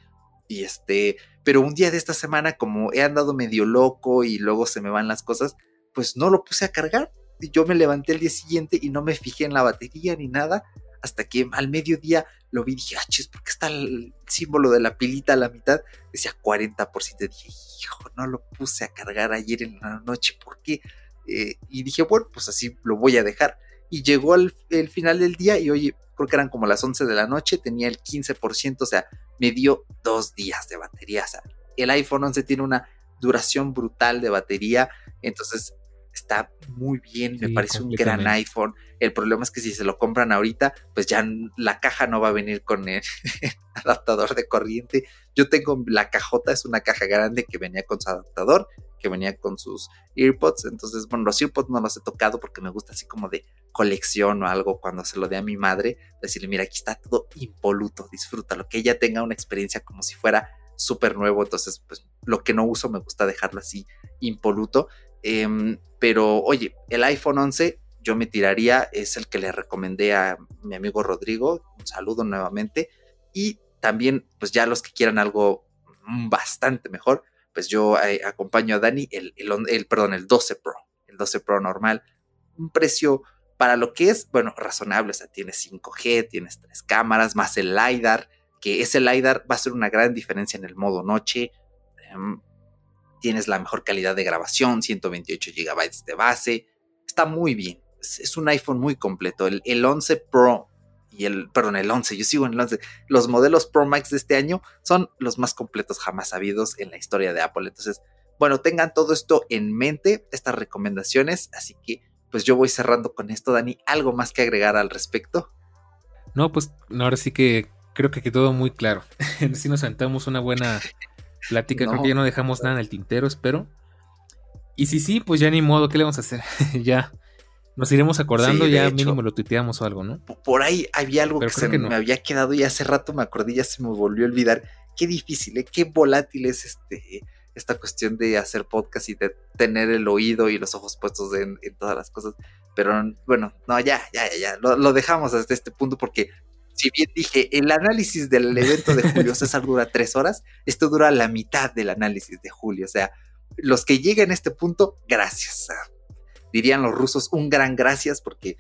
Y este, pero un día de esta semana, como he andado medio loco y luego se me van las cosas, pues no lo puse a cargar. Yo me levanté el día siguiente y no me fijé en la batería ni nada. Hasta que al mediodía lo vi y dije, ah, chis, ¿por qué está el símbolo de la pilita a la mitad? Decía 40%. Y dije, hijo, no lo puse a cargar ayer en la noche, ¿por qué? Eh, y dije, bueno, pues así lo voy a dejar y llegó al el final del día y oye, creo que eran como las 11 de la noche, tenía el 15%, o sea, me dio dos días de batería. O sea, el iPhone 11 tiene una duración brutal de batería, entonces está muy bien, me parece un gran iPhone. El problema es que si se lo compran ahorita, pues ya la caja no va a venir con el adaptador de corriente. Yo tengo la cajota, es una caja grande que venía con su adaptador, que venía con sus earpods. Entonces, bueno, los earpods no los he tocado porque me gusta así como de colección o algo cuando se lo dé a mi madre. Decirle, mira, aquí está todo impoluto, disfrútalo, que ella tenga una experiencia como si fuera súper nuevo. Entonces, pues lo que no uso me gusta dejarlo así impoluto. Em, pero oye, el iPhone 11 yo me tiraría, es el que le recomendé a mi amigo Rodrigo. Un saludo nuevamente. Y también, pues ya los que quieran algo bastante mejor, pues yo eh, acompaño a Dani el, el, perdón, el 12 Pro, el 12 Pro normal, un precio para lo que es, bueno, razonable, o sea, tienes 5G, tienes tres cámaras, más el LiDAR, que ese LiDAR va a ser una gran diferencia en el modo noche. Em, tienes la mejor calidad de grabación, 128 GB de base. Está muy bien. Es, un iPhone muy completo. El, el 11 Pro y el, perdón, el 11, yo sigo en el 11. Los modelos Pro Max de este año son los más completos jamás habidos en la historia de Apple. Entonces, bueno, tengan todo esto en mente, estas recomendaciones. Así que, pues yo voy cerrando con esto, Dani. ¿Algo más que agregar al respecto? No, pues ahora sí que creo que quedó muy claro. sí nos sentamos una buena plática. Creo que ya no dejamos nada en el tintero, espero. Y si sí, pues ya ni modo, ¿qué le vamos a hacer? ya nos iremos acordando, ya mínimo lo tuiteamos o algo, ¿no? Por ahí había algo que se me había quedado y hace rato me acordé, ya se me volvió a olvidar. Qué difícil, ¿eh? qué volátil es este esta cuestión de hacer podcast y de tener el oído y los ojos puestos en, todas las cosas. Pero bueno, no, ya, ya, ya, lo, dejamos hasta este punto porque si bien dije, el análisis del evento de Julio César dura tres horas, esto dura la mitad del análisis de Julio. O sea, los que lleguen a este punto, gracias. Dirían los rusos, un gran gracias porque,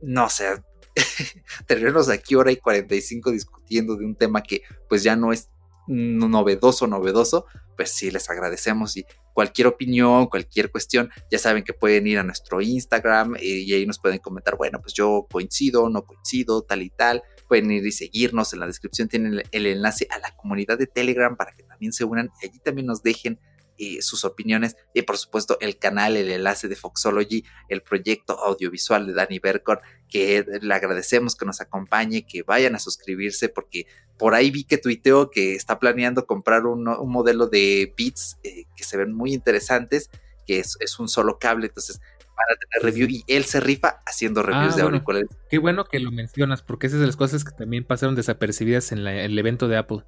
no sé, tenernos aquí hora y 45 discutiendo de un tema que pues ya no es novedoso, novedoso, pues sí, les agradecemos y cualquier opinión, cualquier cuestión, ya saben que pueden ir a nuestro Instagram y ahí nos pueden comentar, bueno, pues yo coincido, no coincido, tal y tal. Pueden ir y seguirnos, en la descripción tienen el enlace a la comunidad de Telegram para que también se unan y allí también nos dejen sus opiniones y por supuesto el canal, el enlace de Foxology, el proyecto audiovisual de Danny Bercor, que le agradecemos que nos acompañe, que vayan a suscribirse porque por ahí vi que tuiteó que está planeando comprar un, modelo de Beats eh, que se ven muy interesantes, que es, un solo cable, entonces van a tener review y él se rifa haciendo reviews ah, de auriculares. Qué bueno que lo mencionas porque esas son las cosas que también pasaron desapercibidas en el evento de Apple.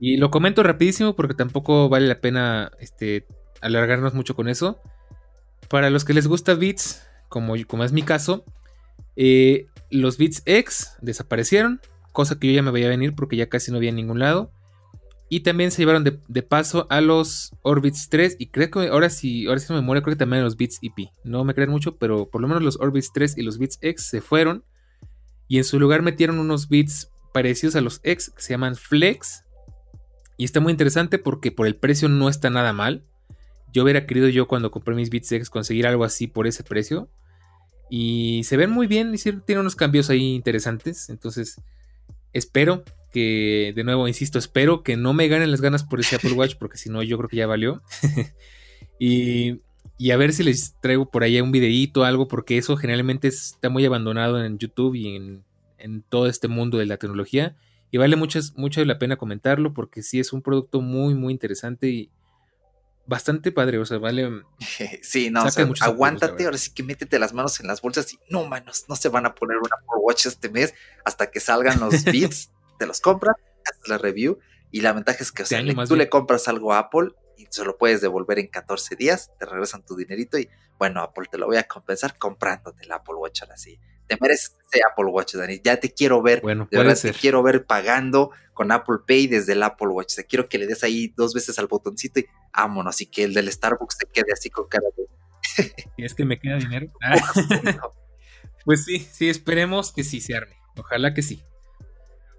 Y lo comento rapidísimo porque tampoco vale la pena este, alargarnos mucho con eso. Para los que les gusta Beats, como, como es mi caso, eh, los Beats X desaparecieron, cosa que yo ya me veía venir porque ya casi no había en ningún lado. Y también se llevaron de, paso a los Orbits 3 y creo que ahora sí, ahora sí me muero, creo que también a los Beats EP. No me creen mucho, pero por lo menos los Orbits 3 y los Beats X se fueron. Y en su lugar metieron unos Beats parecidos a los X que se llaman Flex y está muy interesante porque por el precio no está nada mal. Yo hubiera querido yo cuando compré mis Beats X conseguir algo así por ese precio. Y se ven muy bien, tiene unos cambios ahí interesantes. Entonces, espero que, de nuevo, insisto, espero que no me ganen las ganas por ese Apple Watch, porque si no, yo creo que ya valió. y, y, a ver si les traigo por ahí un videíto algo, porque eso generalmente está muy abandonado en YouTube y en todo este mundo de la tecnología. Y vale mucho, mucho la pena comentarlo porque sí es un producto muy, muy interesante y bastante padre. O sea, vale. Sí, no, o sea, aguántate, ahora sí que métete las manos en las bolsas y no, manos, no se van a poner una Apple Watch este mes hasta que salgan los bits, te los compras, haces la review. Y la ventaja es que o sea, tú le compras algo a Apple y se lo puedes devolver en 14 días, te regresan tu dinerito y bueno, Apple te lo voy a compensar comprándote el Apple Watch ahora sí te mereces ese Apple Watch, Dani. Ya te quiero ver, bueno, de verdad te quiero ver pagando con Apple Pay desde el Apple Watch. Te quiero que le des ahí dos veces al botoncito y vámonos, y que el del Starbucks te quede así con cara de. ¿Y es que me queda dinero? pues sí, sí, esperemos que sí se arme. Ojalá que sí.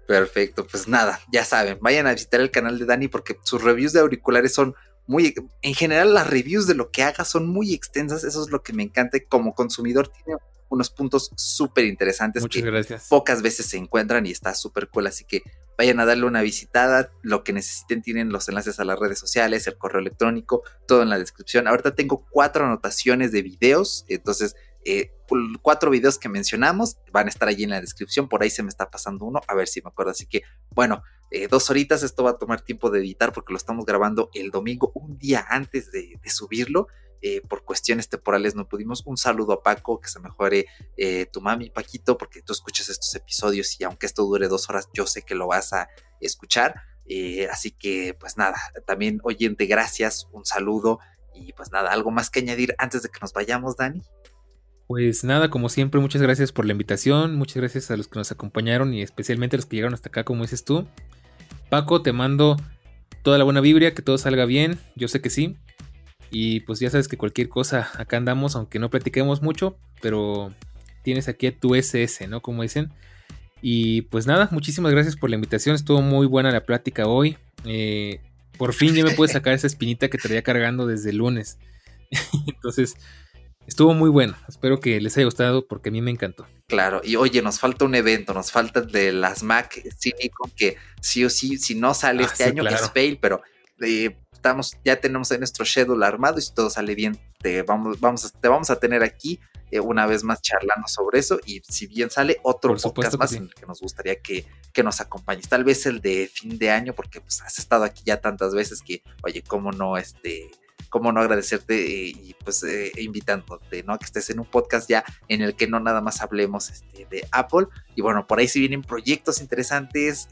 Perfecto, pues nada, ya saben, vayan a visitar el canal de Dani porque sus reviews de auriculares son muy, en general las reviews de lo que haga son muy extensas, eso es lo que me encanta como consumidor tiene unos puntos súper interesantes que gracias. pocas veces se encuentran y está súper cool. Así que vayan a darle una visitada. Lo que necesiten tienen los enlaces a las redes sociales, el correo electrónico, todo en la descripción. Ahorita tengo cuatro anotaciones de videos. Entonces, eh, cuatro videos que mencionamos van a estar allí en la descripción. Por ahí se me está pasando uno, a ver si me acuerdo. Así que, bueno, eh, dos horitas. Esto va a tomar tiempo de editar porque lo estamos grabando el domingo, un día antes de subirlo. Eh, por cuestiones temporales no pudimos. Un saludo a Paco, que se mejore tu mami, Paquito, porque tú escuchas estos episodios y aunque esto dure dos horas, yo sé que lo vas a escuchar. Así que, pues nada, también oyente, gracias, un saludo y pues nada, algo más que añadir antes de que nos vayamos, Dani. Pues nada, como siempre, muchas gracias por la invitación, muchas gracias a los que nos acompañaron y especialmente a los que llegaron hasta acá, como dices tú. Paco, te mando toda la buena vibra, que todo salga bien, yo sé que sí. Y pues ya sabes que cualquier cosa acá andamos, aunque no platiquemos mucho, pero tienes aquí a tu SS, ¿no? Como dicen. Y pues nada, muchísimas gracias por la invitación. Estuvo muy buena la plática hoy. Eh, por fin ya me pude sacar esa espinita que traía cargando desde el lunes. Entonces, estuvo muy bueno. Espero que les haya gustado porque a mí me encantó. Claro, y oye, nos falta un evento, nos falta de las Mac Cínico, que sí o sí, si no sale ah, este año es fail, pero eh, estamos, ya tenemos en nuestro schedule armado y si todo sale bien, te vamos, vamos, te vamos a tener aquí eh, una vez más charlando sobre eso y si bien sale otro podcast más en el que nos gustaría que, que, nos acompañes, tal vez el de fin de año porque pues has estado aquí ya tantas veces que, oye, cómo no, este, cómo no agradecerte eh, y pues eh, invitándote, ¿no? Que estés en un podcast ya en el que no nada más hablemos este, de Apple. Y bueno, por ahí si vienen proyectos interesantes,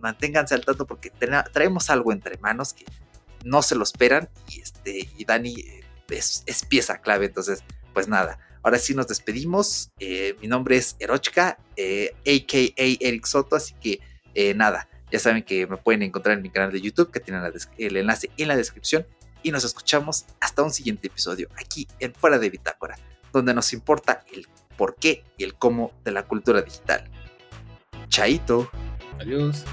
manténganse al tanto porque traemos algo entre manos que no se lo esperan y, este, y Dani es, pieza clave. Entonces, pues nada, Ahora sí nos despedimos. Eh, mi nombre es Erochka, a.k.a. Eh, Eric Soto, así que eh, nada, ya saben que me pueden encontrar en mi canal de YouTube, que tienen el enlace en la descripción. Y nos escuchamos hasta un siguiente episodio aquí en Fuera de Bitácora, donde nos importa el por qué y el cómo de la cultura digital. Chaito. Adiós.